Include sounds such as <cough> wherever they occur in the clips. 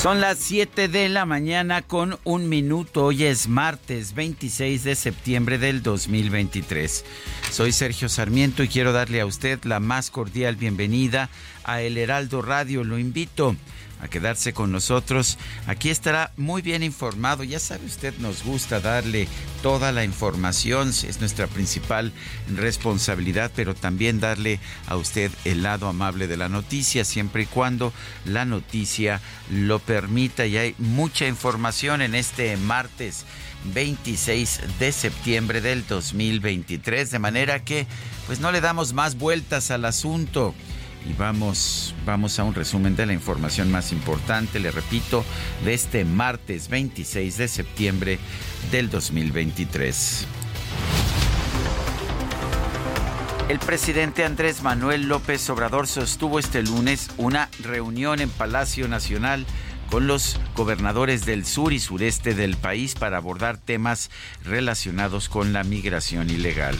Son las 7 de la mañana con un minuto. Hoy es martes 26 de septiembre del 2023. Soy Sergio Sarmiento y quiero darle a usted la más cordial bienvenida a El Heraldo Radio. Lo invito a quedarse con nosotros. Aquí estará muy bien informado. Ya sabe usted, nos gusta darle toda la información. Es nuestra principal responsabilidad, pero también darle a usted el lado amable de la noticia, siempre y cuando la noticia lo permita. Y hay mucha información en este martes. 26 de septiembre del 2023, de manera que pues no le damos más vueltas al asunto y vamos, vamos a un resumen de la información más importante, le repito, de este martes 26 de septiembre del 2023. El presidente Andrés Manuel López Obrador sostuvo este lunes una reunión en Palacio Nacional con los gobernadores del sur y sureste del país para abordar temas relacionados con la migración ilegal.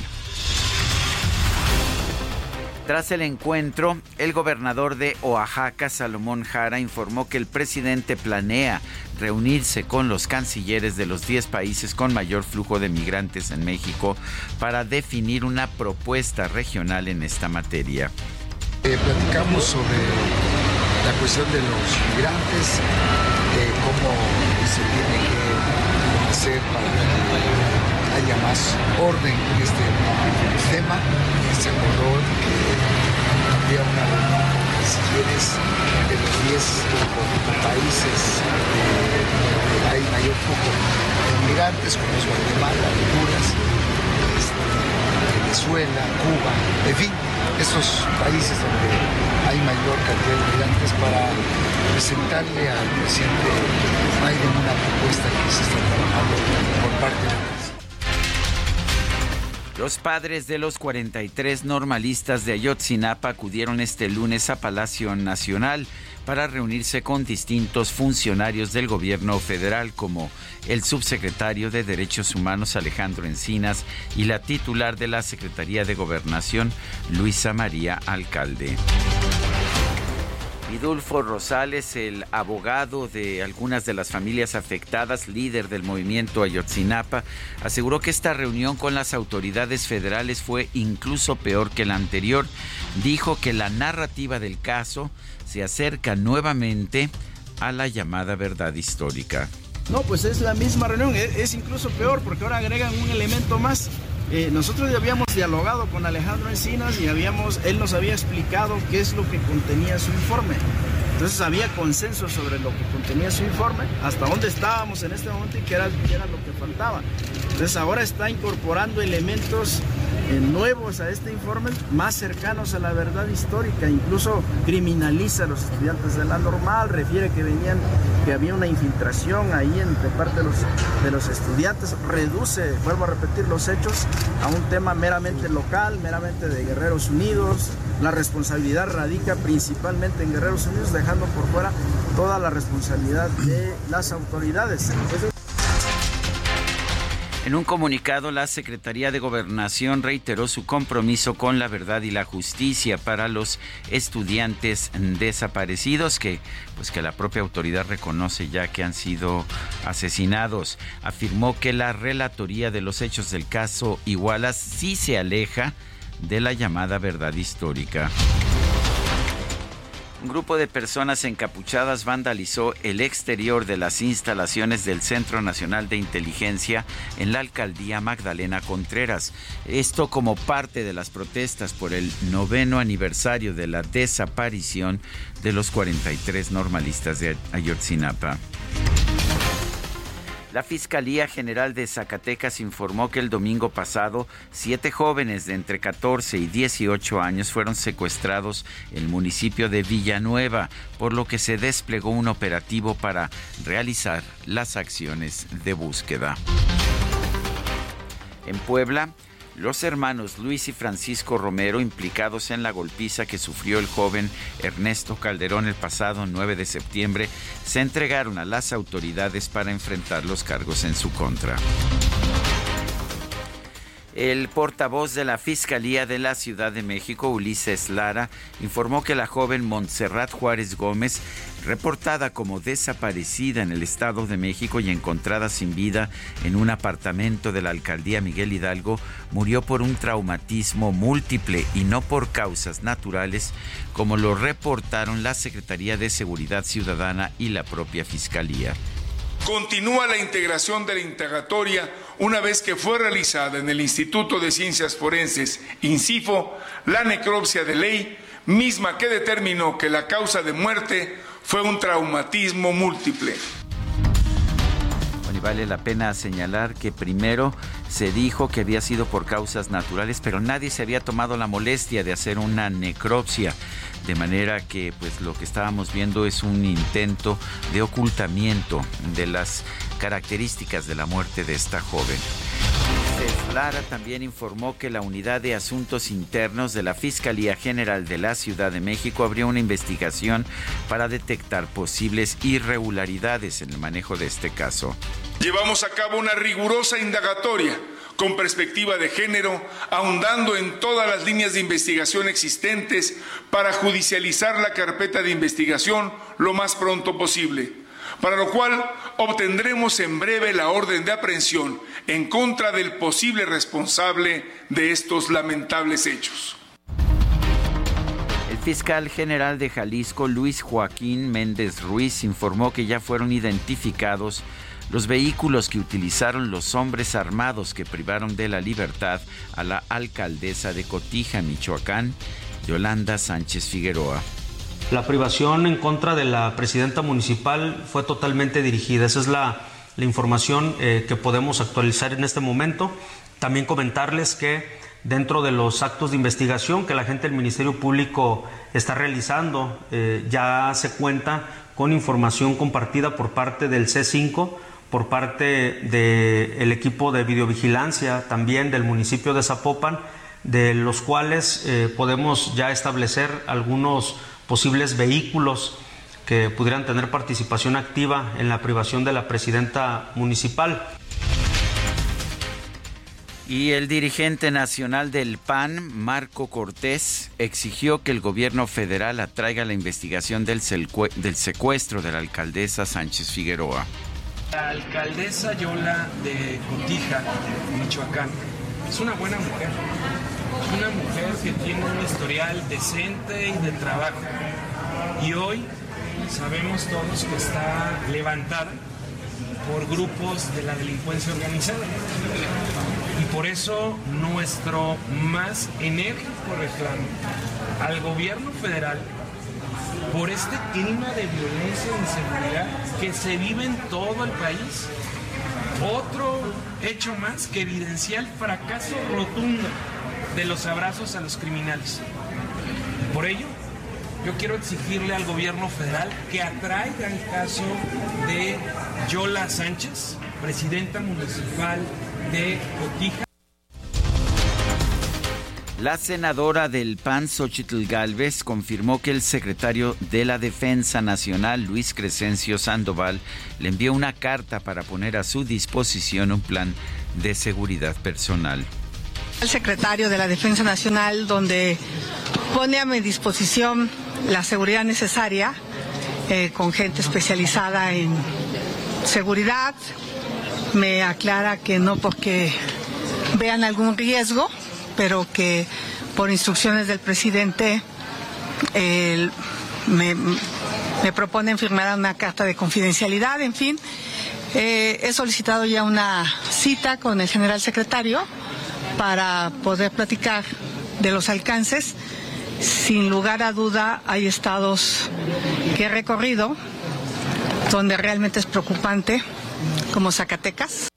Tras el encuentro, el gobernador de Oaxaca, Salomón Jara, informó que el presidente planea reunirse con los cancilleres de los 10 países con mayor flujo de migrantes en México para definir una propuesta regional en esta materia. Eh, platicamos sobre la cuestión de los migrantes, cómo se tiene que hacer para haya más orden en este tema. Se acordó que había una reunión con cancilleres de los 10 países donde hay mayor flujo de migrantes, como es Guatemala, Honduras, este, Venezuela, Cuba, en fin, estos países donde hay mayor cantidad de migrantes para presentarle al presidente Biden una propuesta que se está trabajando por parte de la los padres de los 43 normalistas de Ayotzinapa acudieron este lunes a Palacio Nacional para reunirse con distintos funcionarios del gobierno federal como el subsecretario de Derechos Humanos Alejandro Encinas y la titular de la Secretaría de Gobernación Luisa María Alcalde. Vidulfo Rosales, el abogado de algunas de las familias afectadas, líder del movimiento Ayotzinapa, aseguró que esta reunión con las autoridades federales fue incluso peor que la anterior. Dijo que la narrativa del caso se acerca nuevamente a la llamada verdad histórica. No, pues es la misma reunión, es, incluso peor porque ahora agregan un elemento más eh, nosotros ya habíamos dialogado con Alejandro Encinas y habíamos, él nos había explicado qué es lo que contenía su informe. Entonces había consenso sobre lo que contenía su informe, hasta dónde estábamos en este momento y qué era, qué era lo que faltaba. Entonces ahora está incorporando elementos eh, nuevos a este informe, más cercanos a la verdad histórica, incluso criminaliza a los estudiantes de la normal, refiere que venían, que había una infiltración ahí de parte de los, de los estudiantes, reduce, vuelvo a repetir, los hechos a un tema meramente local, meramente de Guerreros Unidos. La responsabilidad radica principalmente en Guerreros Unidos, dejando por fuera toda la responsabilidad de las autoridades. En un comunicado, la Secretaría de Gobernación reiteró su compromiso con la verdad y la justicia para los estudiantes desaparecidos que pues que la propia autoridad reconoce ya que han sido asesinados. Afirmó que la relatoría de los hechos del caso Igualas sí se aleja de la llamada verdad histórica. Un grupo de personas encapuchadas vandalizó el exterior de las instalaciones del Centro Nacional de Inteligencia en la alcaldía Magdalena Contreras. Esto como parte de las protestas por el noveno aniversario de la desaparición de los 43 normalistas de Ayotzinapa. La Fiscalía General de Zacatecas informó que el domingo pasado siete jóvenes de entre 14 y 18 años fueron secuestrados en el municipio de Villanueva, por lo que se desplegó un operativo para realizar las acciones de búsqueda. En Puebla, los hermanos Luis y Francisco Romero, implicados en la golpiza que sufrió el joven Ernesto Calderón el pasado 9 de septiembre, se entregaron a las autoridades para enfrentar los cargos en su contra. El portavoz de la Fiscalía de la Ciudad de México, Ulises Lara, informó que la joven Montserrat Juárez Gómez, reportada como desaparecida en el Estado de México y encontrada sin vida en un apartamento de la alcaldía Miguel Hidalgo, murió por un traumatismo múltiple y no por causas naturales, como lo reportaron la Secretaría de Seguridad Ciudadana y la propia Fiscalía. Continúa la integración de la integratoria una vez que fue realizada en el Instituto de Ciencias Forenses, INCIFO, la necropsia de ley, misma que determinó que la causa de muerte fue un traumatismo múltiple. y vale la pena señalar que primero se dijo que había sido por causas naturales, pero nadie se había tomado la molestia de hacer una necropsia de manera que pues lo que estábamos viendo es un intento de ocultamiento de las características de la muerte de esta joven. Lara también informó que la Unidad de Asuntos Internos de la Fiscalía General de la Ciudad de México abrió una investigación para detectar posibles irregularidades en el manejo de este caso. Llevamos a cabo una rigurosa indagatoria con perspectiva de género, ahondando en todas las líneas de investigación existentes para judicializar la carpeta de investigación lo más pronto posible, para lo cual obtendremos en breve la orden de aprehensión en contra del posible responsable de estos lamentables hechos. El fiscal general de Jalisco, Luis Joaquín Méndez Ruiz, informó que ya fueron identificados los vehículos que utilizaron los hombres armados que privaron de la libertad a la alcaldesa de Cotija, Michoacán, Yolanda Sánchez Figueroa. La privación en contra de la presidenta municipal fue totalmente dirigida. Esa es la, información eh, que podemos actualizar en este momento. También comentarles que dentro de los actos de investigación que la gente del Ministerio Público está realizando, eh, ya se cuenta con información compartida por parte del C5 por parte del equipo de videovigilancia también del municipio de Zapopan, de los cuales eh, podemos ya establecer algunos posibles vehículos que pudieran tener participación activa en la privación de la presidenta municipal. Y el dirigente nacional del PAN, Marco Cortés, exigió que el gobierno federal atraiga la investigación del, del secuestro de la alcaldesa Sánchez Figueroa. La alcaldesa Yola de Cotija, Michoacán, es una buena mujer. Es una mujer que tiene un historial decente y de trabajo. Y hoy sabemos todos que está levantada por grupos de la delincuencia organizada. Y por eso nuestro más enérgico reclamo al gobierno federal por este clima de violencia e inseguridad que se vive en todo el país. Otro hecho más que evidencia el fracaso rotundo de los abrazos a los criminales. Por ello, yo quiero exigirle al gobierno federal que atraiga el caso de Yola Sánchez, presidenta municipal de Cotija. La senadora del PAN, Xochitl Galvez, confirmó que el secretario de la Defensa Nacional, Luis Crescencio Sandoval, le envió una carta para poner a su disposición un plan de seguridad personal. El secretario de la Defensa Nacional, donde pone a mi disposición la seguridad necesaria eh, con gente especializada en seguridad. Me aclara que no porque vean algún riesgo, pero que por instrucciones del presidente me, proponen firmar una carta de confidencialidad, en fin. Eh, he solicitado ya una cita con el general secretario para poder platicar de los alcances. Sin lugar a duda, hay estados que he recorrido donde realmente es preocupante, como Zacatecas.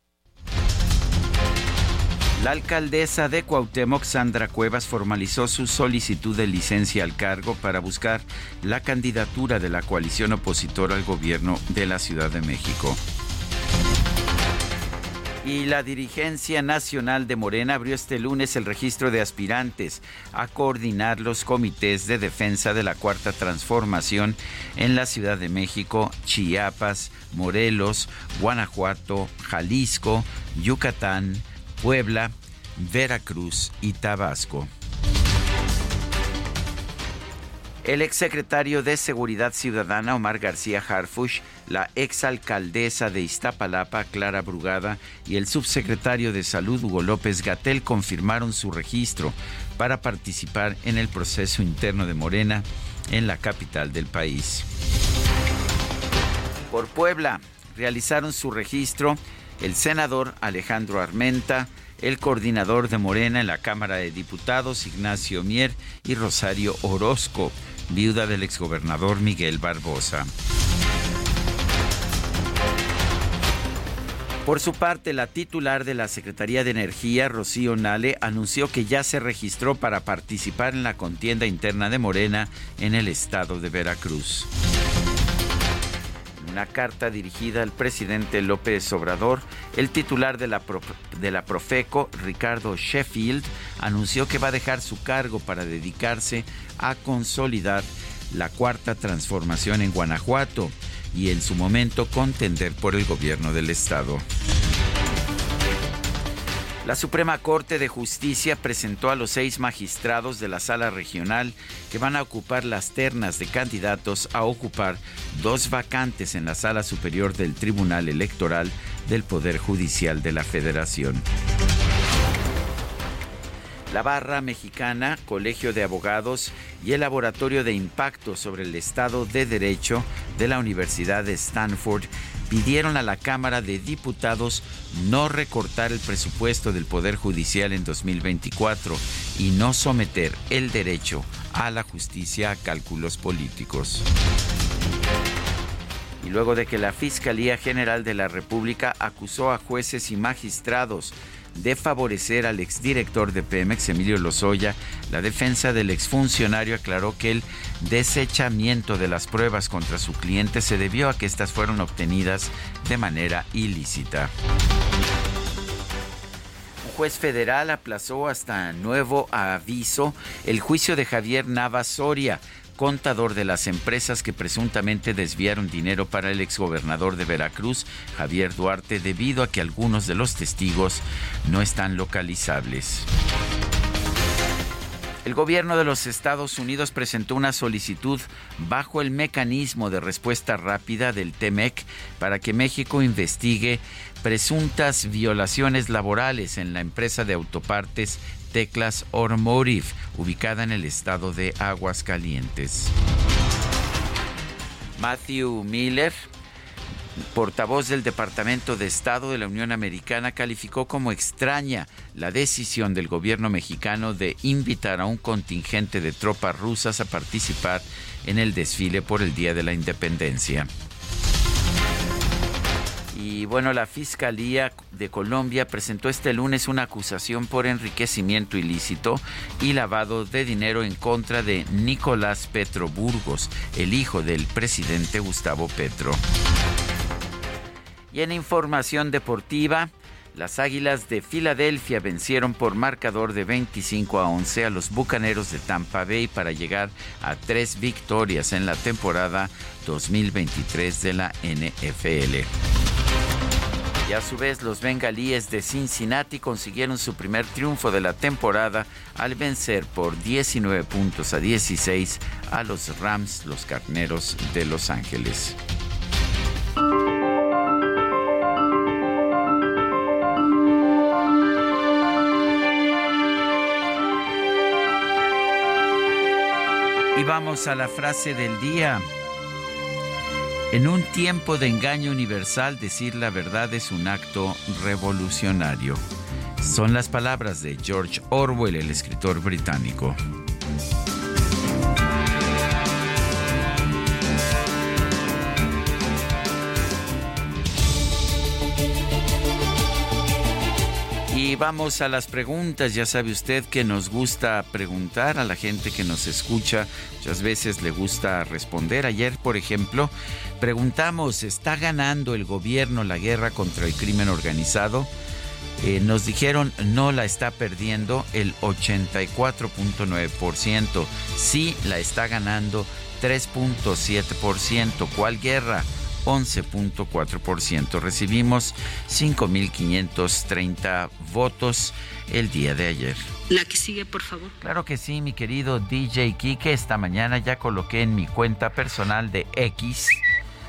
La alcaldesa de Cuauhtémoc, Sandra Cuevas, formalizó su solicitud de licencia al cargo para buscar la candidatura de la coalición opositora al gobierno de la Ciudad de México. Y la dirigencia nacional de Morena abrió este lunes el registro de aspirantes a coordinar los comités de defensa de la Cuarta Transformación en la Ciudad de México, Chiapas, Morelos, Guanajuato, Jalisco, Yucatán, Puebla, Veracruz y Tabasco. El exsecretario de Seguridad Ciudadana, Omar García Harfush, la exalcaldesa de Iztapalapa, Clara Brugada, y el subsecretario de Salud, Hugo López Gatel, confirmaron su registro para participar en el proceso interno de Morena en la capital del país. Por Puebla, realizaron su registro el senador Alejandro Armenta, el coordinador de Morena en la Cámara de Diputados, Ignacio Mier, y Rosario Orozco, viuda del exgobernador Miguel Barbosa. Por su parte, la titular de la Secretaría de Energía, Rocío Nale, anunció que ya se registró para participar en la contienda interna de Morena en el estado de Veracruz una carta dirigida al presidente López Obrador, el titular de la, de la Profeco, Ricardo Sheffield, anunció que va a dejar su cargo para dedicarse a consolidar la cuarta transformación en Guanajuato y en su momento contender por el gobierno del estado. La Suprema Corte de Justicia presentó a los seis magistrados de la sala regional que van a ocupar las ternas de candidatos a ocupar dos vacantes en la sala superior del Tribunal Electoral del Poder Judicial de la Federación. La Barra Mexicana, Colegio de Abogados y el Laboratorio de Impacto sobre el Estado de Derecho de la Universidad de Stanford pidieron a la Cámara de Diputados no recortar el presupuesto del Poder Judicial en 2024 y no someter el derecho a la justicia a cálculos políticos. Y luego de que la Fiscalía General de la República acusó a jueces y magistrados de favorecer al exdirector de Pemex, Emilio Lozoya, la defensa del exfuncionario aclaró que el desechamiento de las pruebas contra su cliente se debió a que estas fueron obtenidas de manera ilícita. Un juez federal aplazó hasta nuevo aviso el juicio de Javier Nava Soria contador de las empresas que presuntamente desviaron dinero para el exgobernador de Veracruz, Javier Duarte, debido a que algunos de los testigos no están localizables. El gobierno de los Estados Unidos presentó una solicitud bajo el mecanismo de respuesta rápida del TEMEC para que México investigue presuntas violaciones laborales en la empresa de autopartes Teclas Automotive, ubicada en el estado de Aguascalientes. Matthew Miller, portavoz del Departamento de Estado de la Unión Americana, calificó como extraña la decisión del gobierno mexicano de invitar a un contingente de tropas rusas a participar en el desfile por el Día de la Independencia. Y bueno, la Fiscalía de Colombia presentó este lunes una acusación por enriquecimiento ilícito y lavado de dinero en contra de Nicolás Petro Burgos, el hijo del presidente Gustavo Petro. Y en información deportiva, Las Águilas de Filadelfia vencieron por marcador de 25 a 11 a los Bucaneros de Tampa Bay para llegar a tres victorias en la temporada 2023 de la NFL. Y a su vez los bengalíes de Cincinnati consiguieron su primer triunfo de la temporada al vencer por 19 puntos a 16 a los Rams, los Carneros de Los Ángeles. Y vamos a la frase del día. En un tiempo de engaño universal, decir la verdad es un acto revolucionario. Son las palabras de George Orwell, el escritor británico. Vamos a las preguntas. Ya sabe usted que nos gusta preguntar a la gente que nos escucha. Muchas veces le gusta responder. Ayer, por ejemplo, preguntamos, ¿está ganando el gobierno la guerra contra el crimen organizado? Eh, nos dijeron no la está perdiendo el 84.9%, sí la está ganando 3.7%. ¿Cuál guerra? 11.4%. Recibimos 5.530 votos el día de ayer. La que sigue, por favor. Claro que sí, mi querido DJ Kike. Esta mañana ya coloqué en mi cuenta personal de X,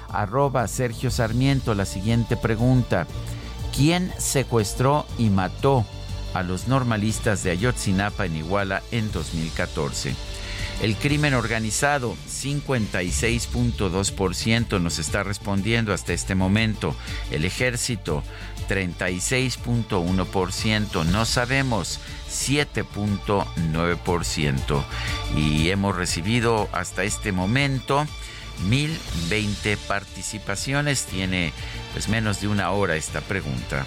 arroba Sergio Sarmiento, la siguiente pregunta. ¿Quién secuestró y mató a los normalistas de Ayotzinapa en Iguala en 2014? El crimen organizado, 56.2% nos está respondiendo hasta este momento. El ejército, 36.1%. No sabemos, 7.9%. Y hemos recibido hasta este momento 1020 participaciones. Tiene pues menos de una hora esta pregunta.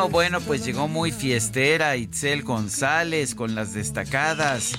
No, bueno, pues llegó muy fiestera Itzel González con las destacadas.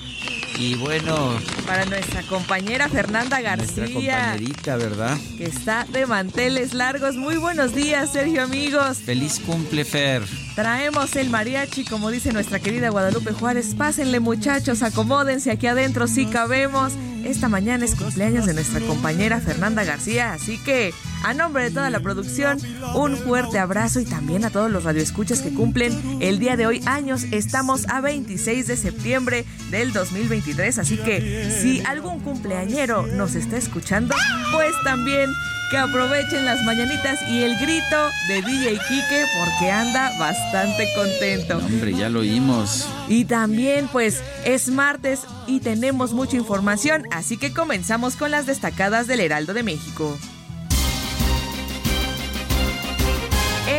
Y bueno. Para nuestra compañera Fernanda García. Nuestra compañerita, ¿verdad? Que está de manteles largos. Muy buenos días, Sergio, amigos. Feliz cumple, Fer. Traemos el mariachi, como dice nuestra querida Guadalupe Juárez. Pásenle, muchachos, acomódense aquí adentro, si cabemos. Esta mañana es cumpleaños de nuestra compañera Fernanda García, así que a nombre de toda la producción, un fuerte abrazo y también a todos los radioescuchas que cumplen el día de hoy años. Estamos a 26 de septiembre del 2023, así que si algún cumpleañero nos está escuchando, pues también que aprovechen las mañanitas y el grito de DJ Kike porque anda bastante contento. Hombre, ya lo oímos. Y también pues es martes y tenemos mucha información, así que comenzamos con las destacadas del Heraldo de México.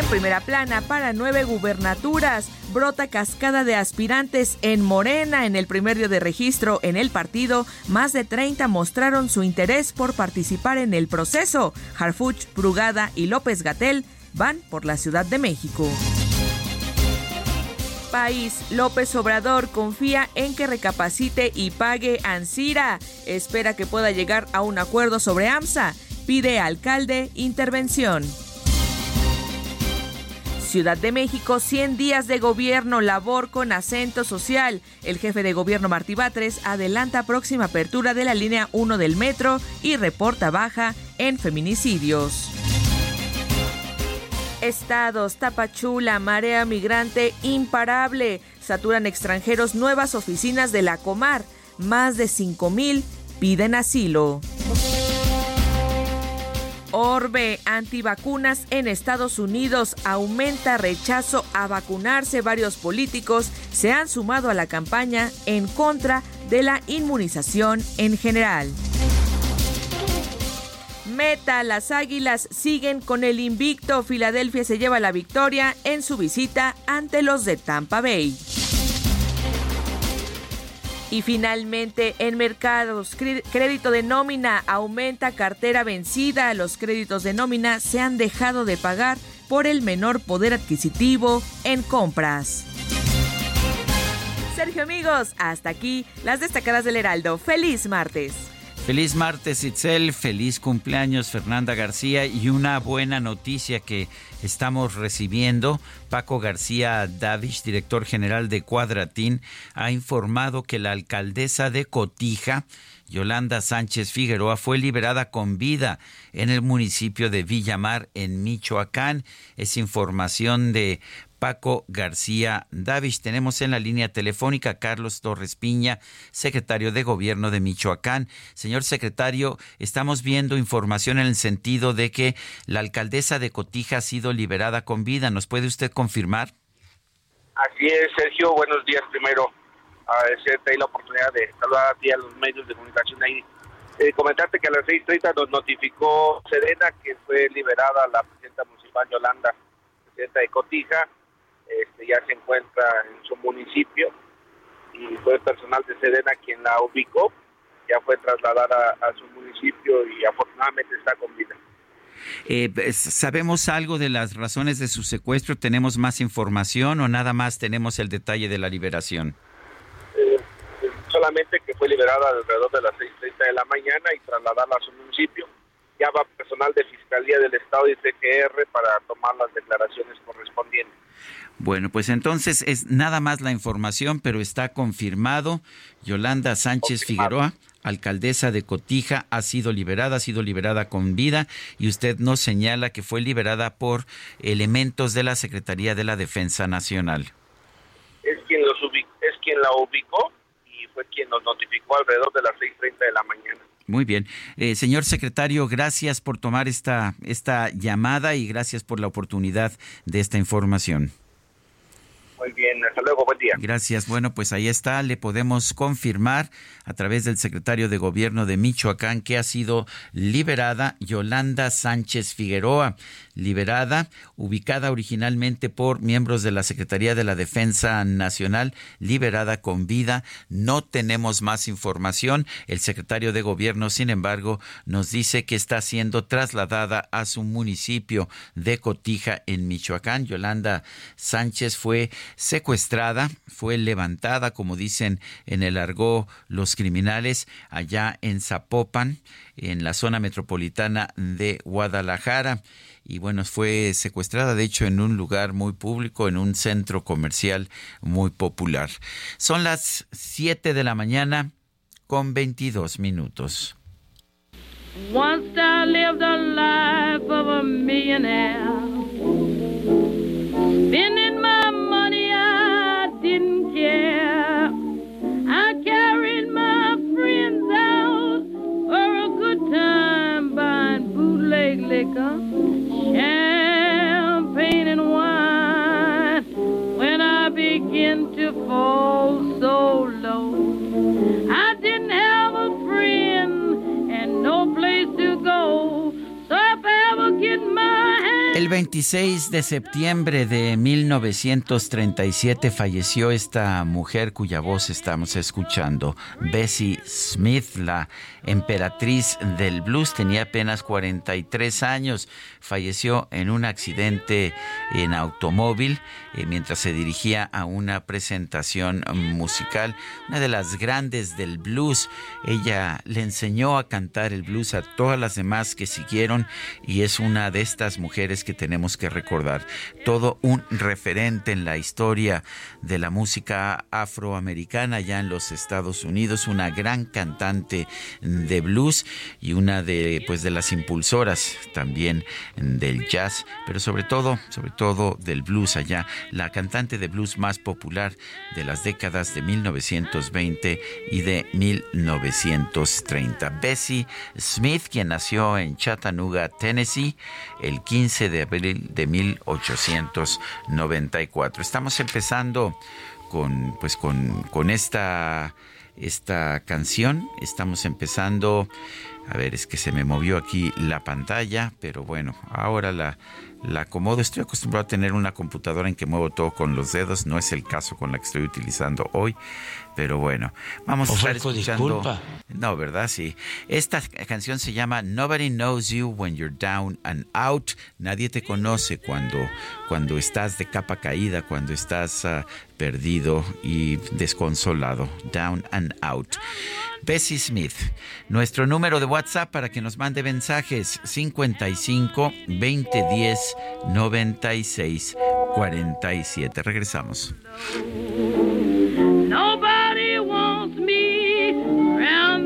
Primera plana para nueve gubernaturas, brota cascada de aspirantes en Morena en el primer día de registro en el partido. Más de 30 mostraron su interés por participar en el proceso. Harfuch, Brugada y López Gatel van por la Ciudad de México. País, López Obrador confía en que recapacite y pague Ansira. Espera que pueda llegar a un acuerdo sobre AMSA. Pide alcalde intervención. Ciudad de México, 100 días de gobierno, labor con acento social. El jefe de gobierno Martí Batres adelanta próxima apertura de la línea 1 del metro y reporta baja en feminicidios. Estados, Tapachula, marea migrante imparable. Saturan extranjeros nuevas oficinas de la Comar. Más de 5 mil piden asilo. Orbe, antivacunas en Estados Unidos, aumenta rechazo a vacunarse. Varios políticos se han sumado a la campaña en contra de la inmunización en general. meta. Las Águilas siguen con el invicto. Filadelfia se lleva la victoria en su visita ante los de Tampa Bay. Y finalmente, en mercados, crédito de nómina aumenta cartera vencida. Los créditos de nómina se han dejado de pagar por el menor poder adquisitivo en compras. Sergio amigos, hasta aquí las destacadas del Heraldo. Feliz martes. Feliz martes, Itzel. Feliz cumpleaños, Fernanda García. Y una buena noticia que estamos recibiendo. Paco García Davis, director general de Cuadratín, ha informado que la alcaldesa de Cotija, Yolanda Sánchez Figueroa, fue liberada con vida en el municipio de Villamar, en Michoacán. Es información de Paco García Davis. Tenemos en la línea telefónica a Carlos Torres Piña, secretario de Gobierno de Michoacán. Señor secretario, estamos viendo información en el sentido de que la alcaldesa de Cotija ha sido liberada con vida. ¿Nos puede usted confirmar? Así es, Sergio. Buenos días primero. Agradecerte la oportunidad de saludar a ti a los medios de comunicación ahí. Eh, comentarte que a las 6.30 nos notificó Serena que fue liberada la presidenta municipal Yolanda, presidenta de Cotija, este, ya se encuentra en su municipio y fue personal de Sedena quien la ubicó, ya fue trasladada a, su municipio y afortunadamente está con vida. Eh, pues, ¿Sabemos algo de las razones de su secuestro? ¿Tenemos más información o nada más tenemos el detalle de la liberación? Eh, solamente que fue liberada alrededor de las 6.30 de la mañana y trasladada a su municipio. Ya va personal de Fiscalía del Estado y CGR para tomar las declaraciones correspondientes. Bueno, pues entonces es nada más la información, pero está confirmado. Yolanda Sánchez Figueroa, alcaldesa de Cotija, ha sido liberada, ha sido liberada con vida y usted nos señala que fue liberada por elementos de la Secretaría de la Defensa Nacional. Es quien, los es quien la ubicó y fue quien nos notificó alrededor de las 6.30 de la mañana. Muy bien. Eh, señor secretario, gracias por tomar esta, esta llamada y gracias por la oportunidad de esta información. Muy bien, hasta luego, buen día. Gracias. Bueno, pues ahí está, le podemos confirmar a través del secretario de Gobierno de Michoacán que ha sido liberada Yolanda Sánchez Figueroa, liberada, ubicada originalmente por miembros de la Secretaría de la Defensa Nacional, liberada con vida. No tenemos más información. El secretario de Gobierno, sin embargo, nos dice que está siendo trasladada a su municipio de Cotija, en Michoacán. Yolanda Sánchez fue secuestrada, fue levantada, como dicen en el argot los criminales, allá en Zapopan, en la zona metropolitana de Guadalajara. Y bueno, fue secuestrada, de hecho, en un lugar muy público, en un centro comercial muy popular. Son las 7 de la mañana con 22 minutos. Once I lived the life of a millionaire. champagne to fall so low, I didn't have a friend and no place to go. So if I ever get my El 26 de septiembre de 1937 falleció esta mujer cuya voz estamos escuchando, Bessie Smith, la emperatriz del blues, tenía apenas 43 años, falleció en un accidente en automóvil eh, mientras se dirigía a una presentación musical, una de las grandes del blues. Ella le enseñó a cantar el blues a todas las demás que siguieron y es una de estas mujeres que tenemos que recordar. Todo un referente en la historia de la música afroamericana ya en los Estados Unidos, una gran cantante de blues y una de pues de las impulsoras también del jazz, pero sobre todo, sobre todo del blues allá, la cantante de blues más popular de las décadas de 1920 y de 1930. Bessie Smith, quien nació en Chattanooga, Tennessee, el 15 de abril de 1894. Estamos empezando con pues con, con esta esta canción. Estamos empezando, a ver, es que se me movió aquí la pantalla, pero bueno, ahora la, la acomodo. Estoy acostumbrado a tener una computadora en que muevo todo con los dedos. No es el caso con la que estoy utilizando hoy. Pero bueno, vamos a estar escuchando. disculpa. No, ¿verdad? Sí. Esta canción se llama Nobody Knows You When You're Down and Out. Nadie te conoce cuando, cuando estás de capa caída, cuando estás ah, perdido y desconsolado. Down and Out. Bessie Smith. Nuestro número de WhatsApp para que nos mande mensajes 55 2010 96 47. Regresamos. Nobody wants me around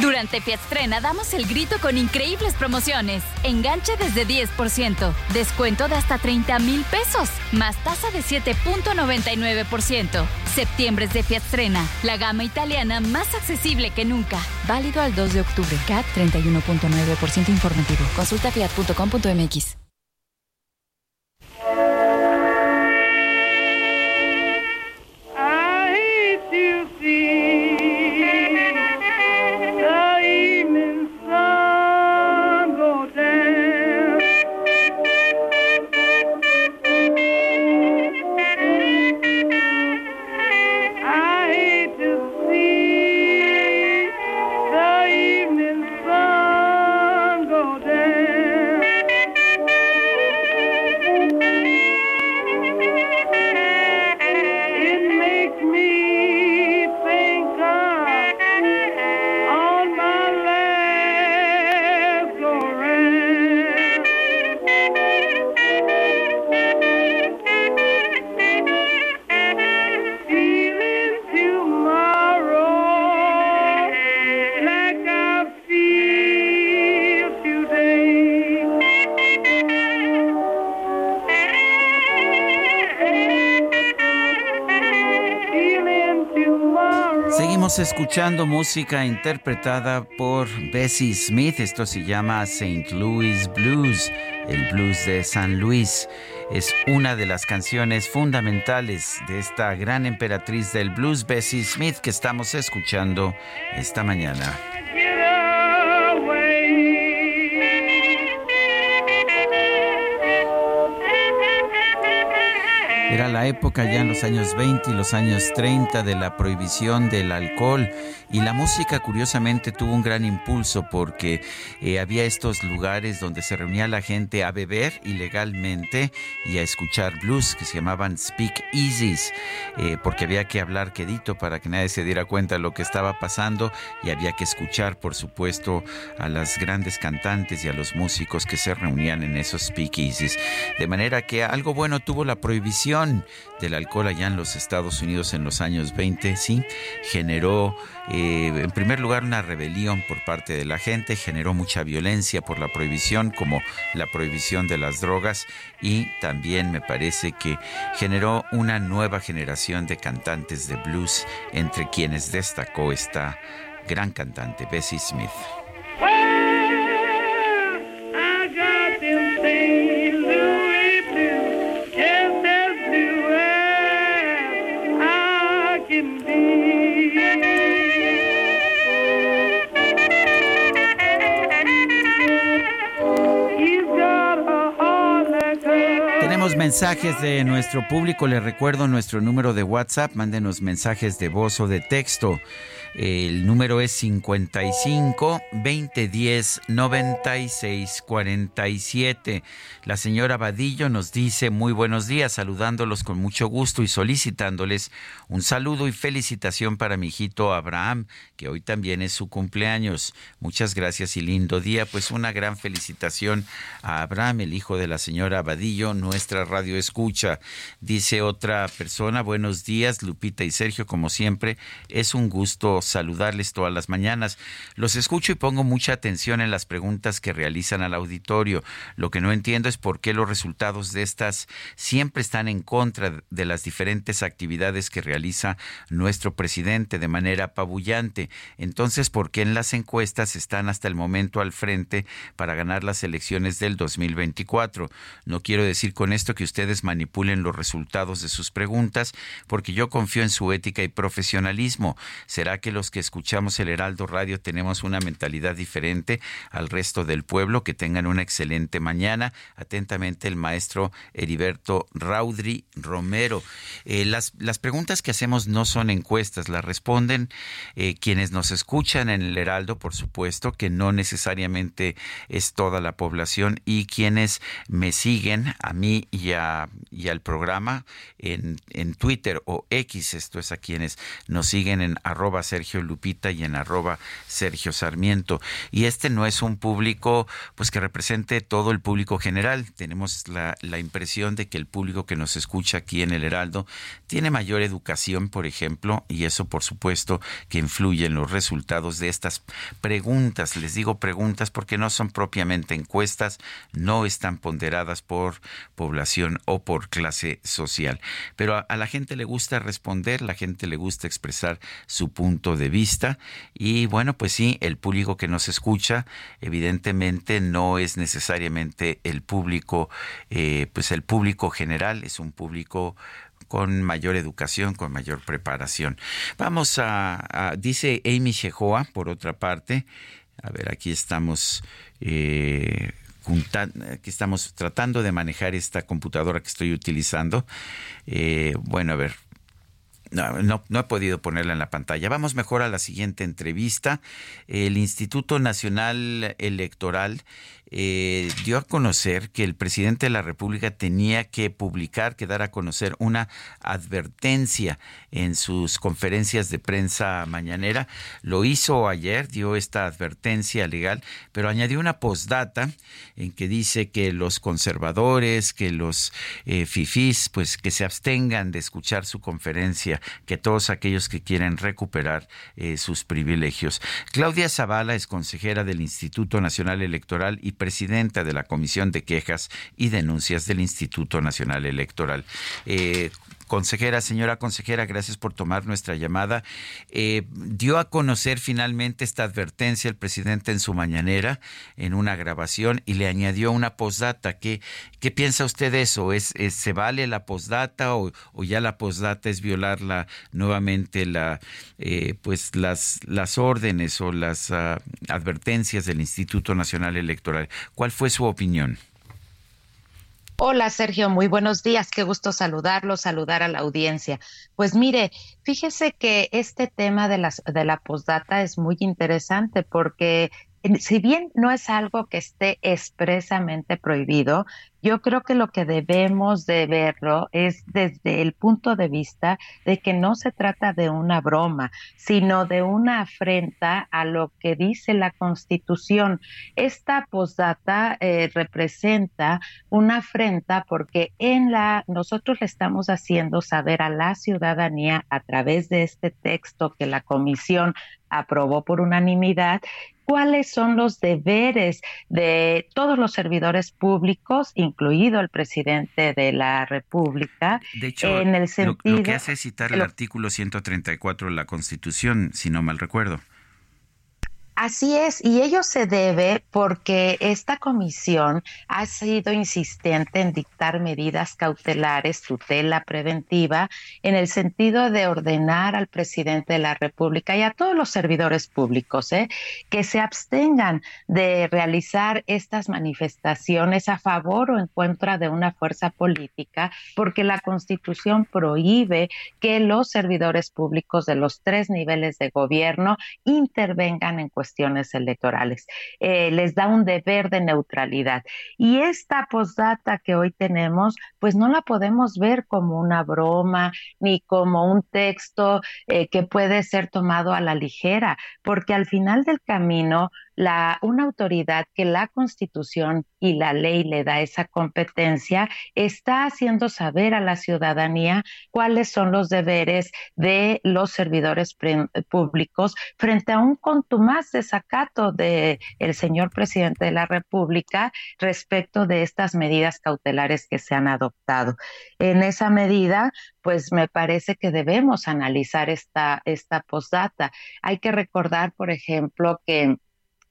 Durante Fiatstrena damos el grito con increíbles promociones. Enganche desde 10%, descuento de hasta 30 mil pesos, más tasa de 7.99%. Septiembre es de Fiatstrena, la gama italiana más accesible que nunca. Válido al 2 de octubre. CAT 31.9% informativo. Consulta fiat.com.mx. Seguimos escuchando música interpretada por Bessie Smith. Esto se llama St. Louis Blues, el blues de San Luis. Es una de las canciones fundamentales de esta gran emperatriz del blues, Bessie Smith, que estamos escuchando esta mañana. Era la época ya en los años 20 y los años 30 de la prohibición del alcohol. Y la música curiosamente tuvo un gran impulso porque eh, había estos lugares donde se reunía la gente a beber ilegalmente y a escuchar blues que se llamaban speak easies eh, porque había que hablar quedito para que nadie se diera cuenta de lo que estaba pasando y había que escuchar por supuesto a las grandes cantantes y a los músicos que se reunían en esos speakeasies de manera que algo bueno tuvo la prohibición del alcohol allá en los Estados Unidos en los años 20, sí, generó eh, en primer lugar una rebelión por parte de la gente, generó mucha violencia por la prohibición, como la prohibición de las drogas, y también me parece que generó una nueva generación de cantantes de blues, entre quienes destacó esta gran cantante, Bessie Smith. Mensajes de nuestro público. Les recuerdo nuestro número de WhatsApp. Mándenos mensajes de voz o de texto. El número es 55 2010 96 47. La señora Vadillo nos dice muy buenos días, saludándolos con mucho gusto y solicitándoles un saludo y felicitación para mi hijito Abraham, que hoy también es su cumpleaños. Muchas gracias y lindo día. Pues una gran felicitación a Abraham, el hijo de la señora Vadillo, nuestra radio escucha. Dice otra persona, buenos días, Lupita y Sergio, como siempre, es un gusto saludarles todas las mañanas. Los escucho y pongo mucha atención en las preguntas que realizan al auditorio. Lo que no entiendo es por qué los resultados de estas siempre están en contra de las diferentes actividades que realiza nuestro presidente de manera apabullante. Entonces, ¿por qué en las encuestas están hasta el momento al frente para ganar las elecciones del 2024? No quiero decir con esto que ustedes manipulen los resultados de sus preguntas, porque yo confío en su ética y profesionalismo. ¿Será que los que escuchamos el Heraldo Radio tenemos una mentalidad diferente al resto del pueblo? Que tengan una excelente mañana. Atentamente el maestro Heriberto Raudri Romero. Eh, las, las preguntas que hacemos no son encuestas, las responden eh, quienes nos escuchan en el Heraldo, por supuesto, que no necesariamente es toda la población, y quienes me siguen a mí y, a, y al programa en, en Twitter o X, esto es a quienes nos siguen en arroba Sergio Lupita y en arroba Sergio Sarmiento. Y este no es un público pues que represente todo el público general. Tenemos la, impresión de que el público que nos escucha aquí en el Heraldo tiene mayor educación, por ejemplo, y eso por supuesto que influye en los resultados de estas preguntas. Les digo preguntas porque no son propiamente encuestas, no están ponderadas por población o por clase social. Pero a, a la gente le gusta responder, la gente le gusta expresar su punto de vista y bueno, pues sí, el público que nos escucha evidentemente no es necesariamente el público, eh, pues el público general, es un público con mayor educación, con mayor preparación. Vamos a, dice Amy Shehoa, por otra parte, a ver, aquí estamos eh, aquí estamos tratando de manejar esta computadora que estoy utilizando. Eh, bueno, a ver, no, no, no he podido ponerla en la pantalla. Vamos mejor a la siguiente entrevista. El Instituto Nacional Electoral eh, dio a conocer que el presidente de la República tenía que publicar, que dar a conocer una advertencia en sus conferencias de prensa mañanera. Lo hizo ayer, dio esta advertencia legal, pero añadió una postdata en que dice que los conservadores, que los eh, fifís, pues que se abstengan de escuchar su conferencia, que todos aquellos que quieren recuperar eh, sus privilegios. Claudia Zavala es consejera del Instituto Nacional Electoral y presidenta de la Comisión de Quejas y Denuncias del Instituto Nacional Electoral. Eh, Consejera, señora consejera, gracias por tomar nuestra llamada. Eh, dio a conocer finalmente esta advertencia el presidente en su mañanera, en una grabación, y le añadió una postdata. ¿Qué, qué piensa usted de eso? ¿Es, ¿Se vale la postdata o, ya la postdata es violar la, nuevamente la, eh, pues las, las órdenes o las ah, advertencias del Instituto Nacional Electoral? ¿Cuál fue su opinión? Hola Sergio, muy buenos días, qué gusto saludarlo, saludar a la audiencia. Pues mire, fíjese que este tema de, las, de la postdata es muy interesante porque si bien no es algo que esté expresamente prohibido, yo creo que lo que debemos de verlo es desde el punto de vista de que no se trata de una broma, sino de una afrenta a lo que dice la Constitución. Esta postdata eh, representa una afrenta porque en la nosotros le estamos haciendo saber a la ciudadanía a través de este texto que la comisión aprobó por unanimidad cuáles son los deberes de todos los servidores públicos, incluido el presidente de la República, De hecho, en el lo- sentido lo, que hace es citar el lo- artículo 134 de la Constitución, si no mal recuerdo. Así es, y ello se debe porque esta comisión ha sido insistente en dictar medidas cautelares, tutela preventiva, en el sentido de ordenar al presidente de la República y a todos los servidores públicos ¿eh? que se abstengan de realizar estas manifestaciones a favor o en contra de una fuerza política, porque la Constitución prohíbe que los servidores públicos de los tres niveles de gobierno intervengan en cuestiones cuestiones electorales. Eh, les da un deber de neutralidad. Y esta postdata que hoy tenemos, pues no la podemos ver como una broma ni como un texto eh, que puede ser tomado a la ligera, porque al final del camino la, una autoridad que la Constitución y la ley le da esa competencia está haciendo saber a la ciudadanía cuáles son los deberes de los servidores públicos frente a un contumaz desacato del el señor presidente de la República respecto de estas medidas cautelares que se han adoptado. En esa medida, pues me parece que debemos analizar esta, esta postdata. Hay que recordar, por ejemplo, que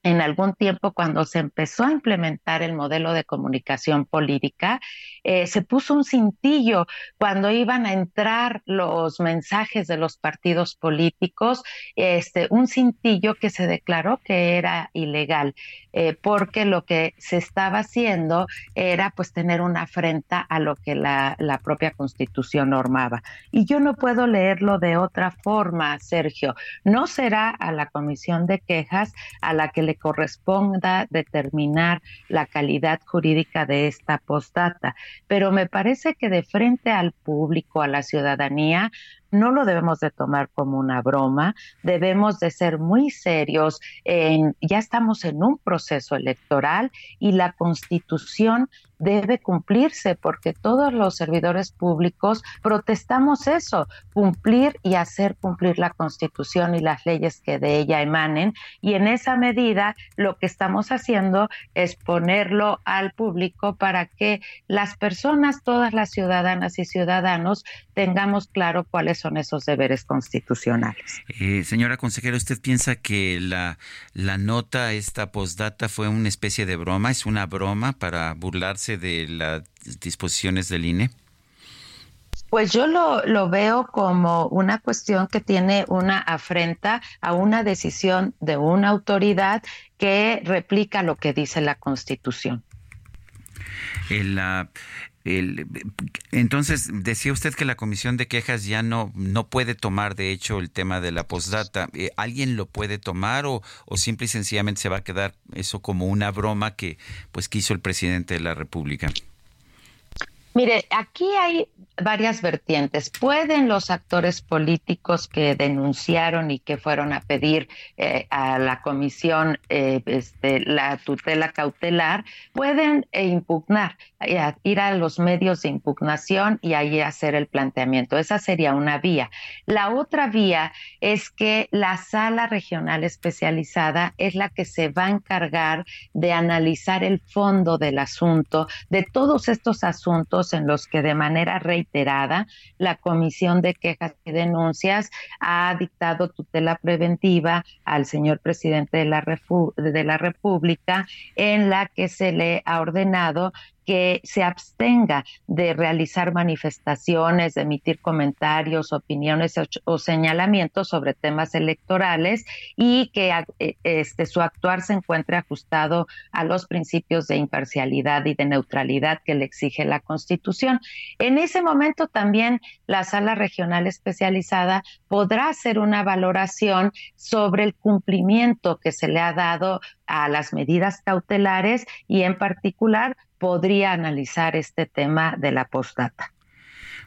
en algún tiempo cuando se empezó a implementar el modelo de comunicación política, eh, se puso un cintillo cuando iban a entrar los mensajes de los partidos políticos, este, un cintillo que se declaró que era ilegal, eh, porque lo que se estaba haciendo era pues tener una afrenta a lo que la, la propia constitución normaba. Y yo no puedo leerlo de otra forma, Sergio. No será a la comisión de quejas a la que le corresponda determinar la calidad jurídica de esta postdata, pero me parece que de frente al público, a la ciudadanía, no lo debemos de tomar como una broma, debemos de ser muy serios. En, ya estamos en un proceso electoral y la constitución debe cumplirse porque todos los servidores públicos protestamos eso, cumplir y hacer cumplir la constitución y las leyes que de ella emanen. Y en esa medida lo que estamos haciendo es ponerlo al público para que las personas, todas las ciudadanas y ciudadanos, tengamos claro cuáles son esos deberes constitucionales. Eh, señora consejera, ¿usted piensa que la, la nota, esta postdata, fue una especie de broma? ¿Es una broma para burlarse de las disposiciones del INE? Pues yo lo, lo, veo como una cuestión que tiene una afrenta a una decisión de una autoridad que replica lo que dice la Constitución. El, entonces, decía usted que la comisión de quejas ya no, no puede tomar, de hecho, el tema de la postdata. Eh, ¿Alguien lo puede tomar o, o simple y sencillamente se va a quedar eso como una broma que pues quiso el presidente de la República? Mire, aquí hay varias vertientes. Pueden los actores políticos que denunciaron y que fueron a pedir eh, a la comisión eh, este, la tutela cautelar, pueden eh, impugnar, ir a los medios de impugnación y ahí hacer el planteamiento. Esa sería una vía. La otra vía es que la sala regional especializada es la que se va a encargar de analizar el fondo del asunto, de todos estos asuntos en los que de manera reiterada la Comisión de Quejas y Denuncias ha dictado tutela preventiva al señor presidente de la, de la República en la que se le ha ordenado que se abstenga de realizar manifestaciones, de emitir comentarios, opiniones o, señalamientos sobre temas electorales y que eh, este, su actuar se encuentre ajustado a los principios de imparcialidad y de neutralidad que le exige la Constitución. En ese momento también la sala regional especializada podrá hacer una valoración sobre el cumplimiento que se le ha dado a las medidas cautelares y en particular podría analizar este tema de la postdata.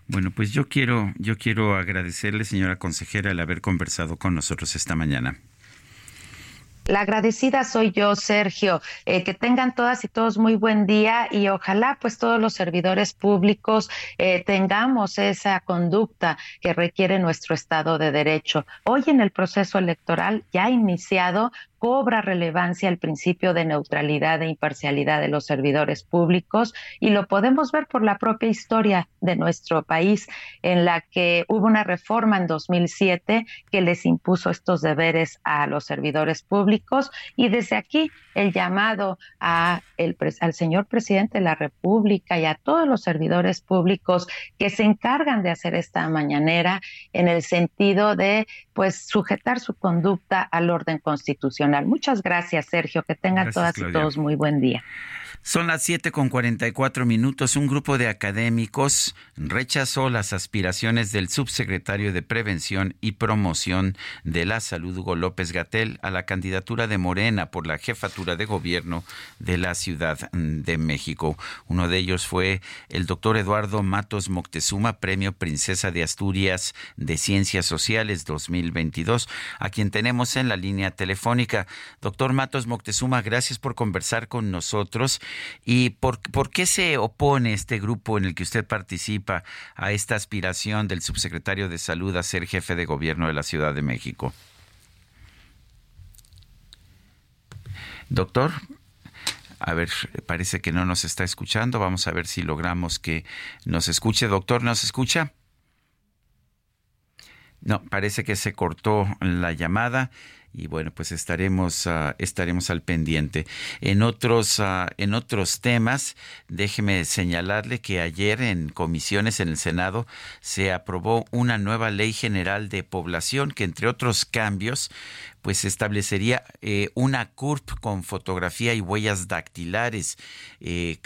Bueno, pues yo quiero, yo quiero agradecerle, señora consejera, el haber conversado con nosotros esta mañana. La agradecida soy yo, Sergio. Eh, que tengan todas y todos muy buen día y ojalá pues todos los servidores públicos eh, tengamos esa conducta que requiere nuestro Estado de Derecho. Hoy en el proceso electoral ya iniciado cobra relevancia el principio de neutralidad e imparcialidad de los servidores públicos y lo podemos ver por la propia historia de nuestro país en la que hubo una reforma en 2007 que les impuso estos deberes a los servidores públicos públicos y desde aquí el llamado a el, al señor presidente de la República y a todos los servidores públicos que se encargan de hacer esta mañanera en el sentido de pues sujetar su conducta al orden constitucional. Muchas gracias, Sergio. Que tengan todas y todos muy buen día. Son las 7 con 44 minutos. Un grupo de académicos rechazó las aspiraciones del subsecretario de Prevención y Promoción de la Salud, Hugo López Gatel, a la candidatura de Morena por la jefatura de gobierno de la Ciudad de México. Uno de ellos fue el doctor Eduardo Matos Moctezuma, Premio Princesa de Asturias de Ciencias Sociales 2022, a quien tenemos en la línea telefónica. Doctor Matos Moctezuma, gracias por conversar con nosotros. ¿Y por, por qué se opone este grupo en el que usted participa a esta aspiración del subsecretario de Salud a ser jefe de gobierno de la Ciudad de México? Doctor, a ver, parece que no nos está escuchando. Vamos a ver si logramos que nos escuche. Doctor, ¿nos escucha? No, parece que se cortó la llamada y bueno, pues estaremos, ah, estaremos al pendiente. En otros, ah, en otros temas, déjeme señalarle que ayer en comisiones en el Senado se aprobó una nueva ley general de población que entre otros cambios pues establecería eh, una CURP con fotografía y huellas dactilares eh,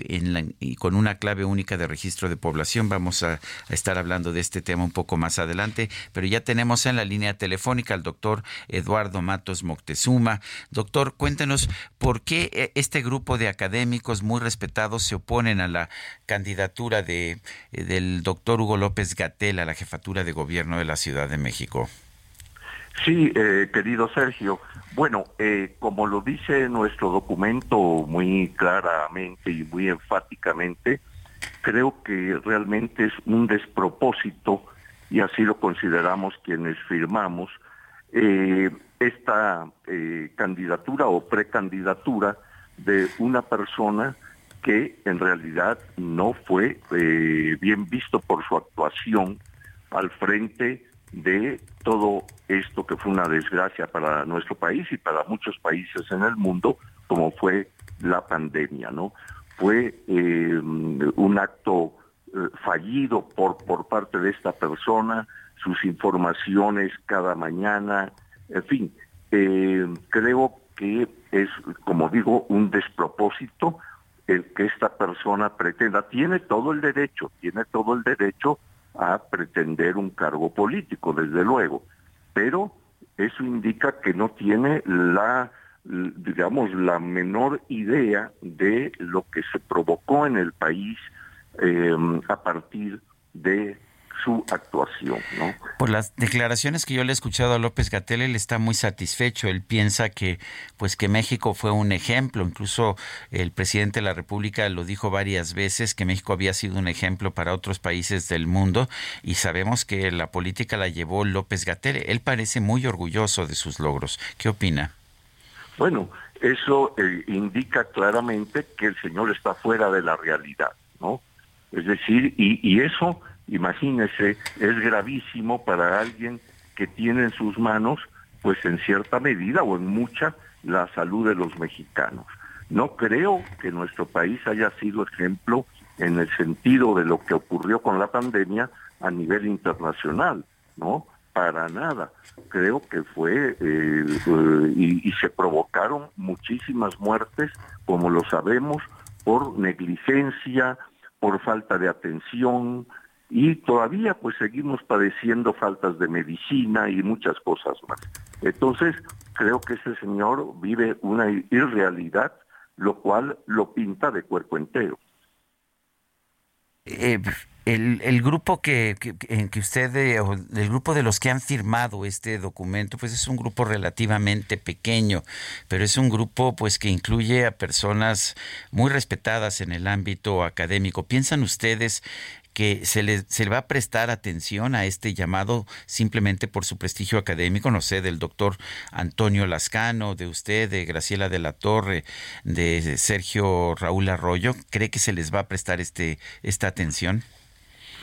y con una clave única de registro de población. Vamos a, estar hablando de este tema un poco más adelante, pero ya tenemos en la línea telefónica al doctor Eduardo Matos Moctezuma. Doctor, cuéntenos por qué eh, este grupo de académicos muy respetados se oponen a la candidatura de, del doctor Hugo López Gatel a la jefatura de gobierno de la Ciudad de México. Sí, eh, querido Sergio. Bueno, eh, como lo dice nuestro documento muy claramente y muy enfáticamente, creo que realmente es un despropósito, y así lo consideramos quienes firmamos, eh, esta candidatura o precandidatura de una persona que en realidad no fue bien visto por su actuación al frente de todo esto que fue una desgracia para nuestro país y para muchos países en el mundo, como fue la pandemia, ¿no? Fue eh, un acto eh, fallido por, por parte de esta persona, sus informaciones cada mañana, en fin, eh, creo que es, como digo, un despropósito el que esta persona pretenda. Tiene todo el derecho, tiene todo el derecho a pretender un cargo político, desde luego, pero eso indica que no tiene la digamos la menor idea de lo que se provocó en el país eh, a partir de su actuación. ¿no? Por las declaraciones que yo le he escuchado a López Gatel, él está muy satisfecho. Él piensa que, pues, que México fue un ejemplo. Incluso el presidente de la República lo dijo varias veces que México había sido un ejemplo para otros países del mundo. Y sabemos que la política la llevó López Gatel. Él parece muy orgulloso de sus logros. ¿Qué opina? Bueno, eso eh, indica claramente que el señor está fuera de la realidad, ¿no? Es decir, y, y eso imagínese, es gravísimo para alguien que tiene en sus manos, pues en cierta medida o en mucha, la salud de los mexicanos. No creo que nuestro país haya sido ejemplo en el sentido de lo que ocurrió con la pandemia a nivel internacional, ¿no? Para nada. Creo que fue eh, eh, y, y se provocaron muchísimas muertes, como lo sabemos, por negligencia, por falta de atención, y todavía pues seguimos padeciendo faltas de medicina y muchas cosas más. Entonces, creo que ese señor vive una irrealidad, lo cual lo pinta de cuerpo entero. Eh, el, grupo que, en que usted, eh, el grupo de los que han firmado este documento, pues es un grupo relativamente pequeño, pero es un grupo pues que incluye a personas muy respetadas en el ámbito académico. ¿Piensan ustedes que se le, se le va a prestar atención a este llamado simplemente por su prestigio académico, no sé, del doctor Antonio Lascano, de usted, de Graciela de la Torre, de Sergio Raúl Arroyo, ¿cree que se les va a prestar este, esta atención?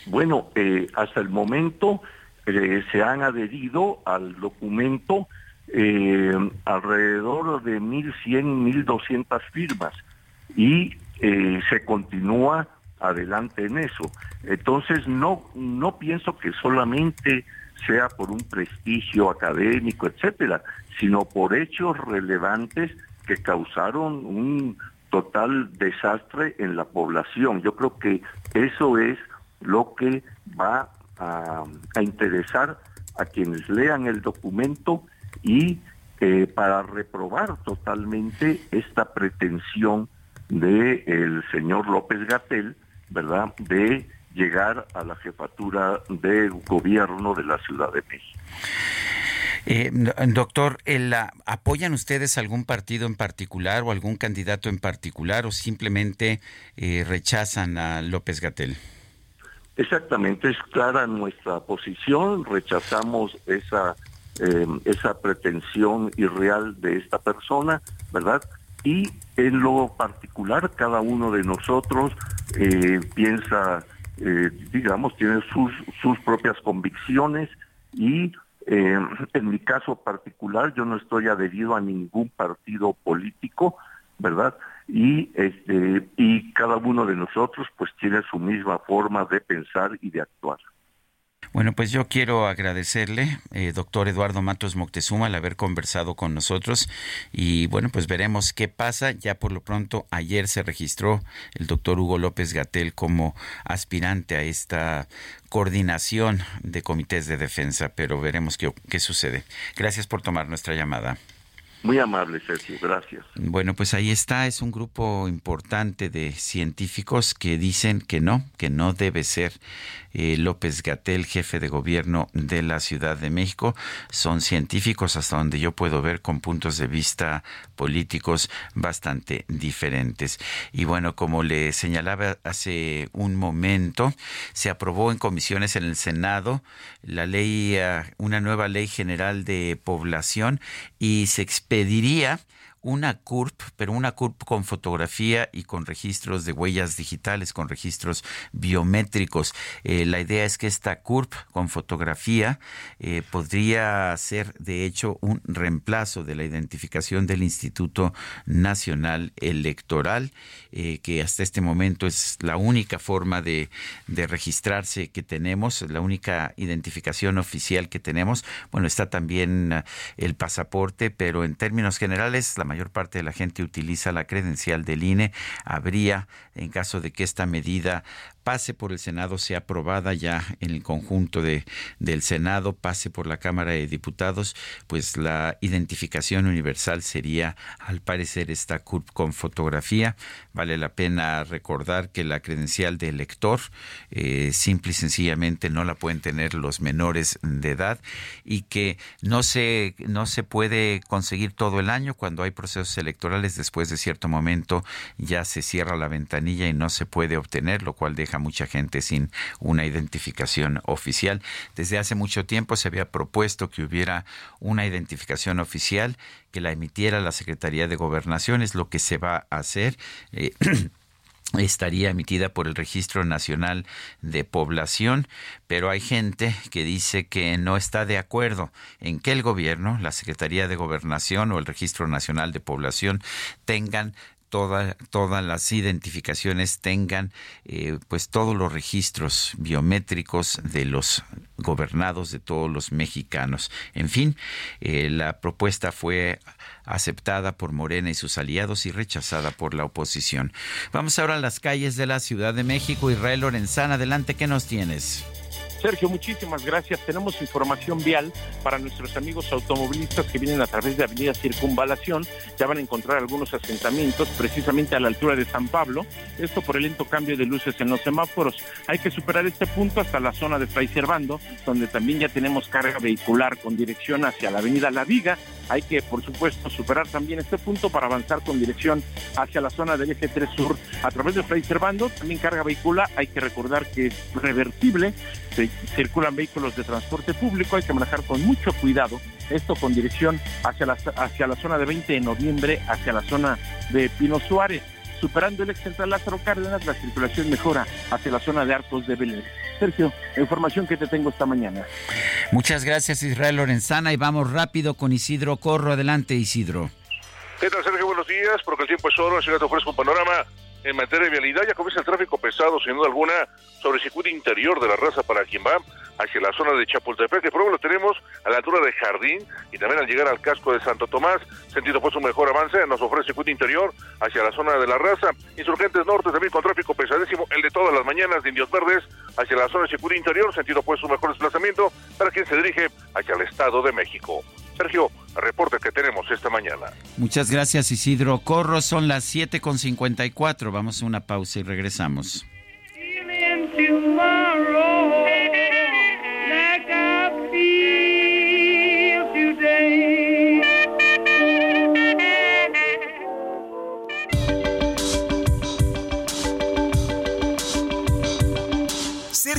Bueno, eh, hasta el momento eh, se han adherido al documento eh, alrededor de 1.100, 1.200 firmas y eh, se continúa adelante en eso. Entonces no, no pienso que solamente sea por un prestigio académico, etcétera, sino por hechos relevantes que causaron un total desastre en la población. Yo creo que eso es lo que va a, interesar a quienes lean el documento y eh, para reprobar totalmente esta pretensión del el señor López Gatel, ¿verdad?, de llegar a la jefatura de gobierno de la Ciudad de México. Eh, doctor, ¿apoyan ustedes algún partido en particular o algún candidato en particular o simplemente eh, rechazan a López Gatel? Exactamente, es clara nuestra posición, rechazamos esa, eh, esa pretensión irreal de esta persona, ¿verdad? Y en lo particular, cada uno de nosotros piensa, digamos, tiene sus, sus propias convicciones y eh, en mi caso particular, yo no estoy adherido a ningún partido político, ¿verdad? Y, este, y cada uno de nosotros pues tiene su misma forma de pensar y de actuar. Bueno, pues yo quiero agradecerle, eh, doctor Eduardo Matos Moctezuma, el haber conversado con nosotros y bueno, pues veremos qué pasa. Ya por lo pronto, ayer se registró el doctor Hugo López Gatel como aspirante a esta coordinación de comités de defensa, pero veremos qué, qué sucede. Gracias por tomar nuestra llamada. Muy amable, Sergio, gracias. Bueno, pues ahí está, es un grupo importante de científicos que dicen que no, que no debe ser eh, López Gatel, jefe de gobierno de la Ciudad de México. Son científicos, hasta donde yo puedo ver, con puntos de vista políticos bastante diferentes. Y bueno, como le señalaba hace un momento, se aprobó en comisiones en el Senado la ley, eh, una nueva ley general de población y se expediría una CURP, pero una CURP con fotografía y con registros de huellas digitales, con registros biométricos. Eh, la idea es que esta CURP con fotografía eh, podría ser, de hecho, un reemplazo de la identificación del Instituto Nacional Electoral, eh, que hasta este momento es la única forma de, de registrarse que tenemos, la única identificación oficial que tenemos. Bueno, está también el pasaporte, pero en términos generales, la mayor parte de la gente utiliza la credencial del INE, habría, en caso de que esta medida pase por el Senado, sea aprobada ya en el conjunto de, del Senado, pase por la Cámara de Diputados, pues la identificación universal sería, al parecer, esta CURP con fotografía. Vale la pena recordar que la credencial de elector, eh, simple y sencillamente, no la pueden tener los menores de edad y que no se, no se puede conseguir todo el año cuando hay procesos electorales. Después de cierto momento ya se cierra la ventanilla y no se puede obtener, lo cual deja mucha gente sin una identificación oficial. Desde hace mucho tiempo se había propuesto que hubiera una identificación oficial que la emitiera la Secretaría de Gobernación, es lo que se va a hacer. Eh, <clears throat> estaría emitida por el Registro Nacional de Población, pero hay gente que dice que no está de acuerdo en que el gobierno, la Secretaría de Gobernación o el Registro Nacional de Población tengan todas las identificaciones tengan eh, pues todos los registros biométricos de los gobernados de todos los mexicanos. En fin, eh, la propuesta fue aceptada por Morena y sus aliados y rechazada por la oposición. Vamos ahora a las calles de la Ciudad de México. Israel Lorenzana, adelante, ¿qué nos tienes? Sergio, muchísimas gracias. Tenemos información vial para nuestros amigos automovilistas que vienen a través de Avenida Circunvalación. Ya van a encontrar algunos asentamientos precisamente a la altura de San Pablo. Esto por el lento cambio de luces en los semáforos. Hay que superar este punto hasta la zona de Fray Servando, donde también ya tenemos carga vehicular con dirección hacia la Avenida La Viga. Hay que, por supuesto, superar también este punto para avanzar con dirección hacia la zona del eje 3 Sur a través de Fray Servando. También carga vehicular. Hay que recordar que es revertible circulan vehículos de transporte público, hay que manejar con mucho cuidado, esto con dirección hacia la, hacia la zona de 20 de noviembre, hacia la zona de Pino Suárez. Superando el ex central Lázaro Cárdenas, la circulación mejora hacia la zona de Arcos de Belén. Sergio, información que te tengo esta mañana. Muchas gracias Israel Lorenzana y vamos rápido con Isidro Corro. Adelante Isidro. ¿Qué tal Sergio? Buenos días, porque el tiempo es oro, así que te ofrezco un panorama en materia de vialidad. Ya comienza el tráfico pesado, sin duda alguna, sobre el circuito interior de la raza para quien va hacia la zona de Chapultepec, que por lo tenemos a la altura de Jardín y también al llegar al casco de Santo Tomás, sentido pues un mejor avance, nos ofrece circuito interior hacia la zona de la raza, insurgentes norte también con tráfico pesadísimo, el de todas las mañanas de Indios Verdes hacia la zona de circuito interior, sentido pues un mejor desplazamiento para quien se dirige hacia el Estado de México. Sergio, reporte que tenemos esta mañana. Muchas gracias Isidro Corro, son las 7.54, vamos a una pausa y regresamos.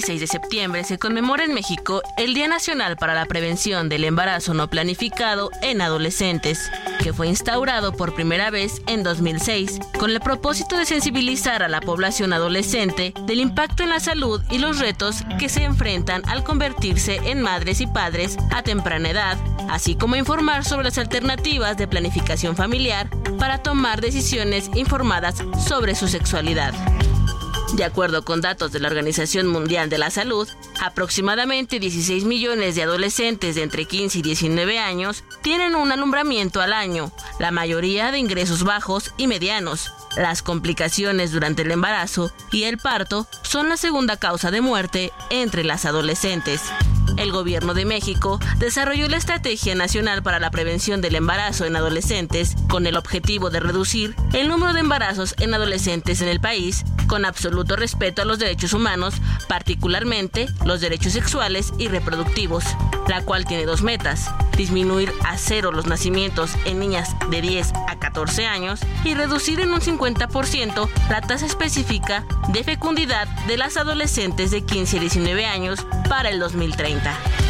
Hoy 26 de septiembre se conmemora en México el Día Nacional para la Prevención del Embarazo No Planificado en Adolescentes, que fue instaurado por primera vez en 2006 con el propósito de sensibilizar a la población adolescente del impacto en la salud y los retos que se enfrentan al convertirse en madres y padres a temprana edad, así como informar sobre las alternativas de planificación familiar para tomar decisiones informadas sobre su sexualidad. De acuerdo con datos de la Organización Mundial de la Salud, aproximadamente 16 millones de adolescentes de entre 15 y 19 años tienen un alumbramiento al año, la mayoría de ingresos bajos y medianos. Las complicaciones durante el embarazo y el parto son la segunda causa de muerte entre las adolescentes. El gobierno de México desarrolló la Estrategia Nacional para la Prevención del Embarazo en Adolescentes con el objetivo de reducir el número de embarazos en adolescentes en el país con absoluto respeto a los derechos humanos, particularmente los derechos sexuales y reproductivos, la cual tiene dos metas, disminuir a cero los nacimientos en niñas de 10 a 14 años y reducir en un 50% la tasa específica de fecundidad de las adolescentes de 15 a 19 años para el 2030. He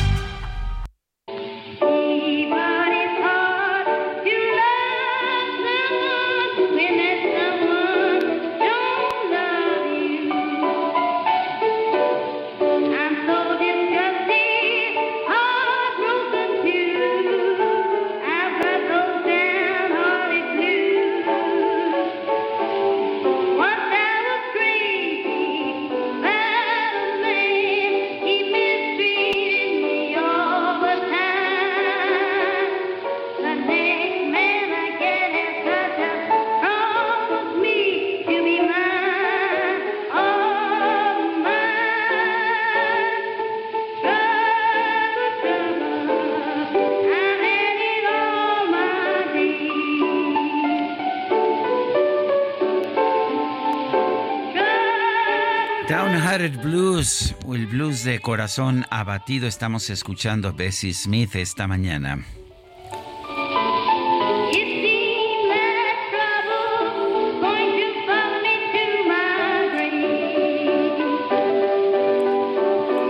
de corazón abatido, estamos escuchando a Bessie Smith esta mañana.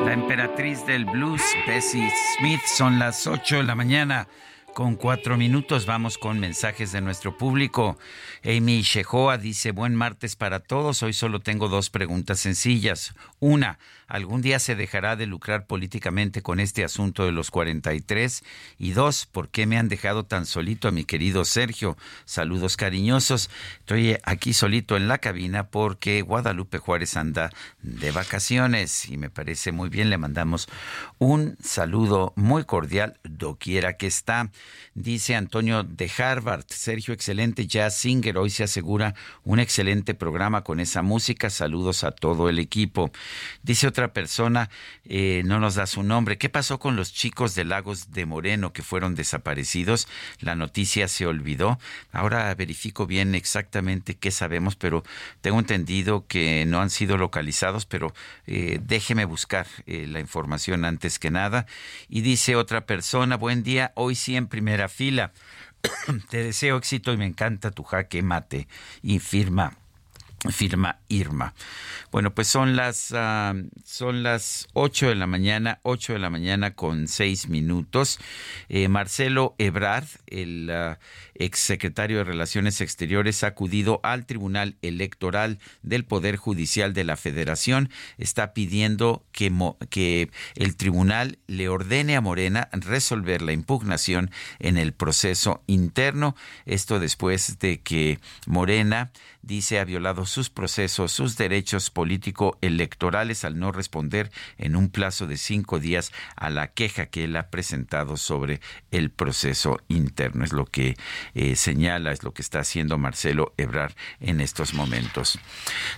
La emperatriz del blues, Bessie Smith, son las 8 de la mañana. Con cuatro minutos vamos con mensajes de nuestro público. Amy Shehoa dice, buen martes para todos. Hoy solo tengo dos preguntas sencillas. Una, ¿algún día se dejará de lucrar políticamente con este asunto de los 43? Y dos, ¿por qué me han dejado tan solito a mi querido Sergio? Saludos cariñosos. Estoy aquí solito en la cabina porque Guadalupe Juárez anda de vacaciones y me parece muy bien. Le mandamos un saludo muy cordial, doquiera que está. Dice Antonio de Harvard, Sergio, excelente jazz singer. Hoy se asegura un excelente programa con esa música. Saludos a todo el equipo. Dice otra persona, eh, no nos da su nombre. ¿Qué pasó con los chicos de Lagos de Moreno que fueron desaparecidos? La noticia se olvidó. Ahora verifico bien exactamente qué sabemos, pero tengo entendido que no han sido localizados, pero eh, déjeme buscar eh, la información antes que nada. Y dice otra persona, buen día, hoy sí en primera fila. <clears throat> Te deseo éxito y me encanta tu jaque mate. Y firma firma Irma. Bueno, pues son las ah, son las 8 de la mañana, 8 de la mañana con 6 minutos. Eh, Marcelo Ebrard, el uh, exsecretario de Relaciones Exteriores, ha acudido al Tribunal Electoral del Poder Judicial de la Federación. Está pidiendo que, el tribunal le ordene a Morena resolver la impugnación en el proceso interno. Esto después de que Morena dice ha violado sus procesos, sus derechos político-electorales al no responder en un plazo de cinco días a la queja que él ha presentado sobre el proceso interno. Es lo que eh, señala, es lo que está haciendo Marcelo Ebrar en estos momentos.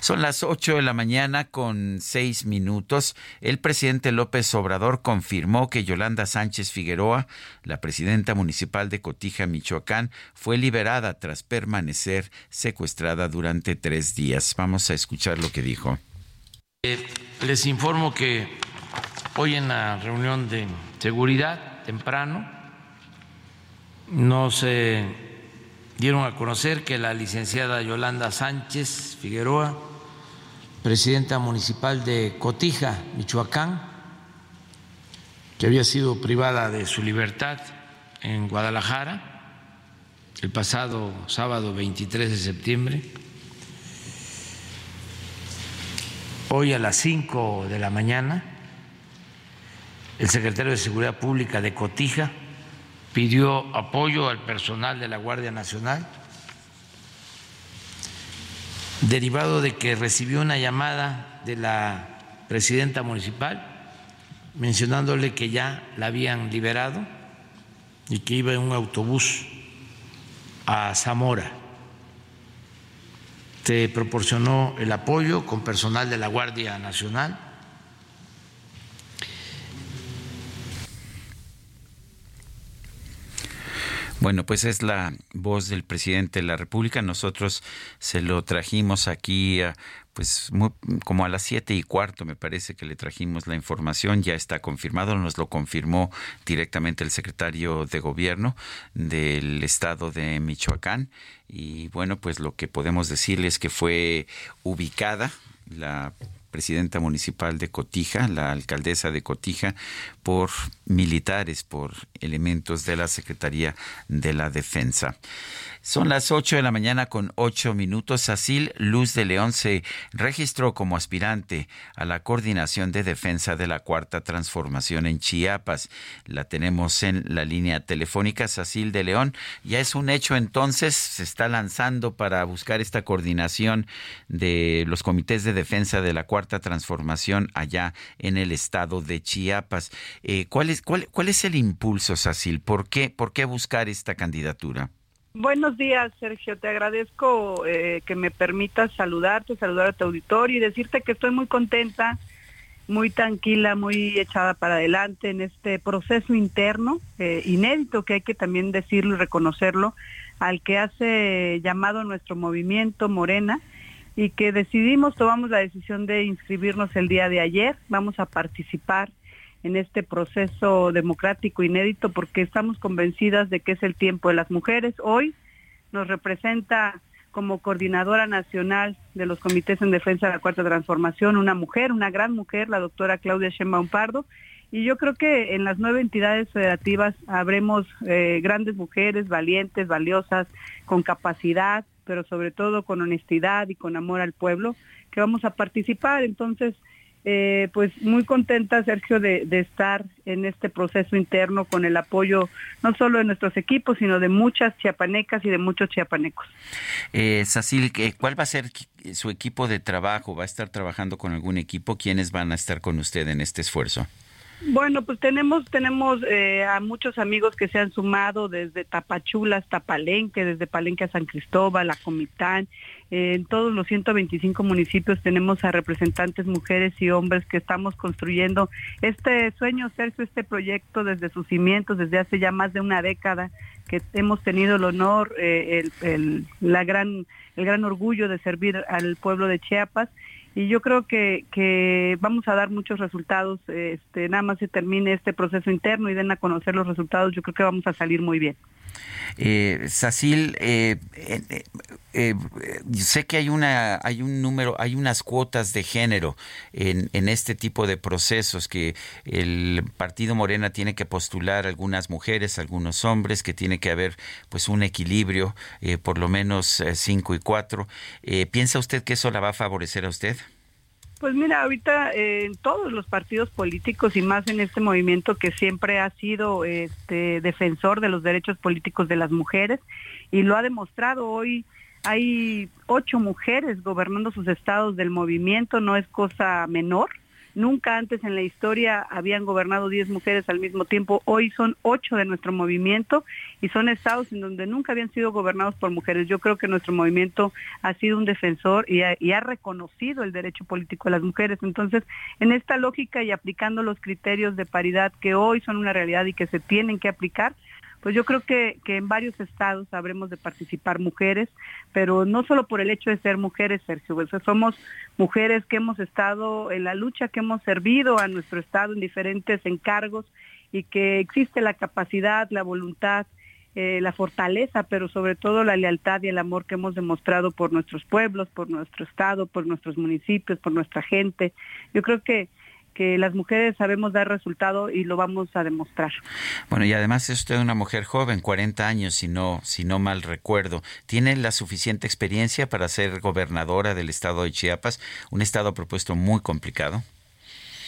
Son las ocho de la mañana con seis minutos. El presidente López Obrador confirmó que Yolanda Sánchez Figueroa, la presidenta municipal de Cotija, Michoacán, fue liberada tras permanecer secuestrada durante tres días. Vamos a escuchar lo que dijo. Eh, les informo que hoy en la reunión de seguridad temprano nos dieron a conocer que la licenciada Yolanda Sánchez Figueroa, presidenta municipal de Cotija, Michoacán, que había sido privada de su libertad en Guadalajara el pasado sábado 23 de septiembre, Hoy a las 5 de la mañana, el secretario de Seguridad Pública de Cotija pidió apoyo al personal de la Guardia Nacional, derivado de que recibió una llamada de la presidenta municipal mencionándole que ya la habían liberado y que iba en un autobús a Zamora se proporcionó el apoyo con personal de la Guardia Nacional. Bueno, pues es la voz del presidente de la República. Nosotros se lo trajimos aquí pues como a las siete y cuarto me parece que le trajimos la información, ya está confirmado, nos lo confirmó directamente el secretario de gobierno del estado de Michoacán y bueno, pues lo que podemos decirles es que fue ubicada la presidenta municipal de Cotija, la alcaldesa de Cotija, por militares, por elementos de la Secretaría de la Defensa. Son las 8 de la mañana con 8 minutos. Asil Luz de León se registró como aspirante a la coordinación de defensa de la Cuarta Transformación en Chiapas. La tenemos en la línea telefónica. Sacil de León, ya es un hecho entonces, se está lanzando para buscar esta coordinación de los comités de defensa de la Cuarta Transformación allá en el estado de Chiapas. Eh, ¿cuál, es, cuál, ¿Cuál es el impulso, Sacil? ¿Por qué, ¿Por qué buscar esta candidatura? Buenos días, Sergio. Te agradezco eh, que me permitas saludarte, saludar a tu auditorio y decirte que estoy muy contenta, muy tranquila, muy echada para adelante en este proceso interno eh, inédito que hay que también decirlo y reconocerlo, al que hace llamado nuestro movimiento Morena y que decidimos, tomamos la decisión de inscribirnos el día de ayer. Vamos a participar en este proceso democrático inédito porque estamos convencidas de que es el tiempo de las mujeres. Hoy nos representa como coordinadora nacional de los comités en defensa de la cuarta transformación una mujer, una gran mujer, la doctora Claudia Sheinbaum Pardo. Y yo creo que en las nueve entidades federativas habremos eh, grandes mujeres valientes, valiosas, con capacidad, pero sobre todo con honestidad y con amor al pueblo, que vamos a participar. Entonces, eh, pues muy contenta, Sergio, de, estar en este proceso interno con el apoyo no solo de nuestros equipos, sino de muchas chiapanecas y de muchos chiapanecos. Eh, Sacil, ¿cuál va a ser su equipo de trabajo? ¿Va a estar trabajando con algún equipo? ¿Quiénes van a estar con usted en este esfuerzo? Bueno, pues tenemos tenemos eh, a muchos amigos que se han sumado desde Tapachula hasta Palenque, desde Palenque a San Cristóbal, a Comitán. Eh, en todos los 125 municipios tenemos a representantes mujeres y hombres que estamos construyendo este sueño, Sergio, este proyecto desde sus cimientos, desde hace ya más de una década que hemos tenido el honor, eh, la gran, el gran orgullo de servir al pueblo de Chiapas y yo creo que, que vamos a dar muchos resultados. Este, nada más se termine este proceso interno y den a conocer los resultados, yo creo que vamos a salir muy bien. Eh, Sacil, eh, eh, eh, sé que hay una, hay un número, hay unas cuotas de género en, en este tipo de procesos que el partido Morena tiene que postular algunas mujeres, algunos hombres, que tiene que haber pues un equilibrio, por lo menos cinco y cuatro. ¿Piensa usted que eso la va a favorecer a usted? Pues mira, ahorita eh, en todos los partidos políticos y más en este movimiento que siempre ha sido este, defensor de los derechos políticos de las mujeres y lo ha demostrado hoy. Hay ocho mujeres gobernando sus estados del movimiento, no es cosa menor. Nunca antes en la historia habían gobernado 10 mujeres al mismo tiempo. Hoy son 8 de nuestro movimiento y son estados en donde nunca habían sido gobernados por mujeres. Yo creo que nuestro movimiento ha sido un defensor y ha, y ha reconocido el derecho político de las mujeres. Entonces, en esta lógica y aplicando los criterios de paridad que hoy son una realidad y que se tienen que aplicar, pues yo creo que, que en varios estados habremos de participar mujeres, pero no solo por el hecho de ser mujeres, Sergio, pues somos mujeres que hemos estado en la lucha, que hemos servido a nuestro estado en diferentes encargos y que existe la capacidad, la voluntad, eh, la fortaleza, pero sobre todo la lealtad y el amor que hemos demostrado por nuestros pueblos, por nuestro estado, por nuestros municipios, por nuestra gente. Yo creo que que las mujeres sabemos dar resultado y lo vamos a demostrar. Bueno, y además es usted una mujer joven, 40 años, si no, si no mal recuerdo. ¿Tiene la suficiente experiencia para ser gobernadora del estado de Chiapas, un estado propuesto muy complicado?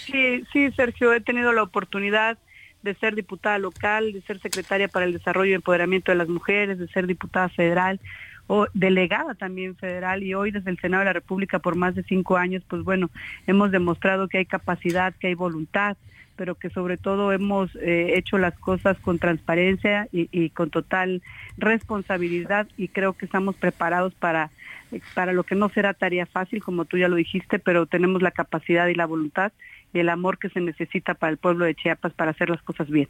Sí, sí, Sergio, he tenido la oportunidad de ser diputada local, de ser secretaria para el desarrollo y empoderamiento de las mujeres, de ser diputada federal o delegada también federal y hoy desde el Senado de la República por más de cinco años, pues bueno, hemos demostrado que hay capacidad, que hay voluntad, pero que sobre todo hemos eh, hecho las cosas con transparencia y, y, con total responsabilidad y creo que estamos preparados para, para lo que no será tarea fácil, como tú ya lo dijiste, pero tenemos la capacidad y la voluntad y el amor que se necesita para el pueblo de Chiapas para hacer las cosas bien.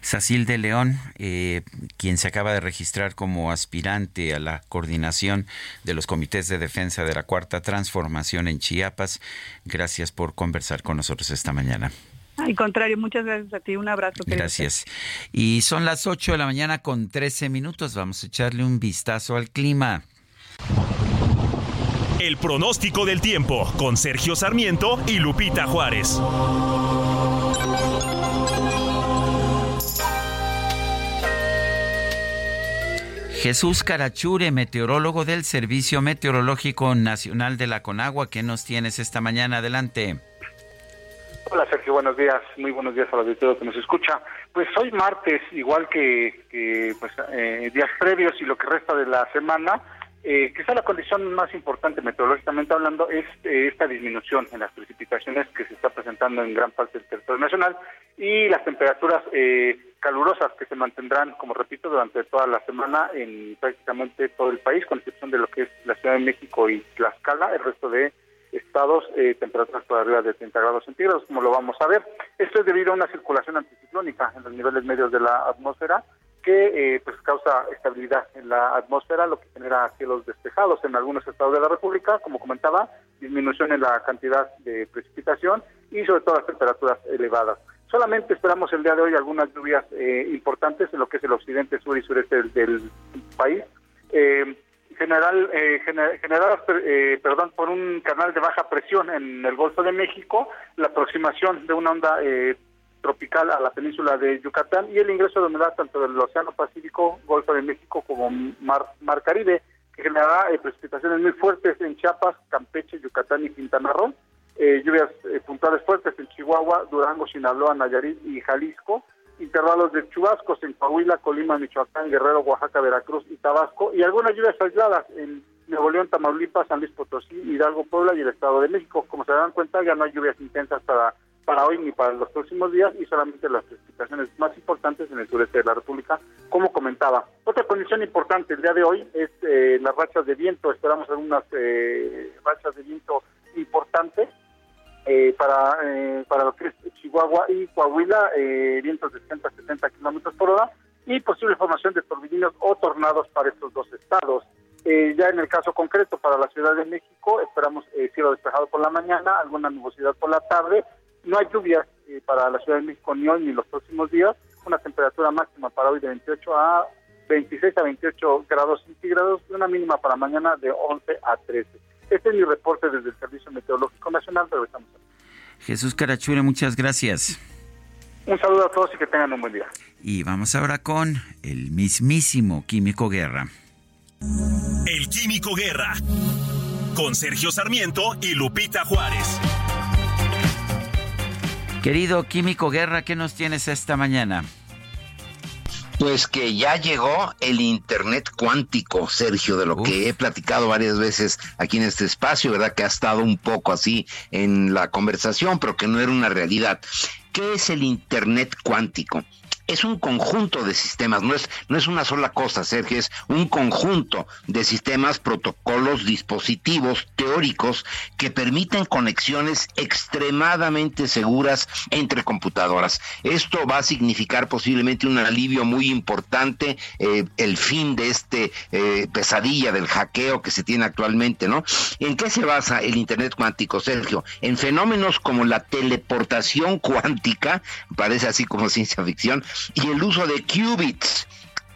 Sacil de León, eh, quien se acaba de registrar como aspirante a la coordinación de los comités de defensa de la Cuarta Transformación en Chiapas, gracias por conversar con nosotros esta mañana. Al contrario, muchas gracias a ti. Un abrazo. Gracias. Y son las 8 de la mañana con 13 minutos. Vamos a echarle un vistazo al clima. El pronóstico del tiempo con Sergio Sarmiento y Lupita Juárez. Jesús Carachure, meteorólogo del Servicio Meteorológico Nacional de la Conagua, ¿qué nos tienes esta mañana? Adelante. Hola Sergio, buenos días, muy buenos días a los auditorio que nos escucha. Pues hoy martes, igual que, pues, eh, días previos y lo que resta de la semana, eh, quizá la condición más importante meteorológicamente hablando es eh, esta disminución en las precipitaciones que se está presentando en gran parte del territorio nacional y las temperaturas eh, calurosas que se mantendrán, como repito, durante toda la semana en prácticamente todo el país, con excepción de lo que es la Ciudad de México y Tlaxcala, el resto de estados, eh, temperaturas por arriba de 30 grados centígrados, como lo vamos a ver. Esto es debido a una circulación anticiclónica en los niveles medios de la atmósfera que pues causa estabilidad en la atmósfera, lo que genera cielos despejados en algunos estados de la República, como comentaba, disminución en la cantidad de precipitación y sobre todo las temperaturas elevadas. Solamente esperamos el día de hoy algunas lluvias eh, importantes en lo que es el occidente, sur y sureste del, país. Eh, general, eh, generadas eh, perdón, por un canal de baja presión en el Golfo de México, la aproximación de una onda tropical a la península de Yucatán y el ingreso de humedad tanto del Océano Pacífico, Golfo de México como Mar, Mar Caribe, que generará precipitaciones muy fuertes en Chiapas, Campeche, Yucatán y Quintana Roo. Eh, lluvias eh, puntuales fuertes en Chihuahua, Durango, Sinaloa, Nayarit y Jalisco, intervalos de chubascos en Coahuila, Colima, Michoacán, Guerrero, Oaxaca, Veracruz y Tabasco, y algunas lluvias aisladas en Nuevo León, Tamaulipas, San Luis Potosí, Hidalgo, Puebla y el Estado de México. Como se dan cuenta, ya no hay lluvias intensas para, para hoy ni para los próximos días y solamente las precipitaciones más importantes en el sureste de la República, como comentaba. Otra condición importante el día de hoy es eh, las rachas de viento. Esperamos algunas eh, rachas de viento importantes eh, para, eh, para lo que es Chihuahua y Coahuila, eh, vientos de 60 a 70 kilómetros por hora y posible formación de torbellinos o tornados para estos dos estados. ya en el caso concreto para la Ciudad de México, esperamos cielo despejado por la mañana, alguna nubosidad por la tarde. No hay lluvias para la Ciudad de México ni hoy ni los próximos días. Una temperatura máxima para hoy de 28 a 26 a 28 grados centígrados y una mínima para mañana de 11 a 13. Este es mi reporte desde el Servicio Meteorológico Nacional. Regresamos. Jesús Carachure, muchas gracias. Un saludo a todos y que tengan un buen día. Y vamos ahora con el mismísimo Químico Guerra. El Químico Guerra. Con Sergio Sarmiento y Lupita Juárez. Querido Químico Guerra, ¿qué nos tienes esta mañana? Pues que ya llegó el Internet cuántico, Sergio, de lo que he platicado varias veces aquí en este espacio, ¿verdad? Que ha estado un poco así en la conversación, pero que no era una realidad. ¿Qué es el Internet cuántico? Es un conjunto de sistemas, no es, no es una sola cosa, Sergio, es un conjunto de sistemas, protocolos, dispositivos teóricos que permiten conexiones extremadamente seguras entre computadoras. Esto va a significar posiblemente un alivio muy importante, eh, el fin de este eh, pesadilla del hackeo que se tiene actualmente, ¿no? ¿En qué se basa el Internet cuántico, Sergio? En fenómenos como la teleportación <laughs> cuántica, parece así como ciencia ficción, y el uso de qubits.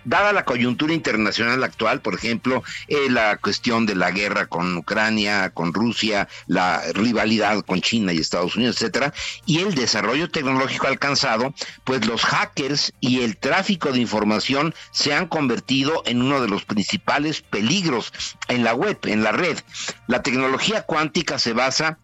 Dada la coyuntura internacional actual, por ejemplo, eh, la cuestión de la guerra con Ucrania, con Rusia, la rivalidad con China y Estados Unidos, etcétera, y el desarrollo tecnológico alcanzado, pues los hackers y el tráfico de información se han convertido en uno de los principales peligros en la web, en la red. La tecnología cuántica se basa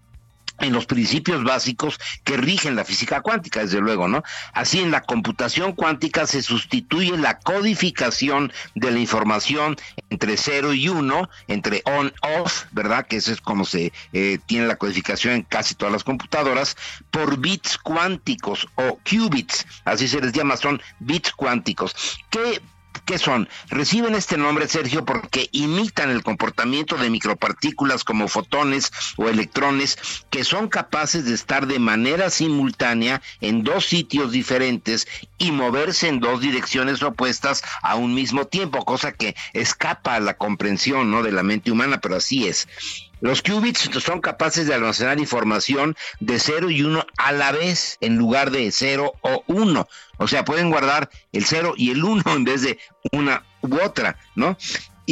en los principios básicos que rigen la física cuántica, desde luego, ¿no? Así en la computación cuántica se sustituye la codificación de la información entre 0 y 1, entre on-off, ¿verdad? Que eso es como se eh, tiene la codificación en casi todas las computadoras, por bits cuánticos o qubits, así se les llama, son bits cuánticos. ¿Qué ¿Qué son? Reciben este nombre, Sergio, porque imitan el comportamiento de micropartículas como fotones o electrones que son capaces de estar de manera simultánea en dos sitios diferentes y moverse en dos direcciones opuestas a un mismo tiempo, cosa que escapa a la comprensión ¿no? de la mente humana, pero así es. Los qubits son capaces de almacenar información de 0 y 1 a la vez en lugar de 0 o 1. O sea, pueden guardar el 0 y el 1 en vez de una u otra, ¿no?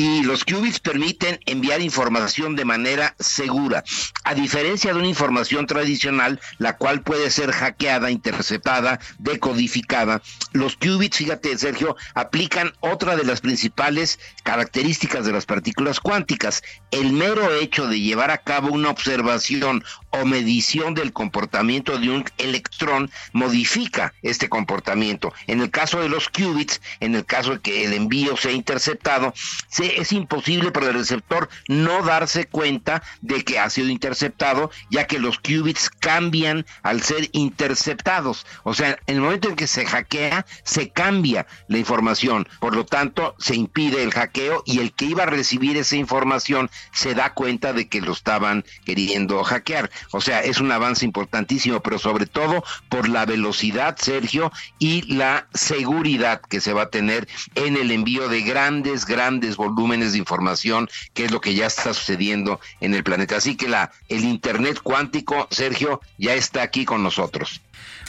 Y los qubits permiten enviar información de manera segura, a diferencia de una información tradicional, la cual puede ser hackeada, interceptada, decodificada. Los qubits, fíjate Sergio, aplican otra de las principales características de las partículas cuánticas, el mero hecho de llevar a cabo una observación o medición del comportamiento de un electrón modifica este comportamiento. En el caso de los qubits, en el caso de que el envío sea interceptado, es imposible para el receptor no darse cuenta de que ha sido interceptado, ya que los qubits cambian al ser interceptados. O sea, en el momento en que se hackea, se cambia la información. Por lo tanto, se impide el hackeo y el que iba a recibir esa información se da cuenta de que lo estaban queriendo hackear. O sea, es un avance importantísimo, pero sobre todo por la velocidad, Sergio, y la seguridad que se va a tener en el envío de grandes, grandes volúmenes de información, que es lo que ya está sucediendo en el planeta. Así que la, el Internet cuántico, Sergio, ya está aquí con nosotros.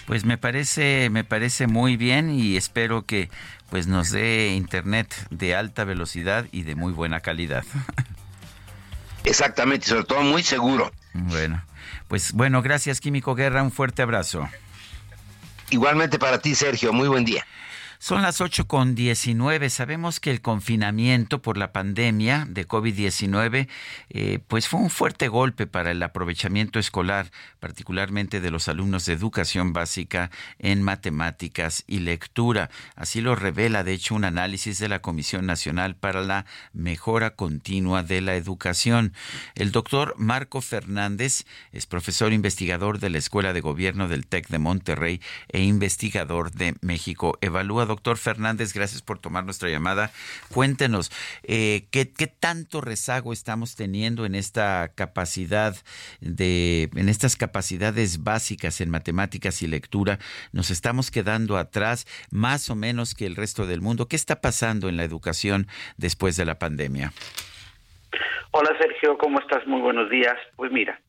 Pues me parece, me parece muy bien y espero que pues nos dé internet de alta velocidad y de muy buena calidad. <laughs> Exactamente, sobre todo muy seguro. Bueno, pues bueno, gracias Químico Guerra, un fuerte abrazo. Igualmente para ti, Sergio, muy buen día. Son las 8 con 19. Sabemos que el confinamiento por la pandemia de COVID-19 eh, pues fue un fuerte golpe para el aprovechamiento escolar, particularmente de los alumnos de educación básica en matemáticas y lectura. Así lo revela, de hecho, un análisis de la Comisión Nacional para la Mejora Continua de la Educación. El doctor Marco Fernández es profesor investigador de la Escuela de Gobierno del TEC de Monterrey e investigador de México Evalúa doctor Fernández, gracias por tomar nuestra llamada. Cuéntenos, eh, ¿qué, tanto rezago estamos teniendo en esta capacidad de, en estas capacidades básicas en matemáticas y lectura? ¿Nos estamos quedando atrás más o menos que el resto del mundo? ¿Qué está pasando en la educación después de la pandemia? Hola Sergio, ¿cómo estás? Muy buenos días. Pues mira,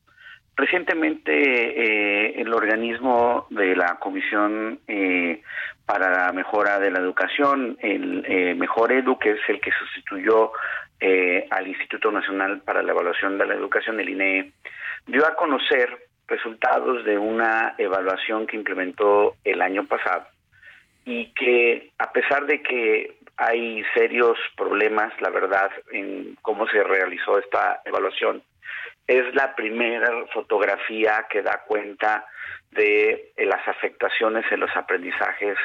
Recientemente eh, el organismo de la Comisión eh, para la Mejora de la Educación, el eh, Mejor Edu, que es el que sustituyó al Instituto Nacional para la Evaluación de la Educación, el INEE, dio a conocer resultados de una evaluación que implementó el año pasado y que a pesar de que hay serios problemas, la verdad, en cómo se realizó esta evaluación, es la primera fotografía que da cuenta de eh, las afectaciones en los aprendizajes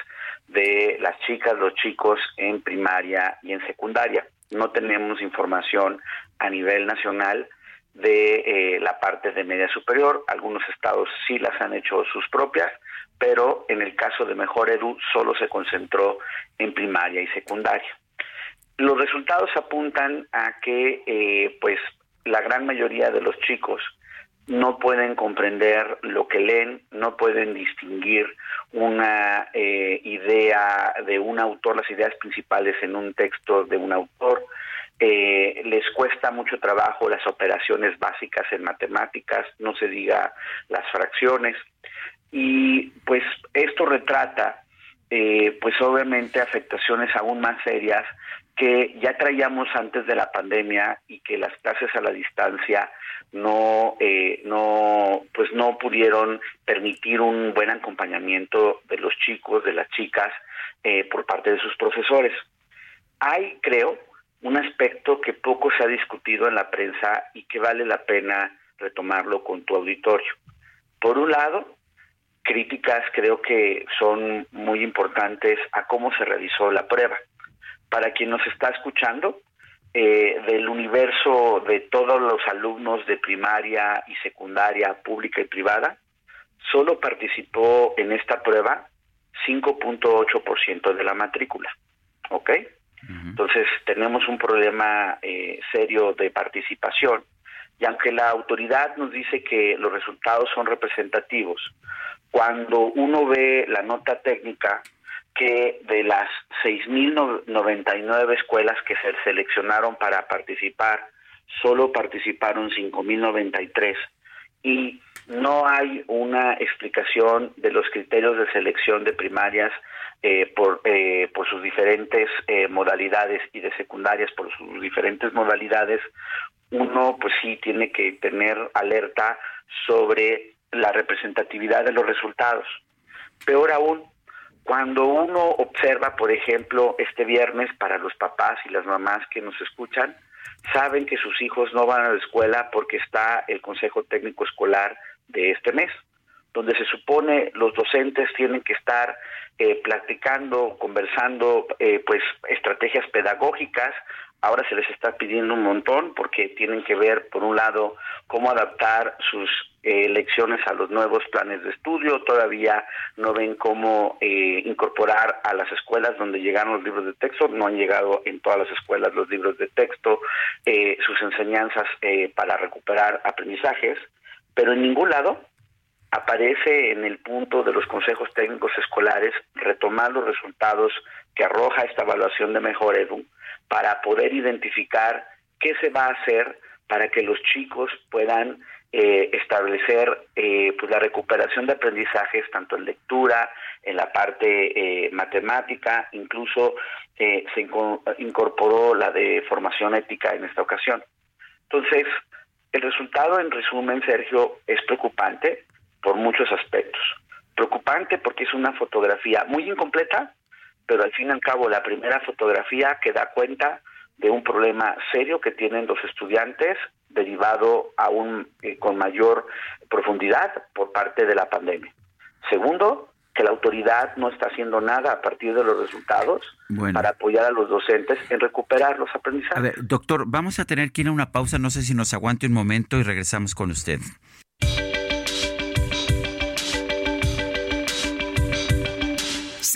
de las chicas, los chicos en primaria y en secundaria. No tenemos información a nivel nacional de eh, la parte de media superior. Algunos estados sí las han hecho sus propias, pero en el caso de Mejor Edu solo se concentró en primaria y secundaria. Los resultados apuntan a que, eh, pues, la gran mayoría de los chicos no pueden comprender lo que leen, no pueden distinguir una eh, idea de un autor, las ideas principales en un texto de un autor. Eh, les cuesta mucho trabajo las operaciones básicas en matemáticas, no se diga las fracciones. Y pues esto retrata, eh, pues obviamente afectaciones aún más serias que ya traíamos antes de la pandemia y que las clases a la distancia no eh, no pues no pudieron permitir un buen acompañamiento de los chicos de las chicas eh, por parte de sus profesores. Hay creo un aspecto que poco se ha discutido en la prensa y que vale la pena retomarlo con tu auditorio. Por un lado críticas creo que son muy importantes a cómo se realizó la prueba para quien nos está escuchando, eh, del universo de todos los alumnos de primaria y secundaria pública y privada, solo participó en esta prueba 5.8% de la matrícula. ¿Ok? Entonces tenemos un problema eh, serio de participación y aunque la autoridad nos dice que los resultados son representativos, cuando uno ve la nota técnica que de las 6.099 escuelas que se seleccionaron para participar, solo participaron 5.093 y no hay una explicación de los criterios de selección de primarias eh, por, eh, por sus diferentes eh, modalidades y de secundarias por sus diferentes modalidades, uno pues sí tiene que tener alerta sobre la representatividad de los resultados. Peor aún, cuando uno observa, por ejemplo, este viernes para los papás y las mamás que nos escuchan, saben que sus hijos no van a la escuela porque está el Consejo Técnico Escolar de este mes, donde se supone los docentes tienen que estar eh, platicando, conversando, eh, pues estrategias pedagógicas. Ahora se les está pidiendo un montón porque tienen que ver, por un lado, cómo adaptar sus eh, lecciones a los nuevos planes de estudio, todavía no ven cómo eh, incorporar a las escuelas donde llegaron los libros de texto, no han llegado en todas las escuelas los libros de texto, eh, sus enseñanzas para recuperar aprendizajes, pero en ningún lado aparece en el punto de los consejos técnicos escolares retomar los resultados que arroja esta evaluación de Mejor Edu para poder identificar qué se va a hacer para que los chicos puedan eh, establecer eh, pues la recuperación de aprendizajes tanto en lectura, en la parte eh, matemática, incluso se incorporó la de formación ética en esta ocasión. Entonces, el resultado, en resumen, Sergio, es preocupante por muchos aspectos. Preocupante porque es una fotografía muy incompleta, pero al fin y al cabo la primera fotografía que da cuenta de un problema serio que tienen los estudiantes derivado aún eh, con mayor profundidad por parte de la pandemia. Segundo, que la autoridad no está haciendo nada a partir de los resultados para apoyar a los docentes en recuperar los aprendizajes. A ver, doctor, vamos a tener que ir a una pausa, no sé si nos aguante un momento y regresamos con usted.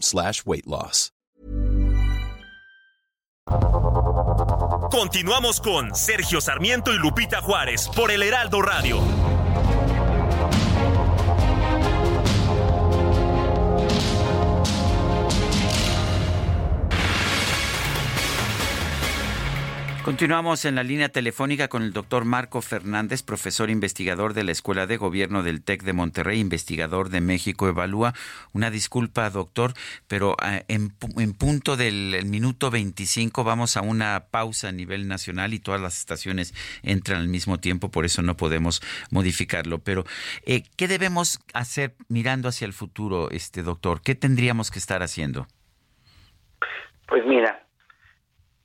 Slash weight loss. Continuamos con Sergio Sarmiento y Lupita Juárez por el Heraldo Radio. Continuamos en la línea telefónica con el doctor Marco Fernández, profesor investigador de la Escuela de Gobierno del TEC de Monterrey, investigador de México Evalúa. Una disculpa, doctor, pero ah, en, punto del minuto 25 vamos a una pausa a nivel nacional y todas las estaciones entran al mismo tiempo, por eso no podemos modificarlo. Pero, eh, ¿qué debemos hacer mirando hacia el futuro, este doctor? ¿Qué tendríamos que estar haciendo? Pues mira,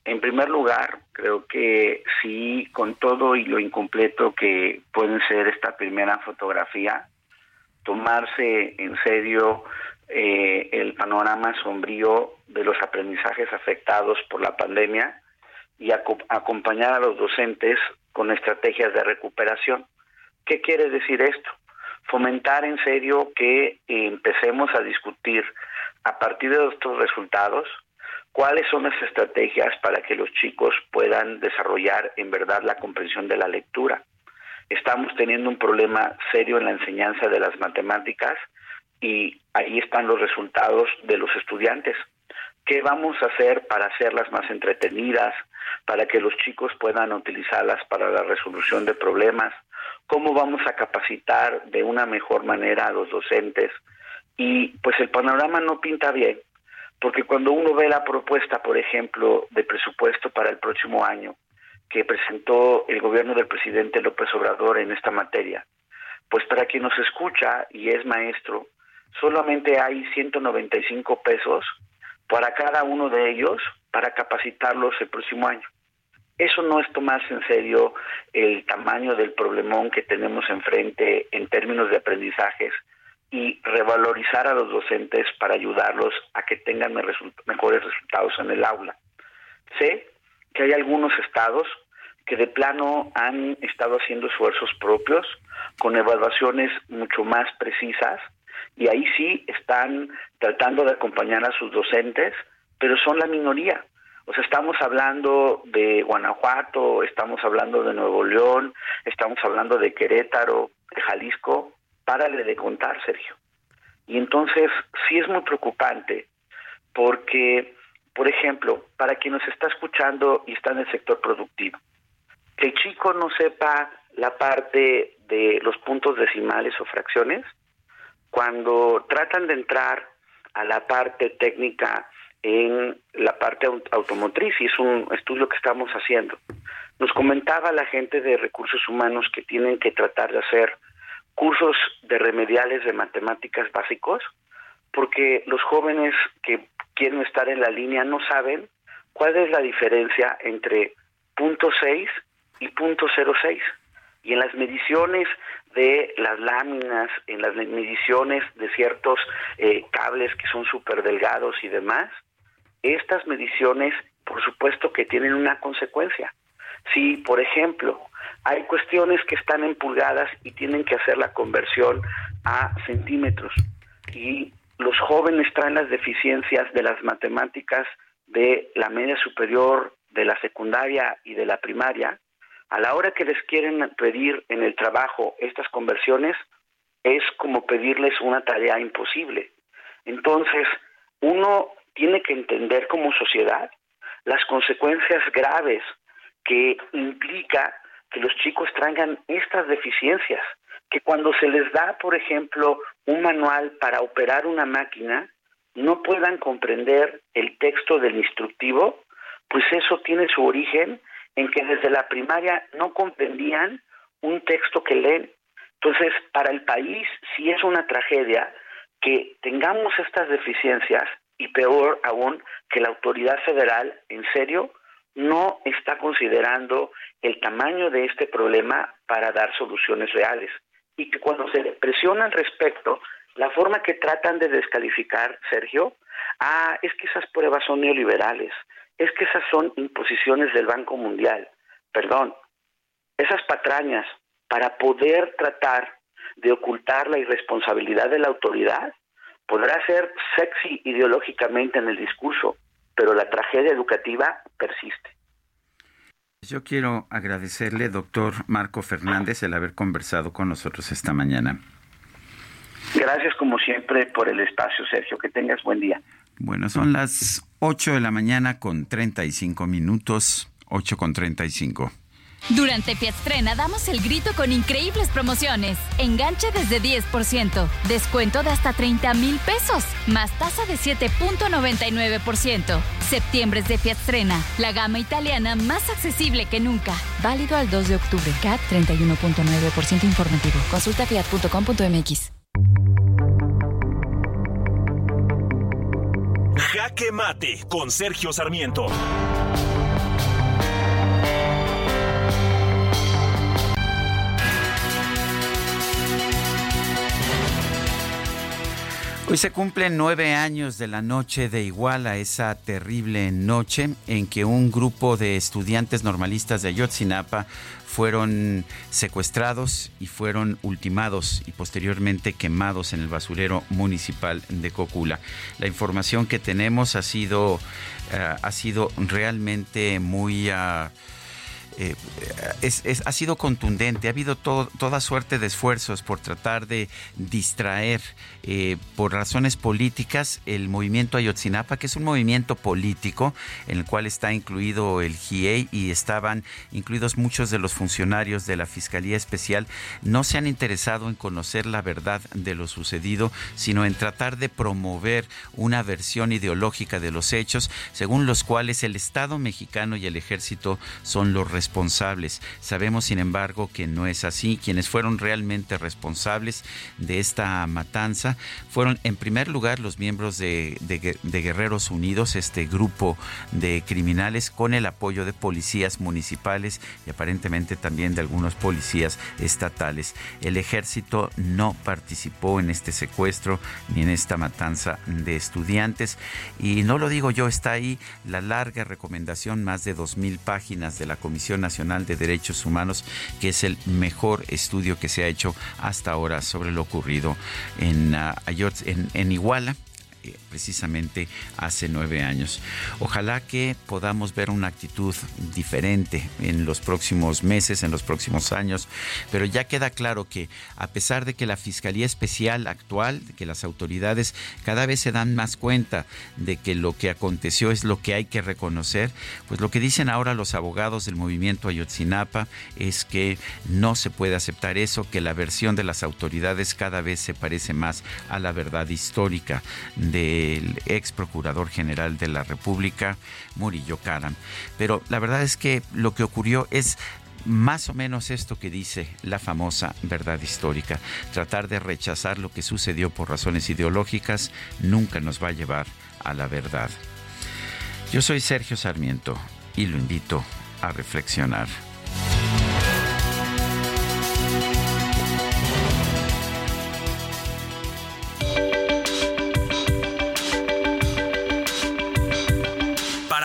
en primer lugar, creo que sí, con todo y lo incompleto que puede ser esta primera fotografía, tomarse en serio eh, el panorama sombrío de los aprendizajes afectados por la pandemia y acompañar a los docentes con estrategias de recuperación. ¿Qué quiere decir esto? Fomentar en serio que empecemos a discutir a partir de estos resultados cuáles son las estrategias para que los chicos puedan desarrollar en verdad la comprensión de la lectura. Estamos teniendo un problema serio en la enseñanza de las matemáticas y ahí están los resultados de los estudiantes. ¿Qué vamos a hacer para hacerlas más entretenidas, para que los chicos puedan utilizarlas para la resolución de problemas? ¿Cómo vamos a capacitar de una mejor manera a los docentes? Y pues el panorama no pinta bien porque cuando uno ve la propuesta, por ejemplo, de presupuesto para el próximo año que presentó el gobierno del presidente López Obrador en esta materia, pues para quien nos escucha y es maestro, solamente hay 195 pesos para cada uno de ellos para capacitarlos el próximo año. Eso no es tomarse en serio el tamaño del problemón que tenemos enfrente en términos de aprendizajes y revalorizar a los docentes para ayudarlos a que tengan mejores resultados en el aula. Sé que hay algunos estados que de plano han estado haciendo esfuerzos propios con evaluaciones mucho más precisas y ahí sí están tratando de acompañar a sus docentes, pero son la minoría. O sea, estamos hablando de Guanajuato, estamos hablando de Nuevo León, estamos hablando de Querétaro, de Jalisco, párale de contar, Sergio. Y entonces sí es muy preocupante porque, por ejemplo, para quien nos está escuchando y está en el sector productivo, que el chico no sepa la parte de los puntos decimales o fracciones, cuando tratan de entrar a la parte técnica en la parte automotriz y es un estudio que estamos haciendo. Nos comentaba la gente de recursos humanos que tienen que tratar de hacer cursos de remediales de matemáticas básicos porque los jóvenes que quieren estar en la línea no saben cuál es la diferencia entre punto 6 y punto 06. Y en las mediciones de las láminas, en las mediciones de ciertos eh, cables que son súper delgados y demás, estas mediciones, por supuesto que tienen una consecuencia. Si, por ejemplo, hay cuestiones que están en pulgadas y tienen que hacer la conversión a centímetros y los jóvenes traen las deficiencias de las matemáticas de la media superior, de la secundaria y de la primaria, a la hora que les quieren pedir en el trabajo estas conversiones, es como pedirles una tarea imposible. Entonces, uno tiene que entender como sociedad las consecuencias graves que implica que los chicos traigan estas deficiencias, que cuando se les da, por ejemplo, un manual para operar una máquina, no puedan comprender el texto del instructivo, pues eso tiene su origen en que desde la primaria no comprendían un texto que leen. Entonces, para el país sí es una tragedia que tengamos estas deficiencias y peor aún que la autoridad federal, en serio, no está considerando el tamaño de este problema para dar soluciones reales. Y que cuando se le presiona al respecto, la forma que tratan de descalificar, Sergio, ah, es que esas pruebas son neoliberales, es que esas son imposiciones del Banco Mundial. Perdón, esas patrañas para poder tratar de ocultar la irresponsabilidad de la autoridad podrá ser sexy ideológicamente en el discurso, pero la tragedia educativa persiste. Yo quiero agradecerle, doctor Marco Fernández, el haber conversado con nosotros esta mañana. Gracias como siempre por el espacio, Sergio. Que tengas buen día. Bueno, son las 8 de la mañana con 35 minutos, 8 con 35. Durante Fiatstrena damos el grito con increíbles promociones. Enganche desde 10%, descuento de hasta 30 mil pesos, más tasa de 7.99%. Septiembre es de Fiatstrena, la gama italiana más accesible que nunca. Válido al 2 de octubre. CAT 31.9% informativo. Consulta fiat.com.mx. Jaque Mate con Sergio Sarmiento. Hoy se cumplen nueve años de la noche de Iguala, esa terrible noche en que un grupo de estudiantes normalistas de Ayotzinapa fueron secuestrados y fueron ultimados y posteriormente quemados en el basurero municipal de Cocula. La información que tenemos ha sido, uh, ha sido realmente muy... Uh, eh, es, ha sido contundente, ha habido toda suerte de esfuerzos por tratar de distraer eh, por razones políticas el movimiento Ayotzinapa, que es un movimiento político en el cual está incluido el GIEI y estaban incluidos muchos de los funcionarios de la Fiscalía Especial, no se han interesado en conocer la verdad de lo sucedido, sino en tratar de promover una versión ideológica de los hechos, según los cuales el Estado mexicano y el ejército son los responsables. Sabemos, sin embargo, que no es así. Quienes fueron realmente responsables de esta matanza fueron, en primer lugar, los miembros de, Guerreros Unidos, este grupo de criminales, con el apoyo de policías municipales y aparentemente también de algunos policías estatales. El ejército no participó en este secuestro ni en esta matanza de estudiantes. Y no lo digo yo, está ahí la larga recomendación, más de dos mil páginas de la Comisión Nacional de Derechos Humanos, que es el mejor estudio que se ha hecho hasta ahora sobre lo ocurrido en, en, en Iguala precisamente hace nueve años. Ojalá que podamos ver una actitud diferente en los próximos meses, en los próximos años, pero ya queda claro que a pesar de que la Fiscalía Especial actual, que las autoridades cada vez se dan más cuenta de que lo que aconteció es lo que hay que reconocer, pues lo que dicen ahora los abogados del movimiento Ayotzinapa es que no se puede aceptar eso, que la versión de las autoridades cada vez se parece más a la verdad histórica del ex procurador general de la República, Murillo Karam. Pero la verdad es que lo que ocurrió es más o menos esto que dice la famosa verdad histórica. Tratar de rechazar lo que sucedió por razones ideológicas nunca nos va a llevar a la verdad. Yo soy Sergio Sarmiento y lo invito a reflexionar.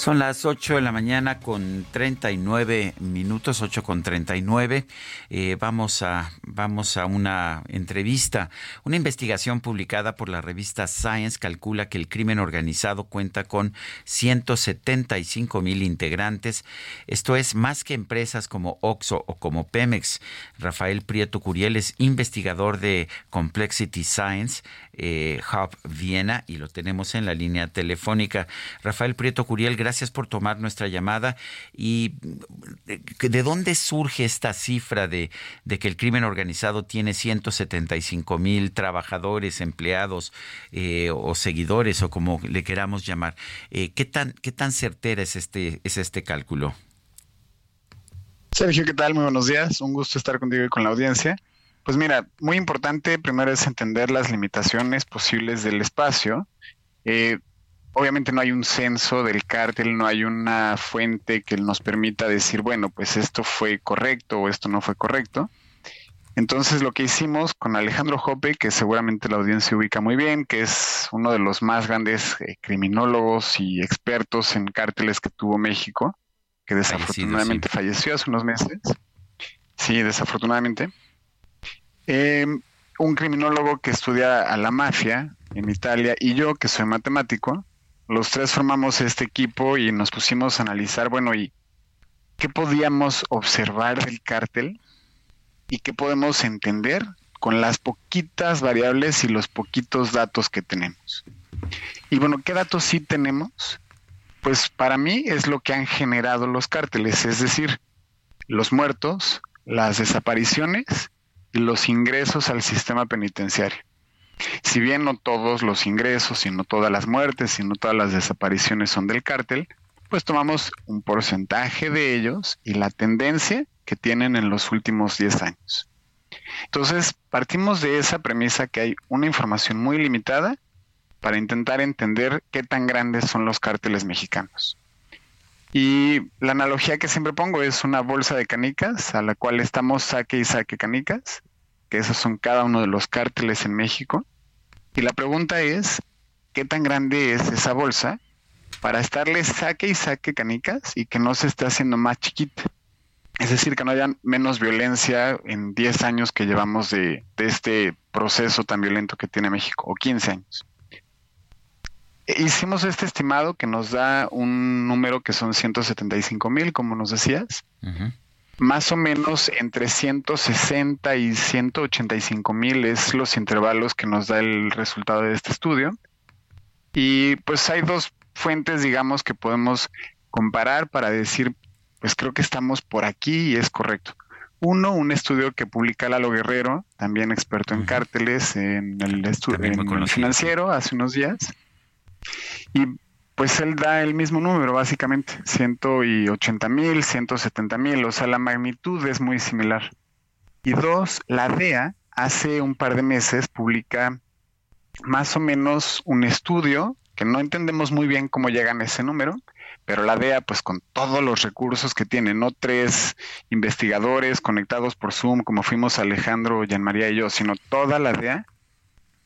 Son las 8 de la mañana con 39 minutos, 8 con 39. Eh, vamos, a, vamos a una entrevista. Una investigación publicada por la revista Science calcula que el crimen organizado cuenta con 175 mil integrantes. Esto es más que empresas como Oxo o como Pemex. Rafael Prieto Curiel es investigador de Complexity Science eh, Hub Viena y lo tenemos en la línea telefónica. Rafael Prieto Curiel, gracias por tomar nuestra llamada. ¿Y de dónde surge esta cifra de, que el crimen organizado tiene 175 mil trabajadores, empleados eh, o seguidores o como le queramos llamar? Eh, ¿qué, tan, ¿Qué tan certera es este, es este cálculo? Sergio, ¿qué tal? Muy buenos días. Un gusto estar contigo y con la audiencia. Pues mira, muy importante primero es entender las limitaciones posibles del espacio. Eh, obviamente no hay un censo del cártel, no hay una fuente que nos permita decir, bueno, pues esto fue correcto o esto no fue correcto. Entonces lo que hicimos con Alejandro Jope, que seguramente la audiencia ubica muy bien, que es uno de los más grandes eh, criminólogos y expertos en cárteles que tuvo México, que desafortunadamente falleció hace unos meses. Sí, desafortunadamente. Eh, un criminólogo que estudia a la mafia en Italia y yo que soy matemático, los tres formamos este equipo y nos pusimos a analizar, bueno, ¿y qué podíamos observar del cártel y qué podemos entender con las poquitas variables y los poquitos datos que tenemos? Y bueno, ¿qué datos sí tenemos? Pues para mí es lo que han generado los cárteles, es decir, los muertos, las desapariciones los ingresos al sistema penitenciario. Si bien no todos los ingresos, y no todas las muertes, y no todas las desapariciones son del cártel, pues tomamos un porcentaje de ellos y la tendencia que tienen en los últimos 10 años. Entonces, partimos de esa premisa que hay una información muy limitada para intentar entender qué tan grandes son los cárteles mexicanos. Y la analogía que siempre pongo es una bolsa de canicas a la cual estamos saque y saque canicas, que esos son cada uno de los cárteles en México. Y la pregunta es, ¿qué tan grande es esa bolsa para estarle saque y saque canicas y que no se esté haciendo más chiquita? Es decir, que no haya menos violencia en 10 años que llevamos de, este proceso tan violento que tiene México, o 15 años. Hicimos este estimado que nos da un número que son 175 mil, como nos decías. Más o menos entre 160 y 185 mil es los intervalos que nos da el resultado de este estudio. Y pues hay dos fuentes, digamos, que podemos comparar para decir, pues creo que estamos por aquí y es correcto. Uno, un estudio que publica Lalo Guerrero, también experto en cárteles, en el estudio financiero, hace unos días. Y pues él da el mismo número, básicamente, 180 mil, 170 mil, o sea, la magnitud es muy similar. Y dos, la DEA hace un par de meses publica más o menos un estudio que no entendemos muy bien cómo llegan a ese número, pero la DEA, pues con todos los recursos que tiene, no tres investigadores conectados por Zoom, como fuimos Alejandro, Jean María y yo, sino toda la DEA,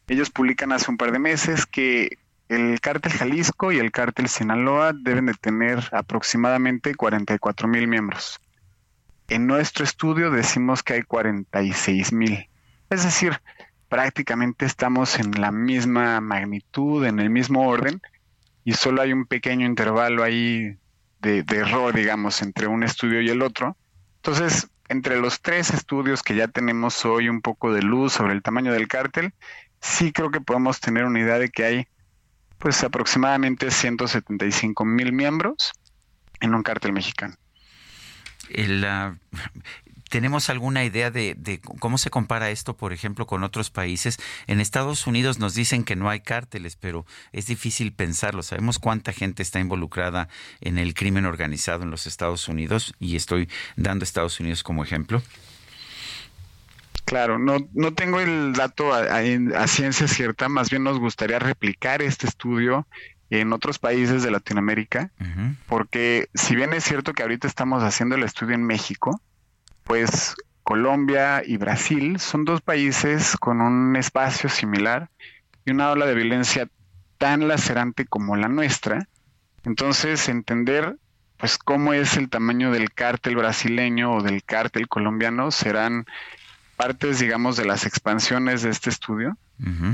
ellos publican hace un par de meses que el cártel Jalisco y el cártel Sinaloa deben de tener aproximadamente 44 mil miembros. En nuestro estudio decimos que hay 46 mil. Es decir, prácticamente estamos en la misma magnitud, en el mismo orden, y solo hay un pequeño intervalo ahí de, error, digamos, entre un estudio y el otro. Entonces, entre los tres estudios que ya tenemos hoy un poco de luz sobre el tamaño del cártel, sí creo que podemos tener una idea de que hay pues aproximadamente 175 mil miembros en un cártel mexicano. ¿Tenemos alguna idea de, cómo se compara esto, por ejemplo, con otros países? En Estados Unidos nos dicen que no hay cárteles, pero es difícil pensarlo. Sabemos cuánta gente está involucrada en el crimen organizado en los Estados Unidos y estoy dando Estados Unidos como ejemplo. Claro, no, no tengo el dato a, ciencia cierta, más bien nos gustaría replicar este estudio en otros países de Latinoamérica, porque si bien es cierto que ahorita estamos haciendo el estudio en México, pues Colombia y Brasil son dos países con un espacio similar y una ola de violencia tan lacerante como la nuestra. Entonces, entender pues cómo es el tamaño del cártel brasileño o del cártel colombiano serán partes, digamos, de las expansiones de este estudio.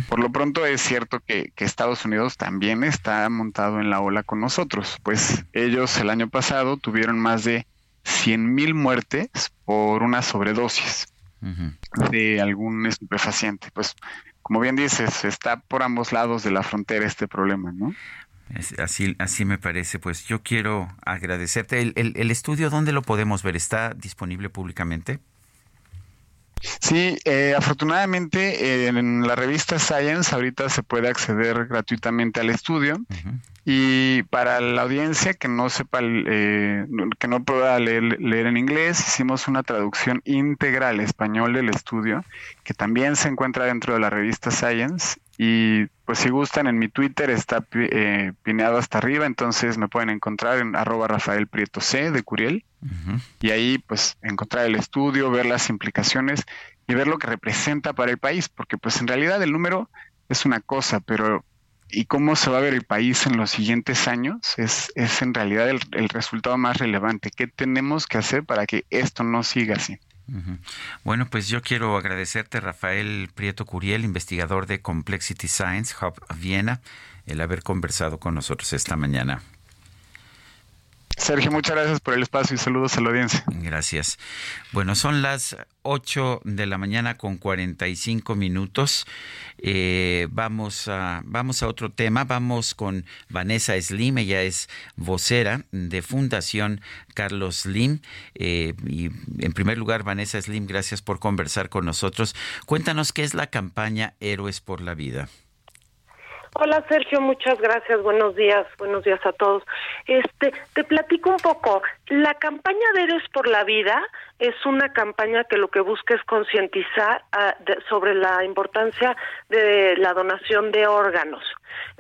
Por lo pronto es cierto que, Estados Unidos también está montado en la ola con nosotros, pues ellos el año pasado tuvieron más de 100.000 muertes por una sobredosis de algún estupefaciente. Pues, como bien dices, está por ambos lados de la frontera este problema, ¿no? así, así me parece. Pues yo quiero agradecerte. ¿El, el estudio dónde lo podemos ver? ¿Está disponible públicamente? Sí, eh, afortunadamente en la revista Science ahorita se puede acceder gratuitamente al estudio y para la audiencia que no sepa, eh, que no pueda leer, leer, en inglés, hicimos una traducción íntegra al español del estudio que también se encuentra dentro de la revista Science y pues si gustan, en mi Twitter está eh, pineado hasta arriba, entonces me pueden encontrar en arroba Rafael Prieto C de Curiel. Y ahí pues encontrar el estudio, ver las implicaciones y ver lo que representa para el país, porque pues en realidad el número es una cosa, pero ¿y cómo se va a ver el país en los siguientes años? Es, es en realidad el, el resultado más relevante. ¿Qué tenemos que hacer para que esto no siga así? Bueno, pues yo quiero agradecerte, Rafael Prieto Curiel, investigador de Complexity Science Hub Viena, el haber conversado con nosotros esta mañana. Sergio, muchas gracias por el espacio y saludos a la audiencia. Gracias. Bueno, son las 8 de la mañana con 45 minutos. Eh, vamos, a, vamos a otro tema. Vamos con Vanessa Slim. Ella es vocera de Fundación Carlos Slim. Eh, y en primer lugar, Vanessa Slim, gracias por conversar con nosotros. Cuéntanos qué es la campaña Héroes por la Vida. Hola Sergio, muchas gracias. Buenos días, buenos días a todos. Este, te platico un poco. La campaña de Héroes por la Vida es una campaña que lo que busca es concientizar ah, sobre la importancia de la donación de órganos.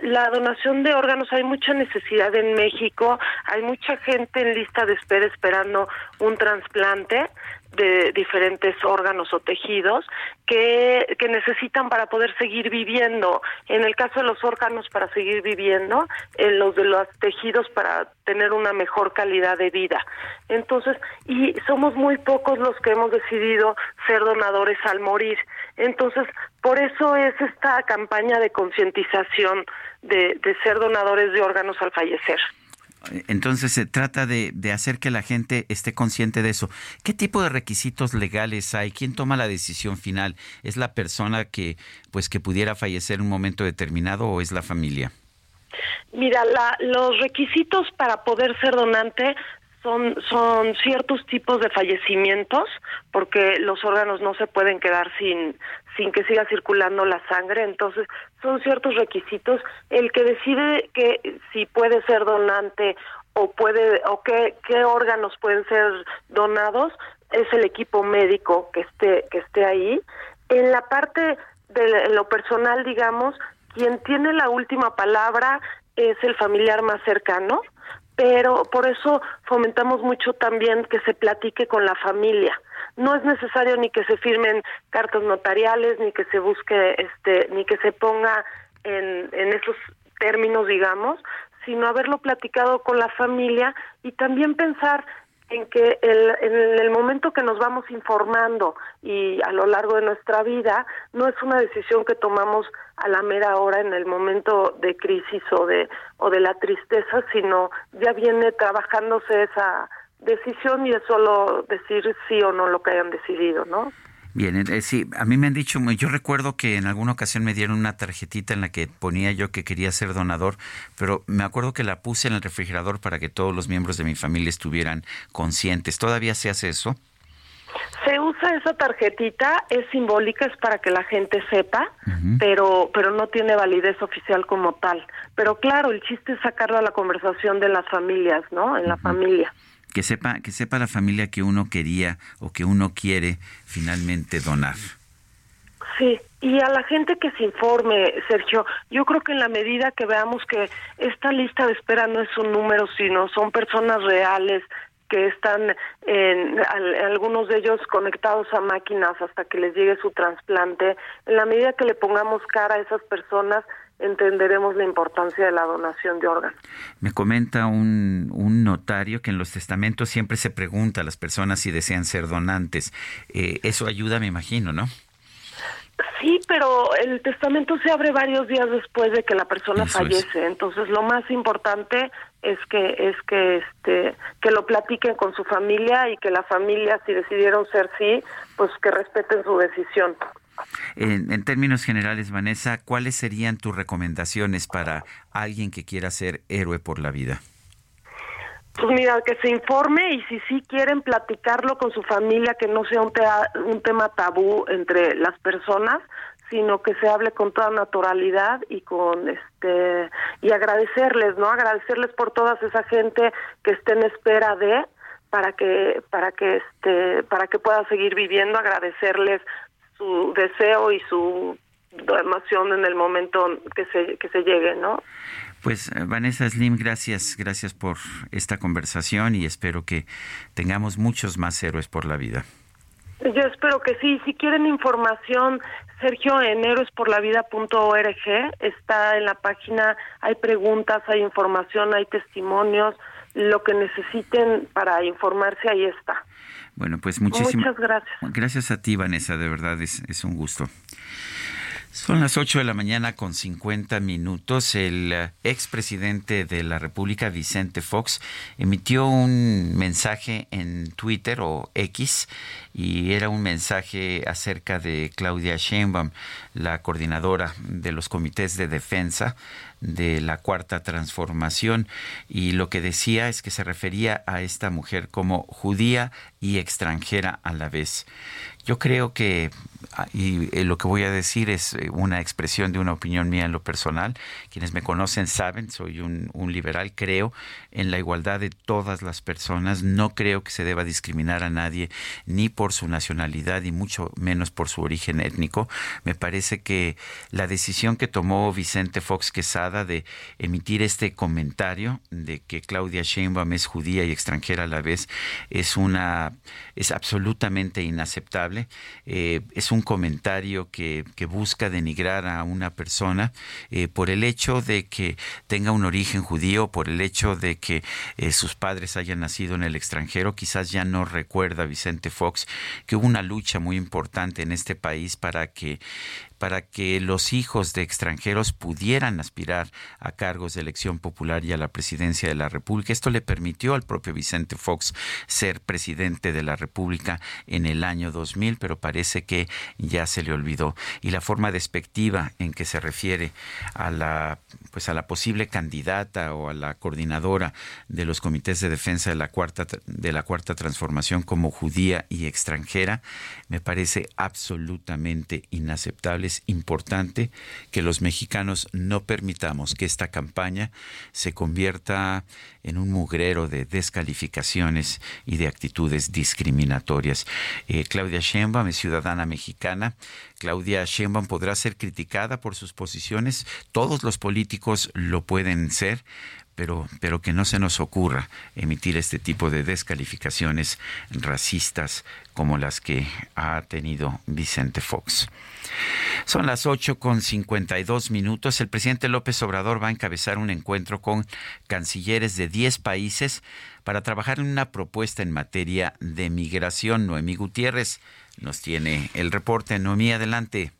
La donación de órganos hay mucha necesidad en México, hay mucha gente en lista de espera esperando un trasplante de diferentes órganos o tejidos que, que necesitan para poder seguir viviendo. En el caso de los órganos para seguir viviendo, en los de los tejidos para tener una mejor calidad de vida. Entonces, y somos muy pocos los que hemos decidido ser donadores al morir. Entonces, por eso es esta campaña de concientización de, de ser donadores de órganos al fallecer. Entonces se trata de, hacer que la gente esté consciente de eso. ¿Qué tipo de requisitos legales hay? ¿Quién toma la decisión final? ¿Es la persona que, pues, que pudiera fallecer en un momento determinado o es la familia? Mira, los requisitos para poder ser donante son, son ciertos tipos de fallecimientos, porque los órganos no se pueden quedar sin, sin que siga circulando la sangre, entonces son ciertos requisitos. El que decide que si puede ser donante o puede o qué, qué órganos pueden ser donados es el equipo médico que esté que esté ahí. En la parte de lo personal, digamos, quien tiene la última palabra es el familiar más cercano pero por eso fomentamos mucho también que se platique con la familia. No es necesario ni que se firmen cartas notariales, ni que se busque, este, ni que se ponga en, en esos términos, digamos, sino haberlo platicado con la familia y también pensar en que el, en el momento que nos vamos informando y a lo largo de nuestra vida, no es una decisión que tomamos a la mera hora en el momento de crisis o de, o de la tristeza, sino ya viene trabajándose esa decisión y es solo decir sí o no lo que hayan decidido, ¿no? Bien, eh, sí, a mí me han dicho, yo recuerdo que en alguna ocasión me dieron una tarjetita en la que ponía yo que quería ser donador, pero me acuerdo que la puse en el refrigerador para que todos los miembros de mi familia estuvieran conscientes. ¿Todavía se hace eso? Se usa esa tarjetita, es simbólica, es para que la gente sepa, pero pero no tiene validez oficial como tal. Pero claro, el chiste es sacarlo a la conversación de las familias, ¿no? En la familia. Que sepa, que sepa la familia que uno quería o que uno quiere finalmente donar. Sí, y a la gente que se informe, Sergio, yo creo que en la medida que veamos que esta lista de espera no es un número, sino son personas reales, que están en, algunos de ellos conectados a máquinas hasta que les llegue su trasplante. En la medida que le pongamos cara a esas personas, entenderemos la importancia de la donación de órganos. Me comenta un, un notario que en los testamentos siempre se pregunta a las personas si desean ser donantes. Eh, eso ayuda, me imagino, ¿no? Sí, pero el testamento se abre varios días después de que la persona fallece, entonces lo más importante es que es que este que lo platiquen con su familia y que la familia si decidieron ser sí, pues que respeten su decisión. En, términos generales, Vanessa, ¿cuáles serían tus recomendaciones para alguien que quiera ser héroe por la vida? Pues mira, que se informe y si sí quieren platicarlo con su familia, que no sea un, un tema tabú entre las personas, sino que se hable con toda naturalidad y con este y agradecerles, ¿no? Agradecerles por toda esa gente que esté en espera de para que para que este para que pueda seguir viviendo, agradecerles su deseo y su donación en el momento que se que se llegue, ¿no? Pues eh, Vanessa Slim, gracias, gracias por esta conversación y espero que tengamos muchos más héroes por la vida. Yo espero que sí. Si quieren información, Sergio, en héroesporlavida.org está en la página, hay preguntas, hay información, hay testimonios, lo que necesiten para informarse, ahí está. Bueno, pues muchísimas gracias. Gracias a ti, Vanessa, de verdad es, es un gusto. Son las 8 de la mañana con 50 minutos. El eh, expresidente de la República, Vicente Fox, emitió un mensaje en Twitter o X y era un mensaje acerca de Claudia Sheinbaum, la coordinadora de los comités de defensa de la cuarta transformación y lo que decía es que se refería a esta mujer como judía y extranjera a la vez. Yo creo que, y eh, lo que voy a decir es eh, una expresión de una opinión mía en lo personal, quienes me conocen saben, soy un, un liberal, creo en la igualdad de todas las personas, no creo que se deba discriminar a nadie ni por su nacionalidad y mucho menos por su origen étnico. Me parece que la decisión que tomó Vicente Fox Quesada de emitir este comentario de que Claudia Sheinbaum es judía y extranjera a la vez es una es absolutamente inaceptable. Eh, es un comentario que, busca denigrar a una persona eh, por el hecho de que tenga un origen judío, por el hecho de que eh, sus padres hayan nacido en el extranjero. Quizás ya no recuerda Vicente Fox que hubo una lucha muy importante en este país para que para que los hijos de extranjeros pudieran aspirar a cargos de elección popular y a la presidencia de la República. Esto le permitió al propio Vicente Fox ser presidente de la República en el año 2000, pero parece que ya se le olvidó. Y la forma despectiva en que se refiere a la pues a la posible candidata o a la coordinadora de los comités de defensa de la cuarta de la cuarta transformación como judía y extranjera me parece absolutamente inaceptable es importante que los mexicanos no permitamos que esta campaña se convierta en un mugrero de descalificaciones y de actitudes discriminatorias. Eh, Claudia Sheinbaum es ciudadana mexicana. Claudia Sheinbaum podrá ser criticada por sus posiciones. Todos los políticos lo pueden ser, pero, pero que no se nos ocurra emitir este tipo de descalificaciones racistas como las que ha tenido Vicente Fox. Son las 8 con 52 minutos. El presidente López Obrador va a encabezar un encuentro con cancilleres de 10 países para trabajar en una propuesta en materia de migración. Noemí Gutiérrez nos tiene el reporte. Noemí, adelante.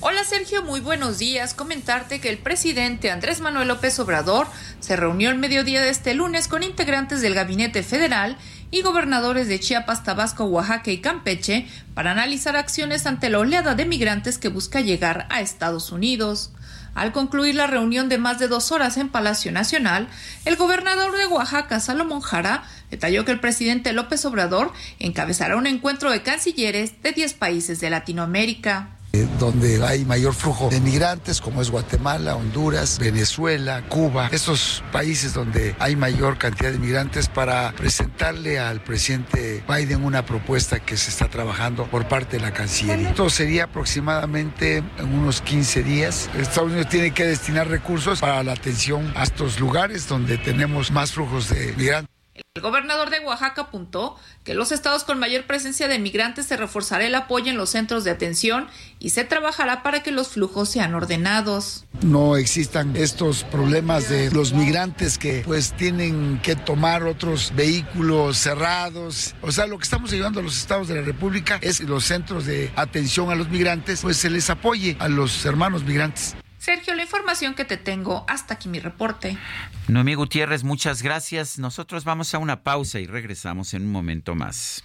Hola Sergio, muy buenos días. Comentarte que el presidente Andrés Manuel López Obrador se reunió el mediodía de este lunes con integrantes del gabinete federal y gobernadores de Chiapas, Tabasco, Oaxaca y Campeche para analizar acciones ante la oleada de migrantes que busca llegar a Estados Unidos. Al concluir la reunión de más de dos horas en Palacio Nacional, el gobernador de Oaxaca, Salomón Jara, detalló que el presidente López Obrador encabezará un encuentro de cancilleres de 10 países de Latinoamérica. Eh, donde hay mayor flujo de migrantes, como es Guatemala, Honduras, Venezuela, Cuba, estos países donde hay mayor cantidad de migrantes para presentarle al presidente Biden una propuesta que se está trabajando por parte de la Cancillería. Esto sería aproximadamente en unos 15 días. Estados Unidos tiene que destinar recursos para la atención a estos lugares donde tenemos más flujos de migrantes. El gobernador de Oaxaca apuntó que los estados con mayor presencia de migrantes se reforzará el apoyo en los centros de atención y se trabajará para que los flujos sean ordenados. No existan estos problemas de los migrantes que pues tienen que tomar otros vehículos cerrados. O sea, lo que estamos ayudando a los estados de la República es que los centros de atención a los migrantes pues se les apoye a los hermanos migrantes. Sergio, la información que te tengo, hasta aquí mi reporte. Noemí Gutiérrez, muchas gracias. Nosotros vamos a una pausa y regresamos en un momento más.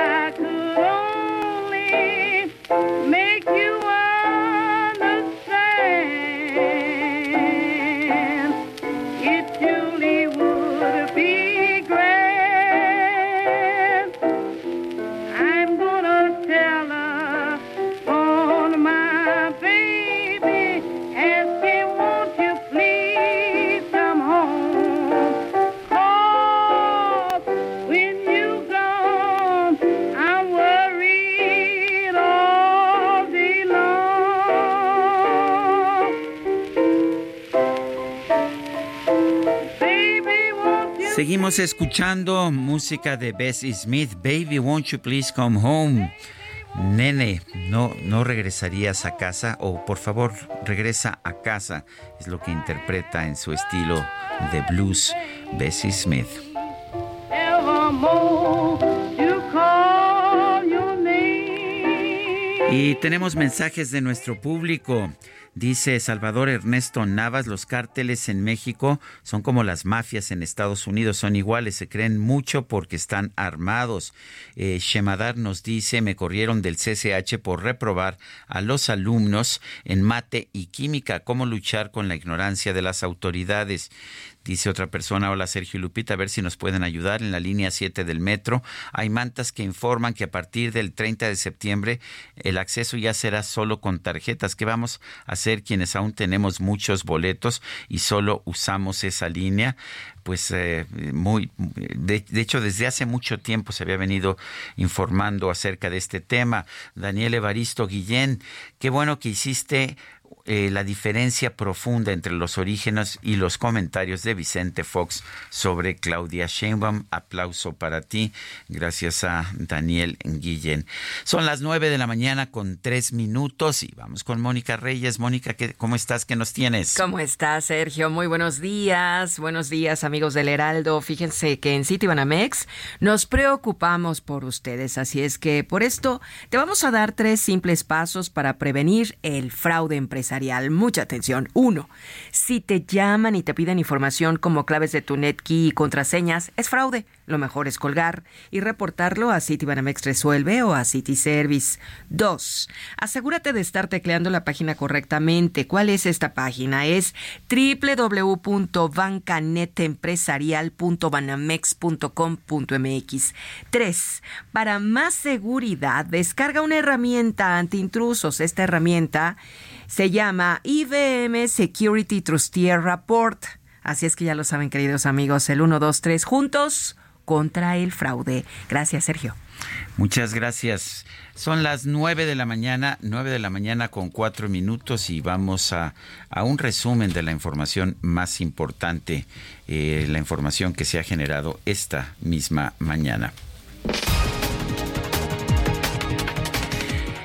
Seguimos escuchando música de Bessie Smith. Baby, won't you please come home? Nene, no, no regresarías a casa o por favor regresa a casa. Es lo que interpreta en su estilo de blues Bessie Smith. Y tenemos mensajes de nuestro público. Dice Salvador Ernesto Navas, los cárteles en México son como las mafias en Estados Unidos, son iguales, se creen mucho porque están armados. Eh, Shemadar nos dice, me corrieron del CCH por reprobar a los alumnos en mate y química, cómo luchar con la ignorancia de las autoridades. Dice otra persona, hola Sergio Lupita, a ver si nos pueden ayudar en la línea 7 del metro. Hay mantas que informan que a partir del 30 de septiembre el acceso ya será solo con tarjetas. ¿Qué vamos a hacer quienes aún tenemos muchos boletos y solo usamos esa línea pues eh, muy de, hecho desde hace mucho tiempo se había venido informando acerca de este tema Daniel Evaristo Guillén qué bueno que hiciste eh, la diferencia profunda entre los orígenes y los comentarios de Vicente Fox sobre Claudia Sheinbaum. Aplauso para ti. Gracias a Daniel Guillén. Son las nueve de la mañana con tres minutos y vamos con Mónica Reyes. Mónica, ¿cómo estás? ¿Qué nos tienes? ¿Cómo estás, Sergio? Muy buenos días. Buenos días, amigos del Heraldo. Fíjense que en Citibanamex nos preocupamos por ustedes. Así es que por esto te vamos a dar tres simples pasos para prevenir el fraude empresarial Mucha atención. Uno, si te llaman y te piden información como claves de tu NetKey y contraseñas, es fraude. Lo mejor es colgar y reportarlo a Citibanamex Resuelve o a Citiservice. Dos, asegúrate de estar tecleando la página correctamente. ¿Cuál es esta página? Es www.bancanetempresarial.banamex.com.mx. Tres, para más seguridad, descarga una herramienta anti-intrusos. Esta herramienta se llama IBM Security Trustier Report. Así es que ya lo saben, queridos amigos, el 1, 2, 3 juntos contra el fraude. Gracias, Sergio. Muchas gracias. Son las 9 de la mañana, 9 de la mañana con cuatro minutos y vamos a, a un resumen de la información más importante, eh, la información que se ha generado esta misma mañana.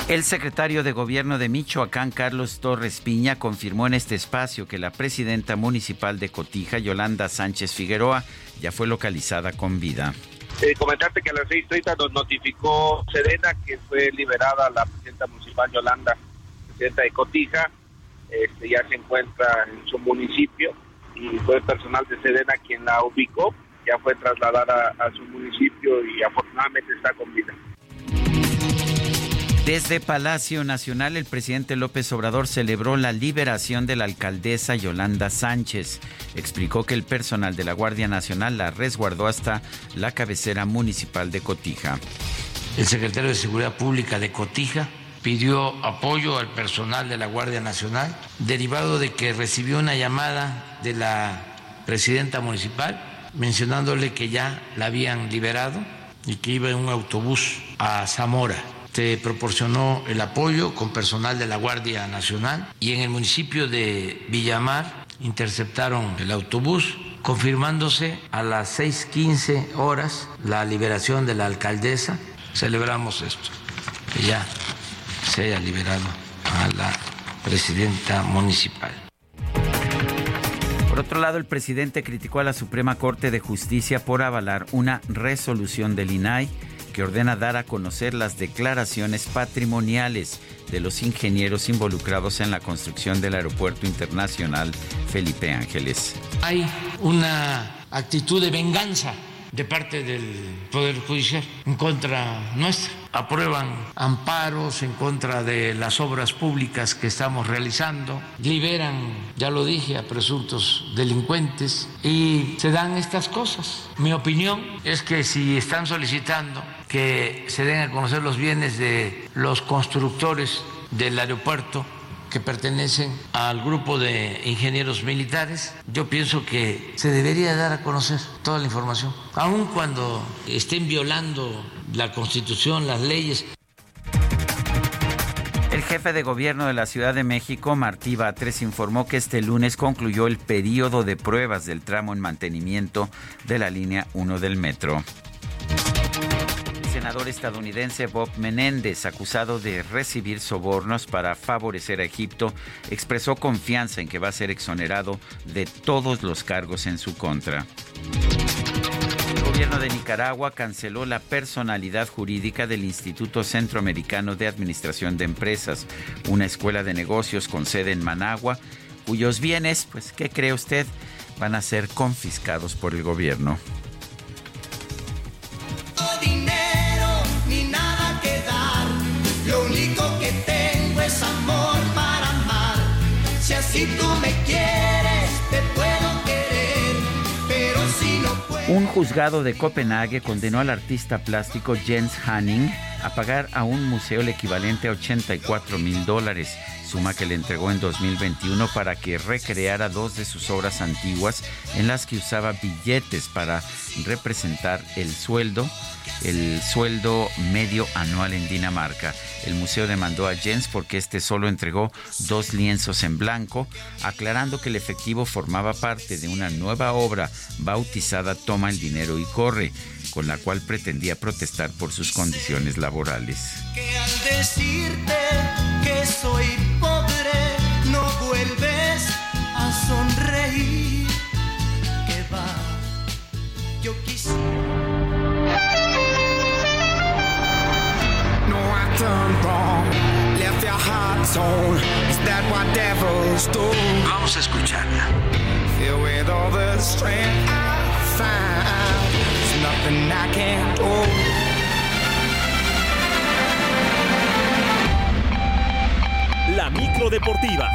El secretario de Gobierno de Michoacán, Carlos Torres Piña, confirmó en este espacio que la presidenta municipal de Cotija, Yolanda Sánchez Figueroa, ya fue localizada con vida. Eh, comentarte que a las 6.30 nos notificó Sedena que fue liberada la presidenta municipal Yolanda, presidenta de Cotija, este, ya se encuentra en su municipio y fue personal de Sedena quien la ubicó, ya fue trasladada a su municipio y afortunadamente está con vida. Desde Palacio Nacional, el presidente López Obrador celebró la liberación de la alcaldesa Yolanda Sánchez. Explicó que el personal de la Guardia Nacional la resguardó hasta la cabecera municipal de Cotija. El secretario de Seguridad Pública de Cotija pidió apoyo al personal de la Guardia Nacional, derivado de que recibió una llamada de la presidenta municipal mencionándole que ya la habían liberado y que iba en un autobús a Zamora se proporcionó el apoyo con personal de la Guardia Nacional y en el municipio de Villamar interceptaron el autobús confirmándose a las 6.15 horas la liberación de la alcaldesa. Celebramos esto, que ya se haya liberado a la presidenta municipal. Por otro lado, el presidente criticó a la Suprema Corte de Justicia por avalar una resolución del INAI que ordena dar a conocer las declaraciones patrimoniales de los ingenieros involucrados en la construcción del Aeropuerto Internacional Felipe Ángeles. Hay una actitud de venganza de parte del Poder Judicial en contra nuestra. Aprueban amparos en contra de las obras públicas que estamos realizando, liberan, ya lo dije, a presuntos delincuentes y se dan estas cosas. Mi opinión es que si están solicitando que se den a conocer los bienes de los constructores del aeropuerto que pertenecen al grupo de ingenieros militares, yo pienso que se debería dar a conocer toda la información, aun cuando estén violando la Constitución, las leyes. El jefe de gobierno de la Ciudad de México, Martí Batres, informó que este lunes concluyó el periodo de pruebas del tramo en mantenimiento de la línea 1 del metro senador estadounidense Bob Menéndez, acusado de recibir sobornos para favorecer a Egipto, expresó confianza en que va a ser exonerado de todos los cargos en su contra. El gobierno de Nicaragua canceló la personalidad jurídica del Instituto Centroamericano de Administración de Empresas, una escuela de negocios con sede en Managua, cuyos bienes, pues, ¿qué cree usted? van a ser confiscados por el gobierno. Un juzgado de Copenhague condenó al artista plástico Jens Hanning a pagar a un museo el equivalente a 84 mil dólares suma que le entregó en 2021 para que recreara dos de sus obras antiguas en las que usaba billetes para representar el sueldo, el sueldo medio anual en Dinamarca. El museo demandó a Jens porque este solo entregó dos lienzos en blanco, aclarando que el efectivo formaba parte de una nueva obra bautizada Toma el dinero y corre, con la cual pretendía protestar por sus condiciones laborales. Que al decirte que soy No, I turned wrong, left your heart torn. Is that what devils do? Vamos a escucharla. Filled with all the strength I find, there's nothing I can't do. La micro deportiva.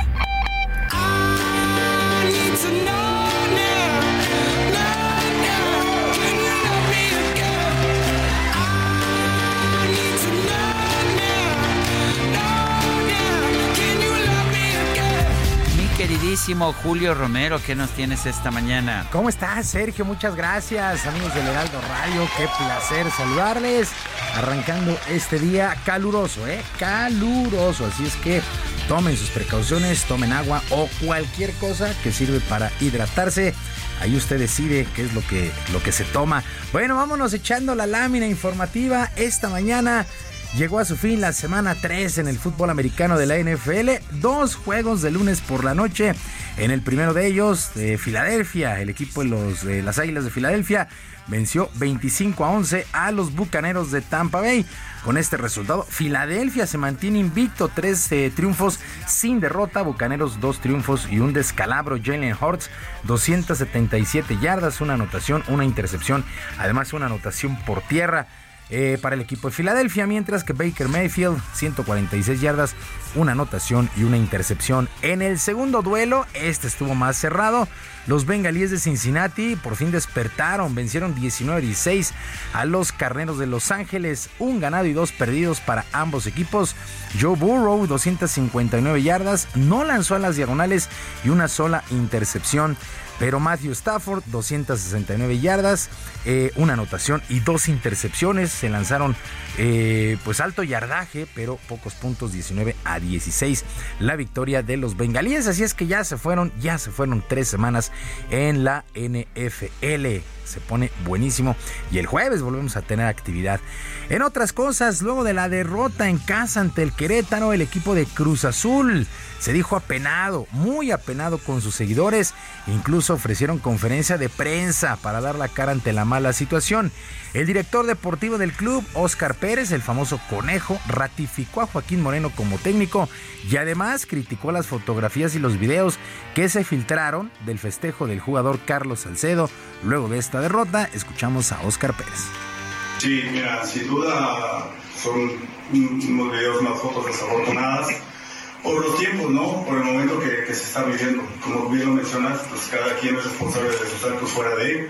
I need to know queridísimo Julio Romero, ¿qué nos tienes esta mañana? ¿Cómo estás, Sergio? Muchas gracias, amigos del Heraldo Radio. Qué placer saludarles. Arrancando este día caluroso, ¿eh? Caluroso. Así es que tomen sus precauciones, tomen agua o cualquier cosa que sirve para hidratarse. Ahí usted decide qué es lo que, lo que se toma. Bueno, vámonos echando la lámina informativa. Esta mañana llegó a su fin la semana 3 en el fútbol americano de la NFL. Dos juegos de lunes por la noche. En el primero de ellos, de Filadelfia, el equipo de, los, de las Águilas de Filadelfia venció 25 a 11 a los Bucaneros de Tampa Bay. Con este resultado, Filadelfia se mantiene invicto, tres eh, triunfos sin derrota, Bucaneros dos triunfos y un descalabro. Jalen Hurts, 277 yardas, una anotación, una intercepción, además una anotación por tierra. Eh, para el equipo de Filadelfia, mientras que Baker Mayfield, 146 yardas, una anotación y una intercepción. En el segundo duelo, este estuvo más cerrado. Los bengalíes de Cincinnati por fin despertaron, vencieron 19-16 a los carneros de Los Ángeles, un ganado y dos perdidos para ambos equipos. Joe Burrow, 259 yardas, no lanzó a las diagonales y una sola intercepción. Pero Matthew Stafford, 269 yardas, eh, una anotación y dos intercepciones. Se lanzaron eh, pues alto yardaje, pero pocos puntos, 19 a 16. La victoria de los bengalíes. Así es que ya se fueron, ya se fueron tres semanas en la NFL. Se pone buenísimo. Y el jueves volvemos a tener actividad. En otras cosas, luego de la derrota en casa ante el Querétaro, el equipo de Cruz Azul se dijo apenado, muy apenado con sus seguidores. Incluso ofrecieron conferencia de prensa para dar la cara ante la mala situación. El director deportivo del club, Oscar Pérez, el famoso conejo, ratificó a Joaquín Moreno como técnico y además criticó las fotografías y los videos que se filtraron del festejo del jugador Carlos Salcedo. Luego de esta derrota, escuchamos a Oscar Pérez. Sí, mira, sin duda son unos videos, unas fotos desafortunadas por los tiempos, ¿no? Por el momento que, se está viviendo. Como bien lo mencionas, pues cada quien es responsable de sus actos fuera de él.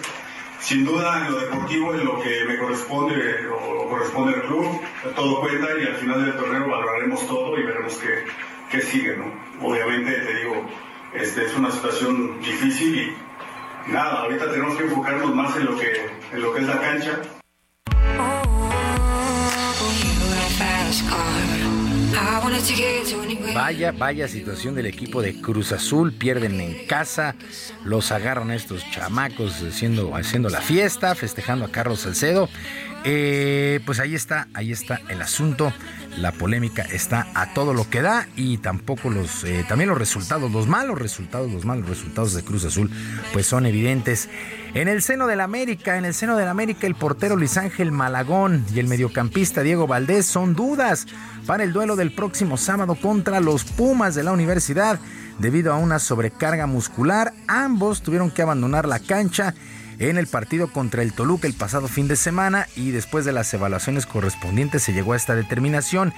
Sin duda, en lo deportivo, en lo que me corresponde o corresponde al club, todo cuenta y al final del torneo valoraremos todo y veremos qué, qué sigue, ¿no? Obviamente, te digo, este, es una situación difícil y nada, ahorita tenemos que enfocarnos más en lo que, en lo que es la cancha. Vaya, vaya situación del equipo de Cruz Azul. Pierden en casa. Los agarran estos chamacos haciendo, haciendo la fiesta, festejando a Carlos Salcedo. Eh, pues ahí está, ahí está el asunto. La polémica está a todo lo que da y tampoco los, eh, también los resultados, los malos resultados, los malos resultados de Cruz Azul, pues son evidentes. En el seno del América, en el seno del América, el portero Luis Ángel Malagón y el mediocampista Diego Valdés son dudas para el duelo del próximo sábado contra los Pumas de la universidad. Debido a una sobrecarga muscular, ambos tuvieron que abandonar la cancha en el partido contra el Toluca el pasado fin de semana y después de las evaluaciones correspondientes se llegó a esta determinación.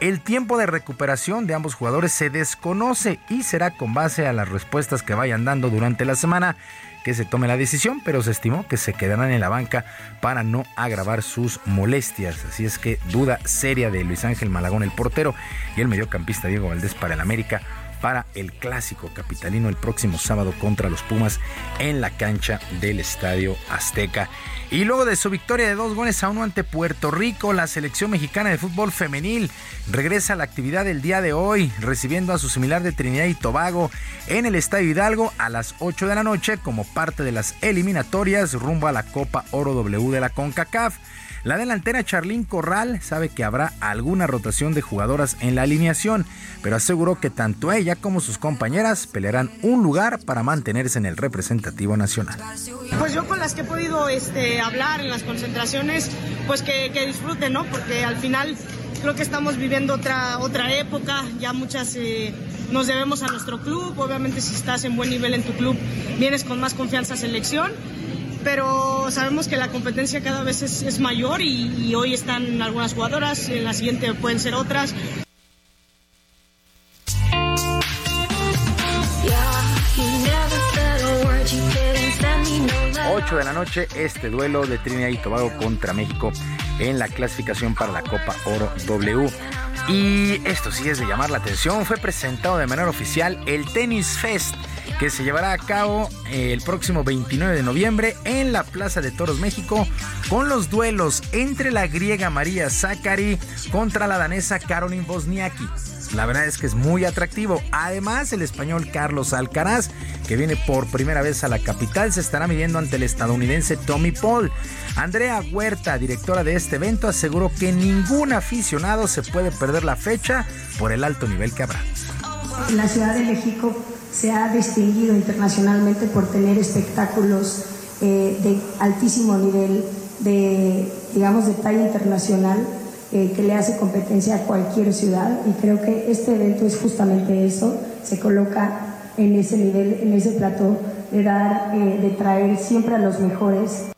El tiempo de recuperación de ambos jugadores se desconoce y será con base a las respuestas que vayan dando durante la semana que se tome la decisión, pero se estimó que se quedarán en la banca para no agravar sus molestias. Así es que duda seria de Luis Ángel Malagón, el portero, y el mediocampista Diego Valdés para el América para el clásico capitalino el próximo sábado contra los Pumas en la cancha del Estadio Azteca. Y luego de su victoria de dos goles a uno ante Puerto Rico, la selección mexicana de fútbol femenil regresa a la actividad del día de hoy, recibiendo a su similar de Trinidad y Tobago en el Estadio Hidalgo a las 8 de la noche como parte de las eliminatorias rumbo a la Copa Oro W de la CONCACAF. La delantera Charlín Corral sabe que habrá alguna rotación de jugadoras en la alineación, pero aseguró que tanto ella como sus compañeras pelearán un lugar para mantenerse en el representativo nacional. Pues yo con las que he podido este, hablar en las concentraciones, pues que, disfruten, ¿no? Porque al final creo que estamos viviendo otra, otra época, ya muchas eh, nos debemos a nuestro club, obviamente si estás en buen nivel en tu club vienes con más confianza a selección pero sabemos que la competencia cada vez es, mayor y, hoy están algunas jugadoras, en la siguiente pueden ser otras. 8 de la noche este duelo de Trinidad y Tobago contra México en la clasificación para la Copa Oro W. Y esto sí es de llamar la atención, fue presentado de manera oficial el Tennis Fest que se llevará a cabo el próximo 29 de noviembre en la Plaza de Toros México con los duelos entre la griega María Zachary contra la danesa Caroline Bosniaki. La verdad es que es muy atractivo. Además, el español Carlos Alcaraz, que viene por primera vez a la capital, se estará midiendo ante el estadounidense Tommy Paul. Andrea Huerta, directora de este evento, aseguró que ningún aficionado se puede perder la fecha por el alto nivel que habrá. La Ciudad de México se ha distinguido internacionalmente por tener espectáculos eh, de altísimo nivel, de, digamos, de talla internacional, eh, que le hace competencia a cualquier ciudad. Y creo que este evento es justamente eso, se coloca en ese nivel, en ese plató de dar, eh, de traer siempre a los mejores.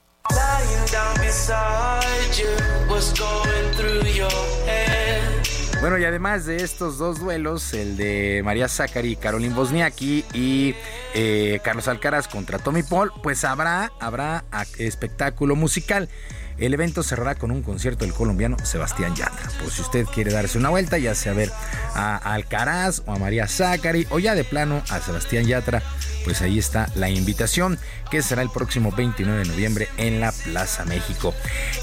Bueno, y además de estos dos duelos, el de María Zachary y Caroline Bosniaki y eh, Carlos Alcaraz contra Tommy Paul, pues habrá, habrá espectáculo musical. El evento cerrará con un concierto del colombiano Sebastián Yatra. Por si usted quiere darse una vuelta, ya sea a ver a Alcaraz o a María Zachary o ya de plano a Sebastián Yatra, pues ahí está la invitación que será el próximo 29 de noviembre en la Plaza México.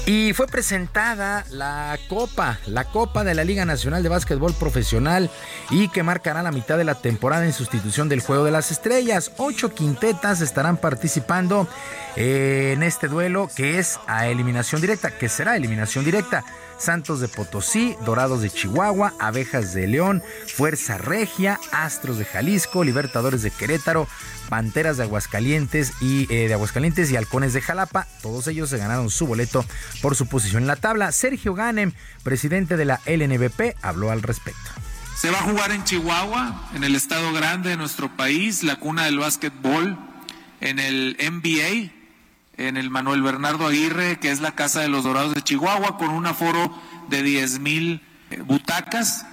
Y fue presentada la Copa, la Copa de la Liga Nacional de Básquetbol Profesional y que marcará la mitad de la temporada en sustitución del Juego de las Estrellas. Ocho quintetas estarán participando en este duelo que es a eliminación directa, que será eliminación directa. Santos de Potosí, Dorados de Chihuahua, Abejas de León, Fuerza Regia, Astros de Jalisco, Libertadores de Querétaro, Panteras de Aguascalientes y eh, de Aguascalientes y Halcones de Jalapa. Todos ellos se ganaron su boleto por su posición en la tabla. Sergio Ganem, presidente de la LNBP, habló al respecto. Se va a jugar en Chihuahua, en el estado grande de nuestro país, la cuna del básquetbol, en el NBA, en el Manuel Bernardo Aguirre, que es la Casa de los Dorados de Chihuahua, con un aforo de 10 mil eh, butacas.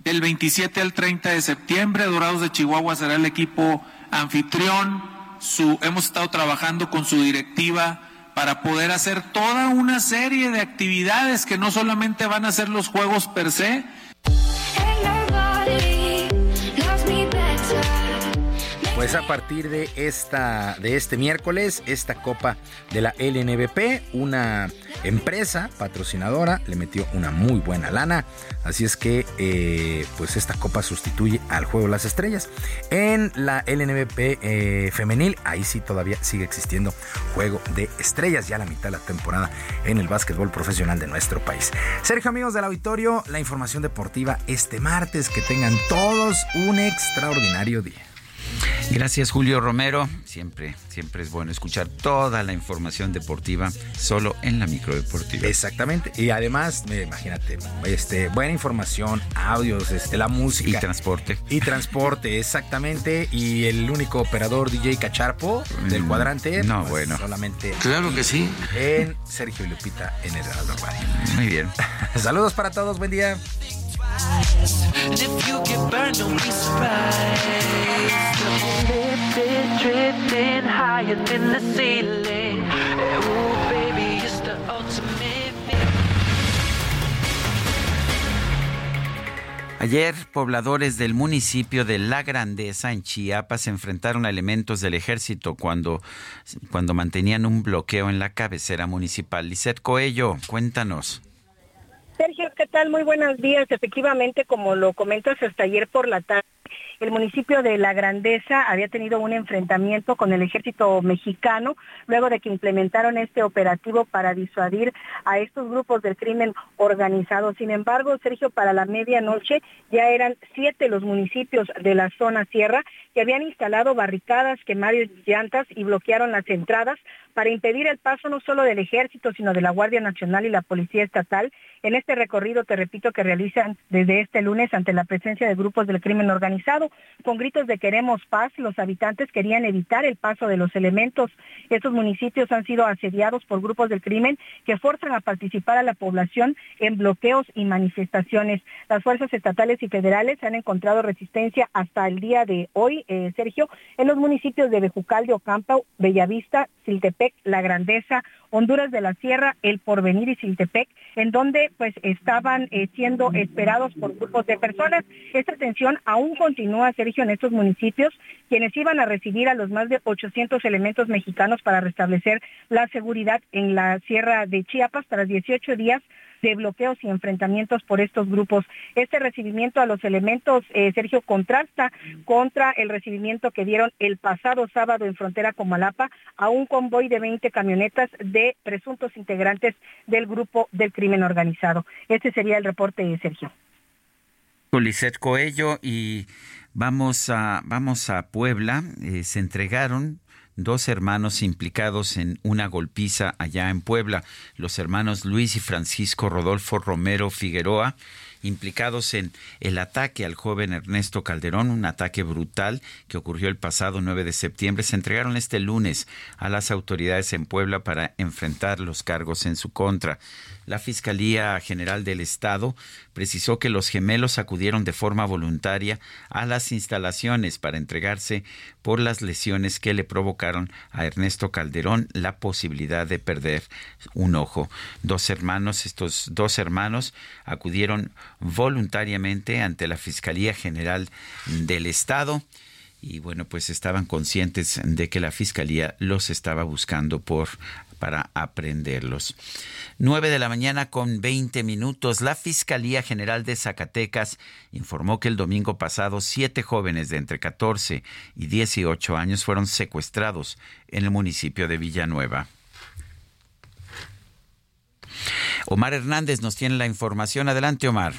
Del 27 al 30 de septiembre, Dorados de Chihuahua será el equipo anfitrión. Su, hemos estado trabajando con su directiva para poder hacer toda una serie de actividades que no solamente van a ser los juegos per se, Pues a partir de esta de este miércoles, esta copa de la LNBP, una empresa patrocinadora le metió una muy buena lana, así es que eh, pues esta copa sustituye al juego de las estrellas. En la LNBP eh, femenil, ahí sí todavía sigue existiendo juego de estrellas, ya la mitad de la temporada en el básquetbol profesional de nuestro país. Sergio, amigos del auditorio, la información deportiva este martes, que tengan todos un extraordinario día. Gracias Julio Romero. Siempre, siempre es bueno escuchar toda la información deportiva solo en la micro deportiva. Exactamente. Y además, imagínate, este, buena información, audios, este, la música. Y transporte. Y transporte, exactamente. Y el único operador DJ Cacharpo del mm, cuadrante. No, pues, bueno. Solamente. Claro que sí. En Sergio y Lupita en el Radio Radio. Muy bien. <laughs> Saludos para todos, buen día. Ayer, pobladores del municipio de La Grandeza, en Chiapas, se enfrentaron a elementos del ejército cuando, cuando mantenían un bloqueo en la cabecera municipal. Lisset Coello, cuéntanos. Sergio, ¿qué tal? Muy buenos días. Efectivamente, como lo comentas hasta ayer por la tarde, el municipio de La Grandeza había tenido un enfrentamiento con el ejército mexicano luego de que implementaron este operativo para disuadir a estos grupos del crimen organizado. Sin embargo, Sergio, para la medianoche ya eran siete los municipios de la zona sierra que habían instalado barricadas, quemaron llantas y bloquearon las entradas para impedir el paso no solo del ejército, sino de la Guardia Nacional y la Policía Estatal en este recorrido, te repito, que realizan desde este lunes ante la presencia de grupos del crimen organizado. Con gritos de queremos paz, los habitantes querían evitar el paso de los elementos. Estos municipios han sido asediados por grupos del crimen que forzan a participar a la población en bloqueos y manifestaciones. Las fuerzas estatales y federales han encontrado resistencia hasta el día de hoy, eh, Sergio, en los municipios de Bejucal de Ocampa, Bellavista, Siltepec, La Grandeza, Honduras de la Sierra, El Porvenir y Siltepec, en donde pues estaban eh, siendo esperados por grupos de personas. Esta tensión aún continúa, Sergio, en estos municipios, quienes iban a recibir a los más de 800 elementos mexicanos para restablecer la seguridad en la Sierra de Chiapas tras 18 días de bloqueos y enfrentamientos por estos grupos. Este recibimiento a los elementos, eh, Sergio, contrasta contra el recibimiento que dieron el pasado sábado en frontera con Malapa a un convoy de 20 camionetas de presuntos integrantes del grupo del crimen organizado. Este sería el reporte, Sergio. Lisset Coello y vamos a vamos a Puebla. Eh, se entregaron dos hermanos implicados en una golpiza allá en Puebla, los hermanos Luis y Francisco Rodolfo Romero Figueroa, implicados en el ataque al joven Ernesto Calderón, un ataque brutal que ocurrió el pasado 9 de septiembre, se entregaron este lunes a las autoridades en Puebla para enfrentar los cargos en su contra. La Fiscalía General del Estado precisó que los gemelos acudieron de forma voluntaria a las instalaciones para entregarse por las lesiones que le provocaron a Ernesto Calderón la posibilidad de perder un ojo. Dos hermanos, estos dos hermanos acudieron voluntariamente ante la Fiscalía General del Estado y bueno, pues estaban conscientes de que la Fiscalía los estaba buscando por para aprenderlos. 9 de la mañana con 20 minutos. La Fiscalía General de Zacatecas informó que el domingo pasado siete jóvenes de entre 14 y 18 años fueron secuestrados en el municipio de Villanueva. Omar Hernández nos tiene la información. Adelante, Omar.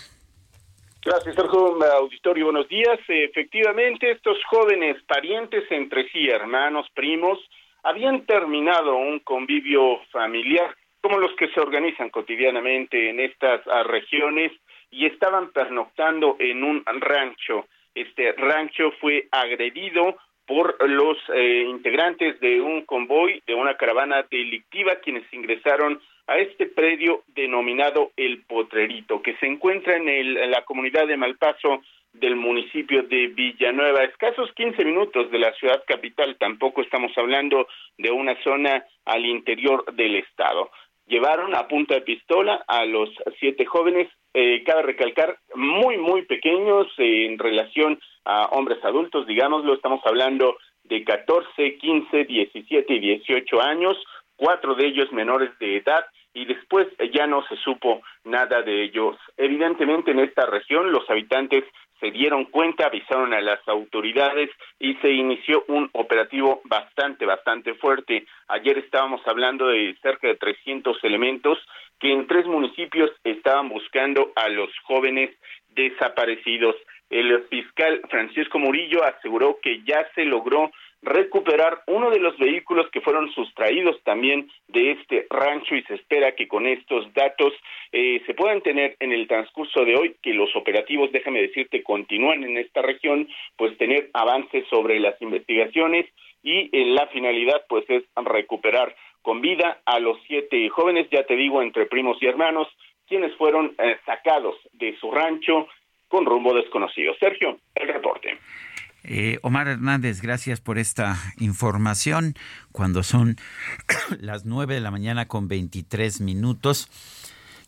Gracias, Sergio. Auditorio, buenos días. Efectivamente, estos jóvenes parientes entre sí, hermanos, primos, habían terminado un convivio familiar como los que se organizan cotidianamente en estas ah, regiones y estaban pernoctando en un rancho. Este rancho fue agredido por los eh, integrantes de un convoy de una caravana delictiva quienes ingresaron a este predio denominado El Potrerito, que se encuentra en, el, la comunidad de Malpaso del municipio de Villanueva, escasos 15 minutos de la ciudad capital, tampoco estamos hablando de una zona al interior del estado. Llevaron a punta de pistola a los siete jóvenes, eh, cabe recalcar, muy, muy pequeños en relación a hombres adultos, digámoslo, estamos hablando de 14, 15, 17 y 18 años, cuatro de ellos menores de edad, y después ya no se supo nada de ellos. Evidentemente en esta región los habitantes se dieron cuenta, avisaron a las autoridades y se inició un operativo bastante, bastante fuerte. Ayer estábamos hablando de cerca de 300 elementos que en tres municipios estaban buscando a los jóvenes desaparecidos. El fiscal Francisco Murillo aseguró que ya se logró recuperar uno de los vehículos que fueron sustraídos también de este rancho y se espera que con estos datos eh, se puedan tener en el transcurso de hoy que los operativos, déjame decirte, continúan en esta región, pues tener avances sobre las investigaciones y eh, la finalidad pues es recuperar con vida a los siete jóvenes, ya te digo, entre primos y hermanos, quienes fueron eh, sacados de su rancho con rumbo desconocido. Sergio, el reporte. Eh, Omar Hernández, gracias por esta información. Cuando son <clears throat> las 9 de la mañana con 23 minutos.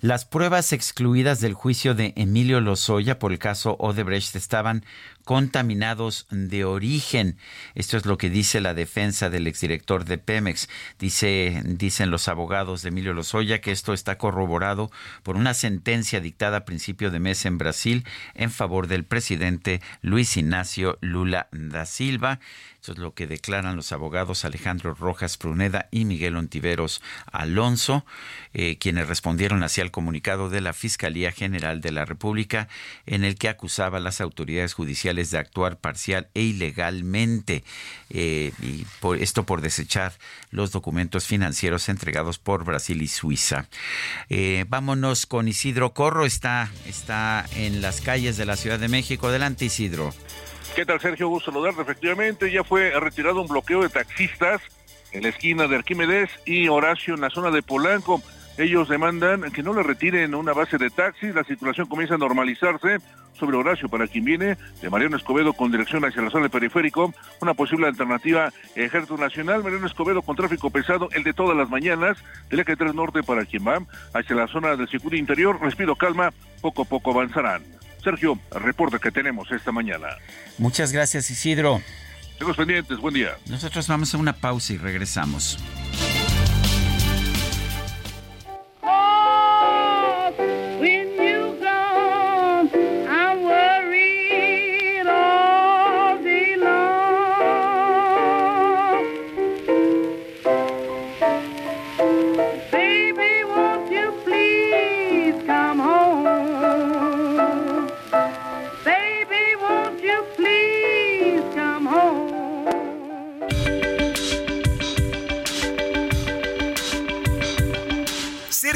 Las pruebas excluidas del juicio de Emilio Lozoya por el caso Odebrecht estaban contaminados de origen. Esto es lo que dice la defensa del exdirector de Pemex. Dice, dicen los abogados de Emilio Lozoya que esto está corroborado por una sentencia dictada a principio de mes en Brasil en favor del presidente Luis Ignacio Lula da Silva. Eso es lo que declaran los abogados Alejandro Rojas Pruneda y Miguel Ontiveros Alonso, eh, quienes respondieron hacia el comunicado de la Fiscalía General de la República en el que acusaba a las autoridades judiciales de actuar parcial e ilegalmente, eh, y por esto por desechar los documentos financieros entregados por Brasil y Suiza. Eh, vámonos con Isidro Corro, está, está en las calles de la Ciudad de México. Adelante, Isidro. ¿Qué tal, Sergio? Gusto saludarte. Efectivamente, ya fue retirado un bloqueo de taxistas en la esquina de Arquímedes y Horacio en la zona de Polanco. Ellos demandan que no le retiren una base de taxis, la circulación comienza a normalizarse sobre Horacio para quien viene de Mariano Escobedo con dirección hacia la zona del periférico, una posible alternativa Ejército Nacional, Mariano Escobedo con tráfico pesado, el de todas las mañanas, del eje 3 Norte para quien va hacia la zona del circuito interior, respiro calma, poco a poco avanzarán. Sergio, reporte que tenemos esta mañana. Muchas gracias Isidro. Tenemos pendientes, buen día. Nosotros vamos a una pausa y regresamos.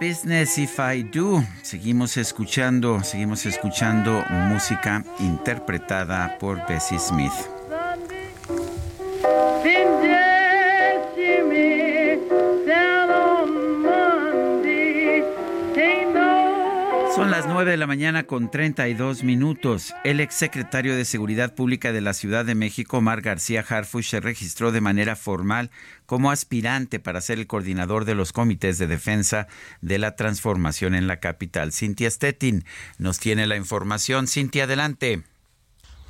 Business If I Do. Seguimos escuchando, seguimos escuchando música interpretada por Bessie Smith. Mañana con 32 minutos. El exsecretario de Seguridad Pública de la Ciudad de México, Omar García Harfuch, se registró de manera formal como aspirante para ser el coordinador de los comités de defensa de la transformación en la capital. Cintia Stettin nos tiene la información. Cintia, adelante.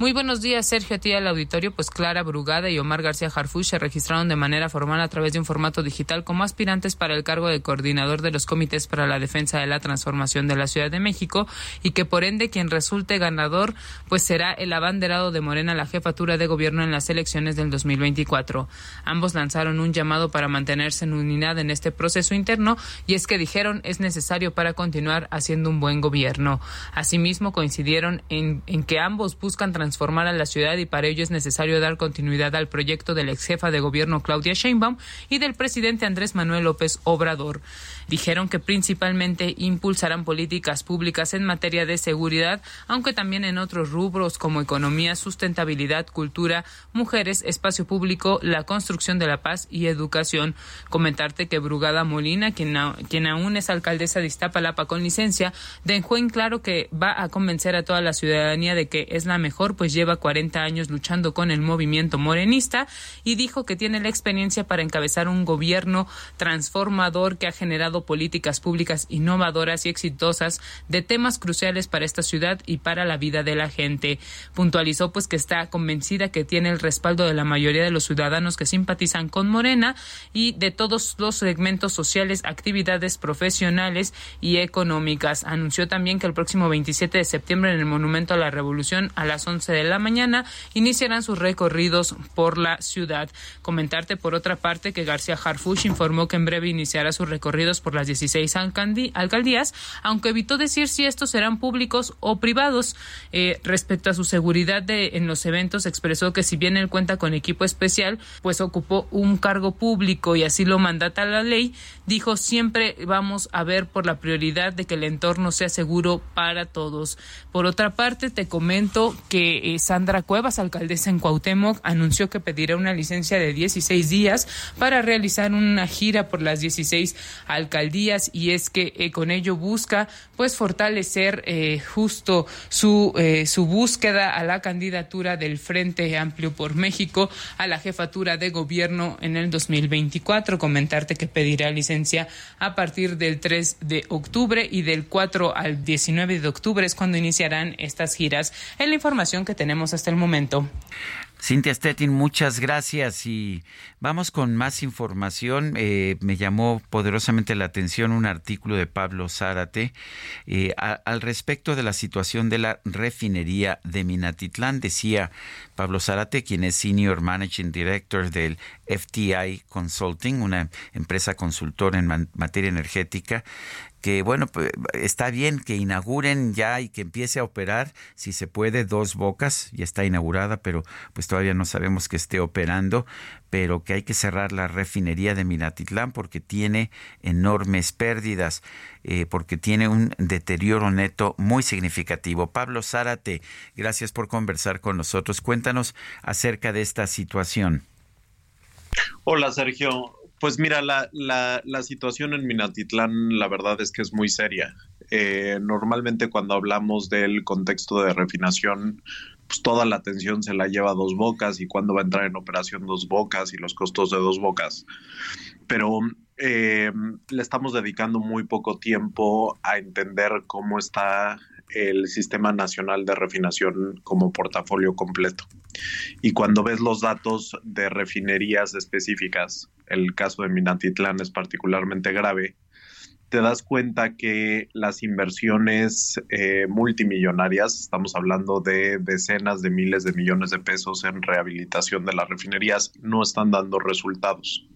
Muy buenos días, Sergio, a ti al auditorio. Pues Clara Brugada y Omar García Harfuch se registraron de manera formal a través de un formato digital como aspirantes para el cargo de coordinador de los comités para la defensa de la transformación de la Ciudad de México y que por ende quien resulte ganador pues será el abanderado de Morena la jefatura de gobierno en las elecciones del 2024. Ambos lanzaron un llamado para mantenerse en unidad en este proceso interno y es que dijeron es necesario para continuar haciendo un buen gobierno. Asimismo coincidieron en, en que ambos buscan transformar a la ciudad y para ello es necesario dar continuidad al proyecto de la ex jefa de gobierno Claudia Sheinbaum y del presidente Andrés Manuel López Obrador. Dijeron que principalmente impulsarán políticas públicas en materia de seguridad, aunque también en otros rubros como economía, sustentabilidad, cultura, mujeres, espacio público, la construcción de la paz y educación. Comentarte que Brugada Molina, quien, quien aún es alcaldesa de Iztapalapa con licencia, dejó en claro que va a convencer a toda la ciudadanía de que es la mejor, pues lleva 40 años luchando con el movimiento morenista y dijo que tiene la experiencia para encabezar un gobierno transformador que ha generado políticas públicas innovadoras y exitosas de temas cruciales para esta ciudad y para la vida de la gente. Puntualizó pues que está convencida que tiene el respaldo de la mayoría de los ciudadanos que simpatizan con Morena y de todos los segmentos sociales, actividades profesionales y económicas. Anunció también que el próximo 27 de septiembre en el Monumento a la Revolución a las 11 de la mañana iniciarán sus recorridos por la ciudad. Comentarte por otra parte que García Harfuch informó que en breve iniciará sus recorridos por las 16 alcaldías, aunque evitó decir si estos serán públicos o privados. Eh, respecto a su seguridad de, en los eventos, expresó que si bien él cuenta con equipo especial, pues ocupó un cargo público y así lo mandata la ley, dijo siempre vamos a ver por la prioridad de que el entorno sea seguro para todos. Por otra parte, te comento que eh, Sandra Cuevas, alcaldesa en Cuauhtémoc, anunció que pedirá una licencia de 16 días para realizar una gira por las 16 alcaldías y es que eh, con ello busca pues fortalecer eh, justo su, su búsqueda a la candidatura del Frente Amplio por México a la jefatura de gobierno en el 2024. Comentarte que pedirá licencia a partir del 3 de octubre y del 4 al 19 de octubre es cuando iniciarán estas giras. Es la información que tenemos hasta el momento. Cintia Stettin, muchas gracias y vamos con más información. Eh, me llamó poderosamente la atención un artículo de Pablo Zárate eh, al respecto de la situación de la refinería de Minatitlán. Decía Pablo Zárate, quien es Senior Managing Director del FTI Consulting, una empresa consultora en materia energética, que bueno, pues, está bien que inauguren ya y que empiece a operar, si se puede, dos bocas, ya está inaugurada, pero pues todavía no sabemos que esté operando, pero que hay que cerrar la refinería de Minatitlán porque tiene enormes pérdidas, eh, porque tiene un deterioro neto muy significativo. Pablo Zárate, gracias por conversar con nosotros. Cuéntanos acerca de esta situación. Hola Sergio, pues mira, la, la, la, situación en Minatitlán, la verdad es que es muy seria. Eh, normalmente cuando hablamos del contexto de refinación, pues toda la atención se la lleva a dos bocas y cuándo va a entrar en operación dos bocas y los costos de dos bocas. Pero eh, le estamos dedicando muy poco tiempo a entender cómo está el Sistema Nacional de Refinación como portafolio completo. Y cuando ves los datos de refinerías específicas, el caso de Minatitlán es particularmente grave, te das cuenta que las inversiones eh, multimillonarias, estamos hablando de decenas de miles de millones de pesos en rehabilitación de las refinerías, no están dando resultados.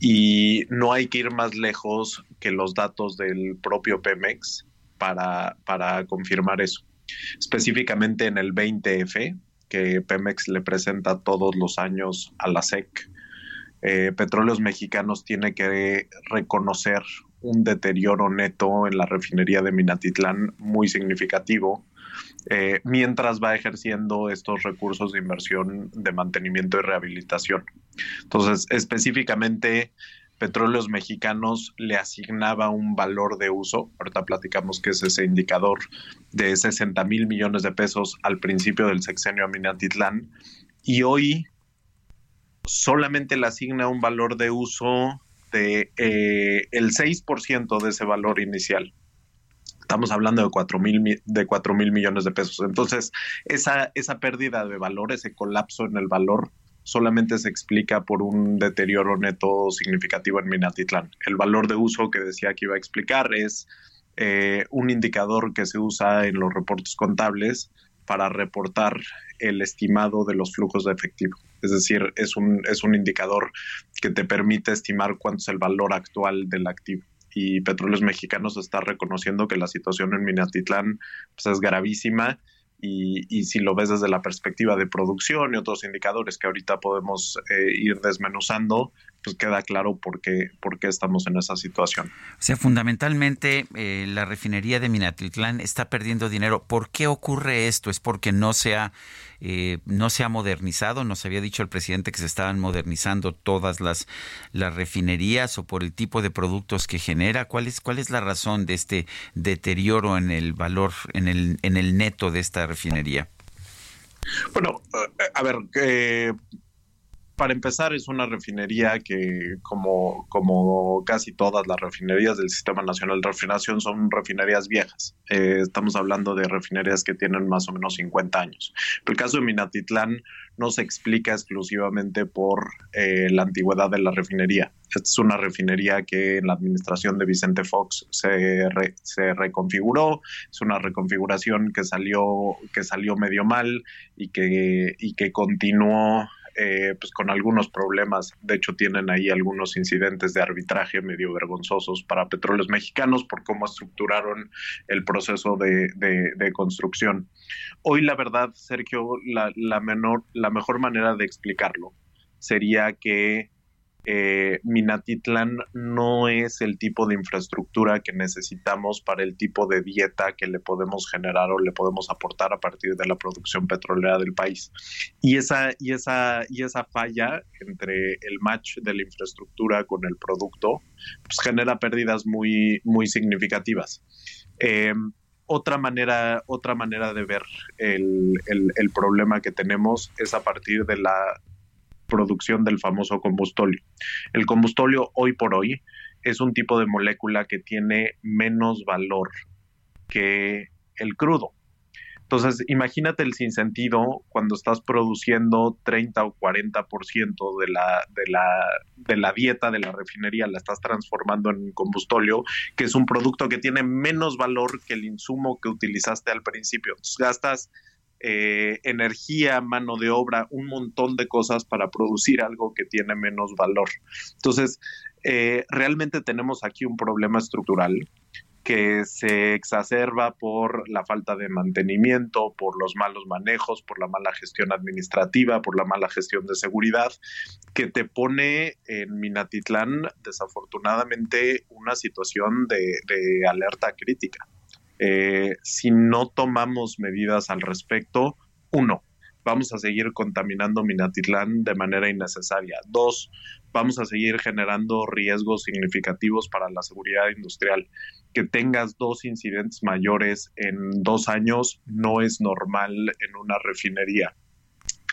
Y no hay que ir más lejos que los datos del propio Pemex para, para confirmar eso. Específicamente en el 20F, que Pemex le presenta todos los años a la SEC, eh, Petróleos Mexicanos tiene que reconocer un deterioro neto en la refinería de Minatitlán muy significativo, eh, mientras va ejerciendo estos recursos de inversión de mantenimiento y rehabilitación. Entonces, específicamente, Petróleos Mexicanos le asignaba un valor de uso, ahorita platicamos que es ese indicador de 60 mil millones de pesos al principio del sexenio a Minatitlán, y hoy solamente le asigna un valor de uso de eh, el 6% de ese valor inicial. Estamos hablando de cuatro mil, de cuatro mil millones de pesos. Entonces, esa, esa pérdida de valor, ese colapso en el valor, solamente se explica por un deterioro neto significativo en Minatitlán. El valor de uso que decía que iba a explicar es eh, un indicador que se usa en los reportes contables para reportar el estimado de los flujos de efectivo. Es decir, es un, es un indicador que te permite estimar cuánto es el valor actual del activo y Petróleos Mexicanos está reconociendo que la situación en Minatitlán pues, es gravísima y, y, si lo ves desde la perspectiva de producción y otros indicadores que ahorita podemos eh, ir desmenuzando, pues queda claro por qué, por qué estamos en esa situación. O sea, fundamentalmente eh, la refinería de Minatitlán está perdiendo dinero. ¿Por qué ocurre esto? ¿Es porque no se ha eh, no se ha modernizado. Nos había dicho el presidente que se estaban modernizando todas las, las refinerías o por el tipo de productos que genera. ¿Cuál es, cuál es la razón de este deterioro en el valor, en el, en el neto de esta refinería? Bueno, eh, a ver, eh, para empezar, es una refinería que, como, como casi todas las refinerías del Sistema Nacional de Refinación, son refinerías viejas. Eh, estamos hablando de refinerías que tienen más o menos 50 años. el caso de Minatitlán no se explica exclusivamente por eh, la antigüedad de la refinería. Esta es una refinería que en la administración de Vicente Fox se, se reconfiguró, es una reconfiguración que salió, que salió medio mal y que, y que continuó eh, pues con algunos problemas. De hecho, tienen ahí algunos incidentes de arbitraje medio vergonzosos para petróleos mexicanos por cómo estructuraron el proceso de, de, construcción. Hoy, la verdad, Sergio, la, la, menor, la mejor manera de explicarlo sería que eh, Minatitlán no es el tipo de infraestructura que necesitamos para el tipo de dieta que le podemos generar o le podemos aportar a partir de la producción petrolera del país. Y esa, y esa, y esa falla entre el match de la infraestructura con el producto pues, genera pérdidas muy, muy significativas. Eh, otra manera, otra manera de ver el, el, problema que tenemos es a partir de la producción del famoso combustóleo. El combustóleo hoy por hoy es un tipo de molécula que tiene menos valor que el crudo. Entonces, imagínate el sinsentido cuando estás produciendo 30 o 40% de la, de, la, de la dieta de la refinería, la estás transformando en combustóleo, que es un producto que tiene menos valor que el insumo que utilizaste al principio. Entonces, gastas eh, energía, mano de obra, un montón de cosas para producir algo que tiene menos valor. Entonces, eh, realmente tenemos aquí un problema estructural que se exacerba por la falta de mantenimiento, por los malos manejos, por la mala gestión administrativa, por la mala gestión de seguridad, que te pone en Minatitlán desafortunadamente una situación de alerta crítica. Eh, si no tomamos medidas al respecto, uno, vamos a seguir contaminando Minatitlán de manera innecesaria. Dos, vamos a seguir generando riesgos significativos para la seguridad industrial. Que tengas dos incidentes mayores en dos años no es normal en una refinería.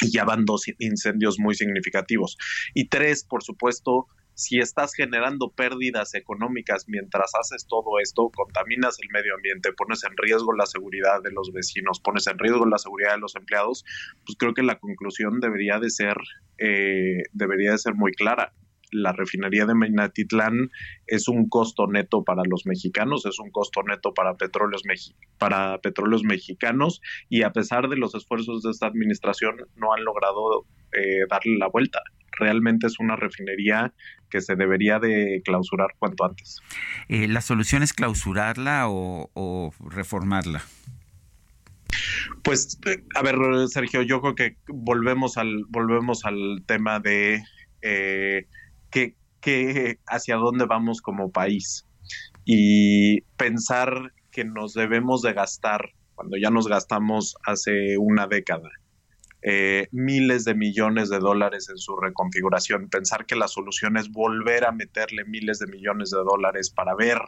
Y ya van dos incendios muy significativos. Y tres, por supuesto, si estás generando pérdidas económicas mientras haces todo esto, contaminas el medio ambiente, pones en riesgo la seguridad de los vecinos, pones en riesgo la seguridad de los empleados, pues creo que la conclusión debería de ser, eh, debería de ser muy clara. La refinería de Minatitlán es un costo neto para los mexicanos, es un costo neto para petróleos, para petróleos mexicanos y a pesar de los esfuerzos de esta administración no han logrado eh, darle la vuelta realmente es una refinería que se debería de clausurar cuanto antes. Eh, ¿La solución es clausurarla o, reformarla? Pues, a ver, Sergio, yo creo que volvemos al, volvemos al tema de eh, que, hacia dónde vamos como país y pensar que nos debemos de gastar cuando ya nos gastamos hace una década eh, miles de millones de dólares en su reconfiguración. Pensar que la solución es volver a meterle miles de millones de dólares para ver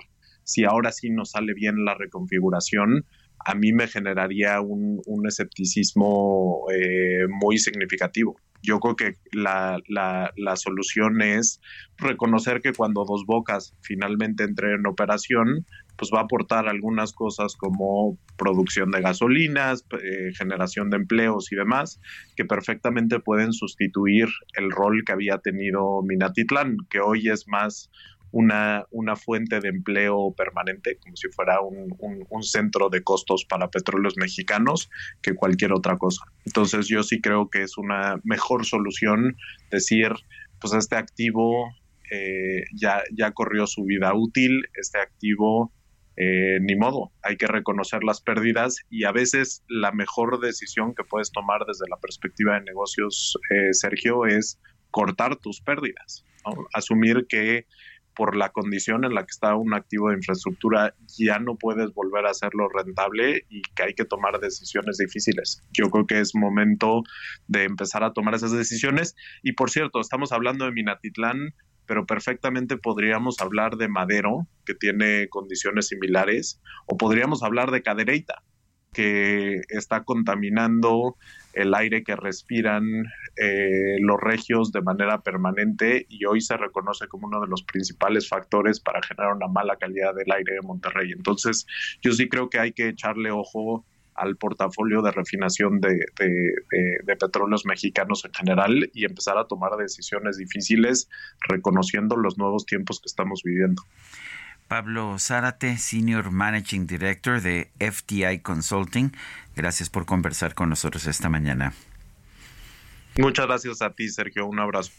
si ahora sí nos sale bien la reconfiguración, a mí me generaría un, escepticismo eh, muy significativo. Yo creo que la, la, la, solución es reconocer que cuando Dos Bocas finalmente entre en operación, pues va a aportar algunas cosas como producción de gasolinas, eh, generación de empleos y demás, que perfectamente pueden sustituir el rol que había tenido Minatitlán, que hoy es más una, una fuente de empleo permanente, como si fuera un, un, centro de costos para petróleos mexicanos que cualquier otra cosa. Entonces yo sí creo que es una mejor solución decir, pues este activo eh, ya, ya corrió su vida útil, este activo eh, ni modo, hay que reconocer las pérdidas y a veces la mejor decisión que puedes tomar desde la perspectiva de negocios, eh, Sergio, es cortar tus pérdidas, asumir que por la condición en la que está un activo de infraestructura ya no puedes volver a hacerlo rentable y que hay que tomar decisiones difíciles. Yo creo que es momento de empezar a tomar esas decisiones y por cierto, estamos hablando de Minatitlán pero perfectamente podríamos hablar de Madero, que tiene condiciones similares, o podríamos hablar de Cadereyta, que está contaminando el aire que respiran eh, los regios de manera permanente y hoy se reconoce como uno de los principales factores para generar una mala calidad del aire de Monterrey. Entonces, yo sí creo que hay que echarle ojo al portafolio de refinación de, petróleos mexicanos en general y empezar a tomar decisiones difíciles reconociendo los nuevos tiempos que estamos viviendo. Pablo Zárate, Senior Managing Director de FTI Consulting, gracias por conversar con nosotros esta mañana. Muchas gracias a ti, Sergio. Un abrazo.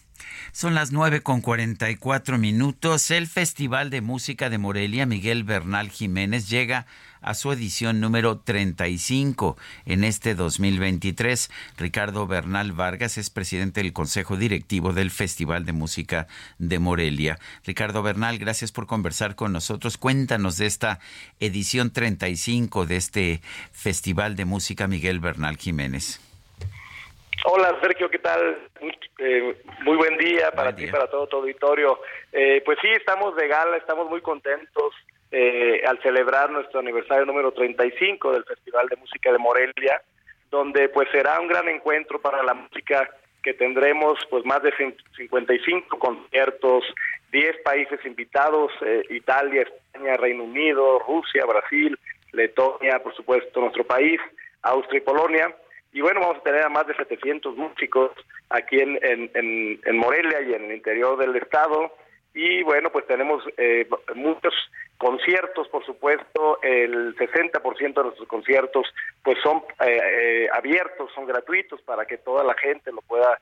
Son las nueve con cuatro minutos. El Festival de Música de Morelia, Miguel Bernal Jiménez, llega a su edición número 35 en este 2023. Ricardo Bernal Vargas es presidente del Consejo Directivo del Festival de Música de Morelia. Ricardo Bernal, gracias por conversar con nosotros. Cuéntanos de esta edición 35 de este Festival de Música Miguel Bernal Jiménez. Hola Sergio, ¿qué tal? Eh, muy buen día para ti, para todo tu auditorio. Eh, pues sí, estamos de gala, estamos muy contentos eh, al celebrar nuestro aniversario número 35 del Festival de Música de Morelia, donde pues será un gran encuentro para la música que tendremos pues más de 55 conciertos, 10 países invitados, Italia, España, Reino Unido, Rusia, Brasil, Letonia, por supuesto nuestro país, Austria y Polonia y bueno, vamos a tener a más de 700 músicos aquí en, en, en, Morelia y en el interior del estado. Y bueno, pues tenemos eh, muchos conciertos, por supuesto, el 60% de nuestros conciertos pues son eh, eh, abiertos, son gratuitos para que toda la gente lo pueda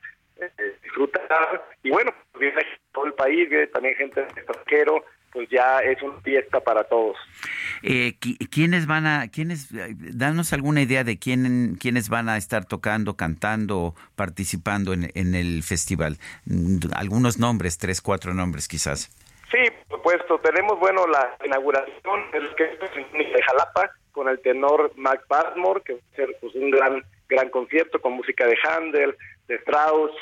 disfrutar. Y bueno, viene todo el país, viene también gente extranjero, pues ya es una fiesta para todos. Eh, ¿Quiénes van a, quiénes, danos alguna idea de quién, quiénes van a estar tocando, cantando, participando en, en el festival? Mm, algunos nombres, tres, cuatro nombres quizás. Sí, por supuesto. Tenemos, bueno, la inauguración del de Jalapa con el tenor Mac Barmore, que va a ser pues, un gran, gran concierto con música de Handel, de Strauss,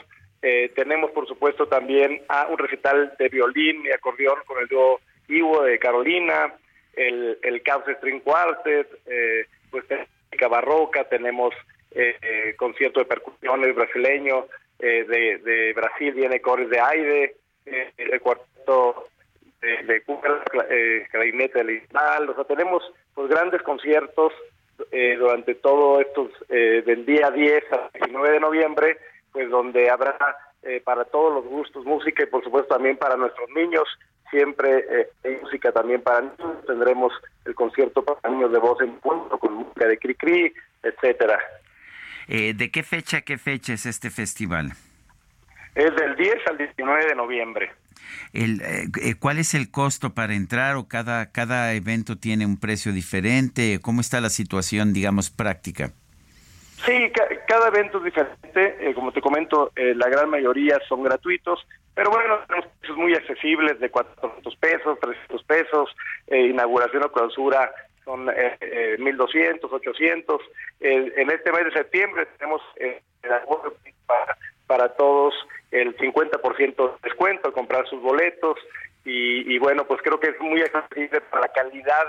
eh, tenemos, por supuesto, también un recital de violín y acordeón con el dúo Ivo de Carolina, el, el Caos String Quartet, eh, pues música barroca, tenemos eh, eh, concierto de percusiones brasileño, de, de, Brasil viene Cores de Aire, el cuarteto de, de cuerda, clarinete de o sea, tenemos pues grandes conciertos durante todo estos, del día 10 al 19 de noviembre, pues donde habrá eh, para todos los gustos música y por supuesto también para nuestros niños, siempre eh, hay música también para niños, tendremos el concierto para niños de voz en punto con música de Cri Cri, etcétera. Eh, ¿De qué fecha qué fecha es este festival? Es del 10 al 19 de noviembre. El, ¿Cuál es el costo para entrar o cada, cada evento tiene un precio diferente? ¿Cómo está la situación, digamos, práctica? Sí, cada evento es diferente. Eh, como te comento, eh, la gran mayoría son gratuitos, pero bueno, tenemos precios muy accesibles de 400 pesos, 300 pesos, eh, inauguración o clausura son eh, 1.200, 800. en este mes de septiembre tenemos para, para todos el 50% de descuento al comprar sus boletos y, y bueno, pues creo que es muy accesible para la calidad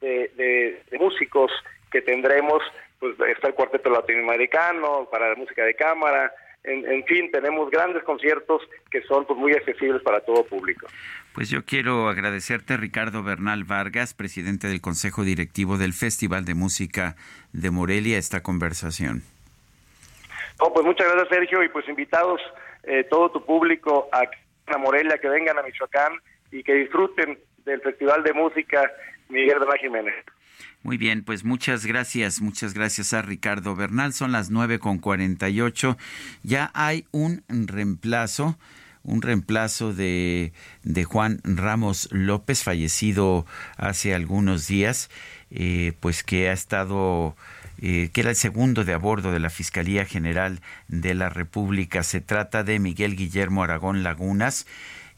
de, músicos que tendremos, pues está el cuarteto latinoamericano para la música de cámara, en, fin, tenemos grandes conciertos que son pues, muy accesibles para todo público. Pues yo quiero agradecerte, Ricardo Bernal Vargas, presidente del Consejo Directivo del Festival de Música de Morelia, esta conversación. Oh, pues muchas gracias, Sergio, y pues invitados eh, todo tu público a, a Morelia, que vengan a Michoacán y que disfruten del Festival de Música Miguel de la Jiménez. Muy bien, pues muchas gracias, muchas gracias a Ricardo Bernal. Son las nueve con cuarenta y ocho. Ya hay un reemplazo, un reemplazo de, de Juan Ramos López, fallecido hace algunos días, eh, pues que ha estado eh, que era el segundo de a bordo de la Fiscalía General de la República. Se trata de Miguel Guillermo Aragón Lagunas.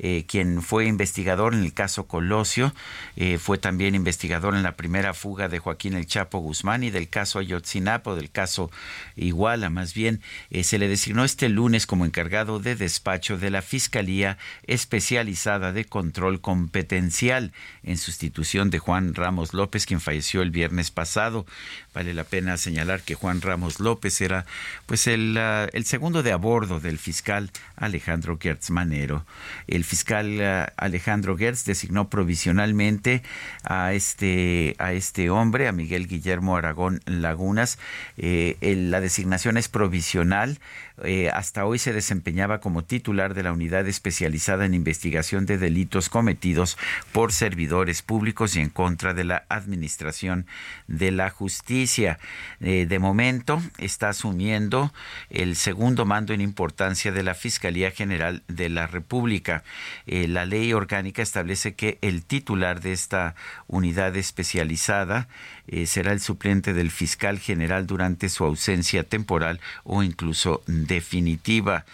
Eh, quien fue investigador en el caso Colosio, eh, fue también investigador en la primera fuga de Joaquín El Chapo Guzmán y del caso Ayotzinapa, del caso Iguala, más bien, eh, se le designó este lunes como encargado de despacho de la Fiscalía Especializada de Control Competencial en sustitución de Juan Ramos López, quien falleció el viernes pasado. Vale la pena señalar que Juan Ramos López era pues el, ah, el segundo de a bordo del fiscal Alejandro Gertz Manero. El fiscal ah, Alejandro Gertz designó provisionalmente a este, a este hombre, a Miguel Guillermo Aragón Lagunas. Eh, la designación es provisional eh, hasta hoy se desempeñaba como titular de la unidad especializada en investigación de delitos cometidos por servidores públicos y en contra de la administración de la justicia. Eh, de momento está asumiendo el segundo mando en importancia de la Fiscalía General de la República. Eh, la ley orgánica establece que el titular de esta unidad especializada eh, será el suplente del fiscal general durante su ausencia temporal o incluso definitiva.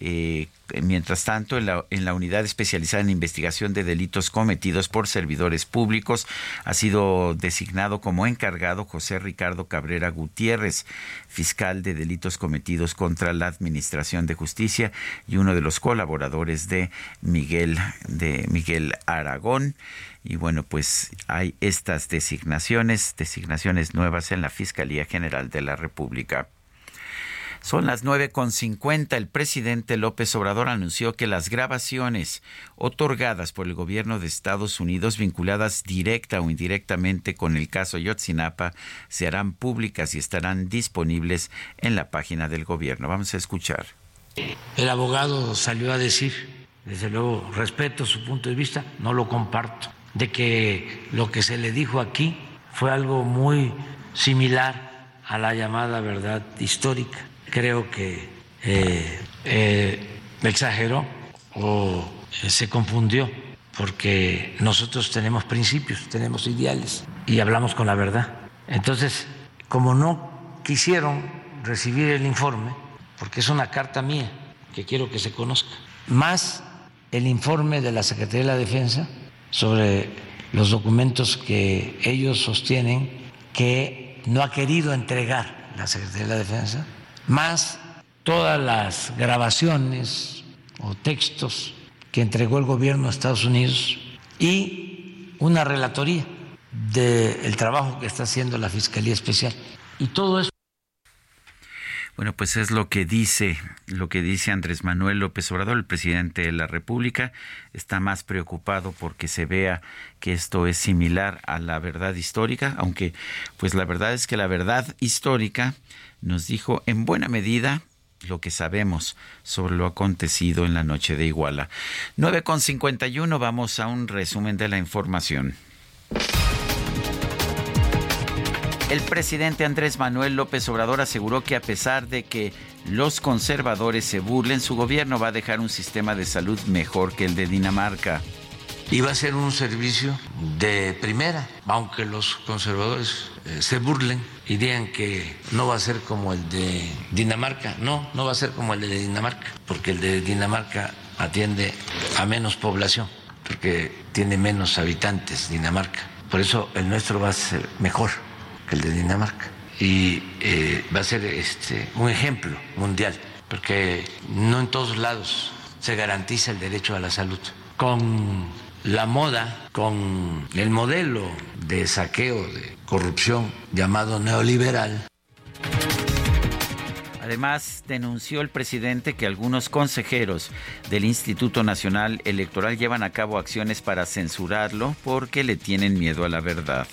Eh, mientras tanto, en la, en la, unidad especializada en investigación de delitos cometidos por servidores públicos ha sido designado como encargado José Ricardo Cabrera Gutiérrez, fiscal de delitos cometidos contra la Administración de Justicia y uno de los colaboradores de Miguel de Miguel Aragón. Y bueno, pues hay estas designaciones, designaciones nuevas en la Fiscalía General de la República. Son las 9.50. El presidente López Obrador anunció que las grabaciones otorgadas por el gobierno de Estados Unidos vinculadas directa o indirectamente con el caso Yotzinapa se harán públicas y estarán disponibles en la página del gobierno. Vamos a escuchar. El abogado salió a decir, desde luego respeto su punto de vista, no lo comparto de que lo que se le dijo aquí fue algo muy similar a la llamada verdad histórica. Creo que eh, eh, exageró o eh, se confundió porque nosotros tenemos principios, tenemos ideales y hablamos con la verdad. Entonces, como no quisieron recibir el informe, porque es una carta mía que quiero que se conozca, más el informe de la Secretaría de la Defensa, sobre los documentos que ellos sostienen que no ha querido entregar la Secretaría de la Defensa, más todas las grabaciones o textos que entregó el gobierno de Estados Unidos y una relatoría del trabajo que está haciendo la Fiscalía Especial. Y todo eso bueno, pues es lo que dice, lo que dice Andrés Manuel López Obrador, el presidente de la República, está más preocupado porque se vea que esto es similar a la verdad histórica, aunque pues la verdad es que la verdad histórica nos dijo en buena medida lo que sabemos sobre lo acontecido en la noche de Iguala. 9.51 vamos a un resumen de la información. El presidente Andrés Manuel López Obrador aseguró que a pesar de que los conservadores se burlen, su gobierno va a dejar un sistema de salud mejor que el de Dinamarca. Y va a ser un servicio de primera, aunque los conservadores eh, se burlen y digan que no va a ser como el de Dinamarca. No, no va a ser como el de Dinamarca, porque el de Dinamarca atiende a menos población, porque tiene menos habitantes Dinamarca. Por eso el nuestro va a ser mejor el de Dinamarca. Y eh, va a ser este, un ejemplo mundial, porque no en todos lados se garantiza el derecho a la salud. Con la moda con el modelo de saqueo, de corrupción llamado neoliberal. Además, denunció el presidente que algunos consejeros del Instituto Nacional Electoral llevan a cabo acciones para censurarlo porque le tienen miedo a la verdad.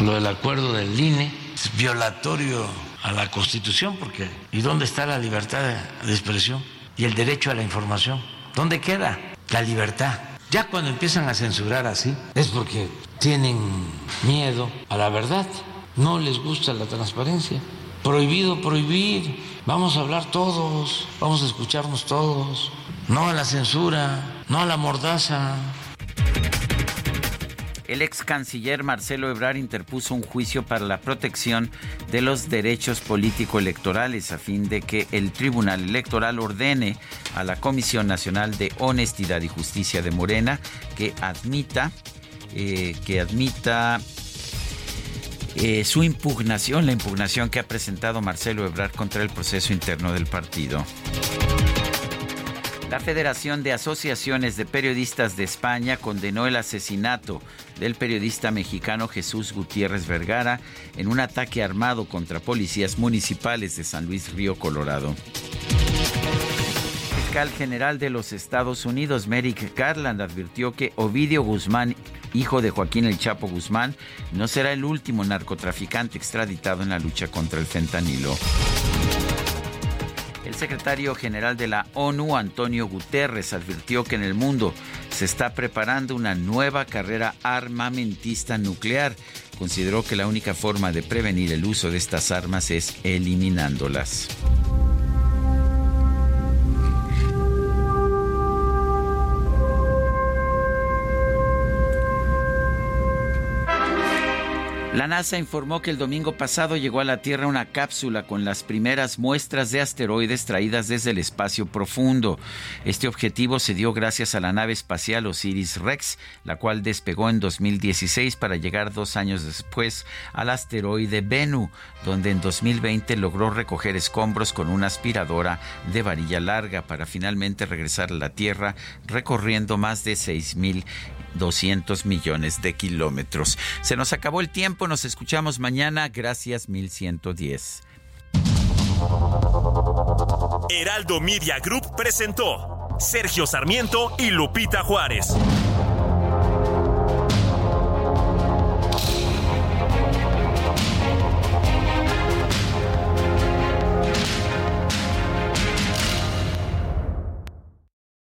Lo del acuerdo del INE es violatorio a la Constitución porque ¿y dónde está la libertad de expresión y el derecho a la información? ¿Dónde queda la libertad? Ya cuando empiezan a censurar así es porque tienen miedo a la verdad, no les gusta la transparencia. Prohibido prohibir, vamos a hablar todos, vamos a escucharnos todos, no a la censura, no a la mordaza. El ex canciller Marcelo Ebrard interpuso un juicio para la protección de los derechos político-electorales a fin de que el Tribunal Electoral ordene a la Comisión Nacional de Honestidad y Justicia de Morena que admita eh, que admita eh, su impugnación, la impugnación que ha presentado Marcelo Ebrard contra el proceso interno del partido. La Federación de Asociaciones de Periodistas de España condenó el asesinato del periodista mexicano Jesús Gutiérrez Vergara en un ataque armado contra policías municipales de San Luis Río Colorado. El fiscal general de los Estados Unidos, Merrick Garland, advirtió que Ovidio Guzmán hijo de Joaquín El Chapo Guzmán, no será el último narcotraficante extraditado en la lucha contra el fentanilo. Secretario general de la ONU, Antonio Guterres, advirtió que en el mundo se está preparando una nueva carrera armamentista nuclear. Consideró que la única forma de prevenir el uso de estas armas es eliminándolas. La NASA informó que el domingo pasado llegó a la Tierra una cápsula con las primeras muestras de asteroides traídas desde el espacio profundo. Este objetivo se dio gracias a la nave espacial Osiris-Rex, la cual despegó en 2016 para llegar dos años después al asteroide Bennu, donde en 2020 logró recoger escombros con una aspiradora de varilla larga para finalmente regresar a la Tierra recorriendo más de 6.000 200 millones de kilómetros. Se nos acabó el nos escuchamos mañana. Gracias 1110. Heraldo Media Group presentó Sergio Sarmiento y Lupita Juárez.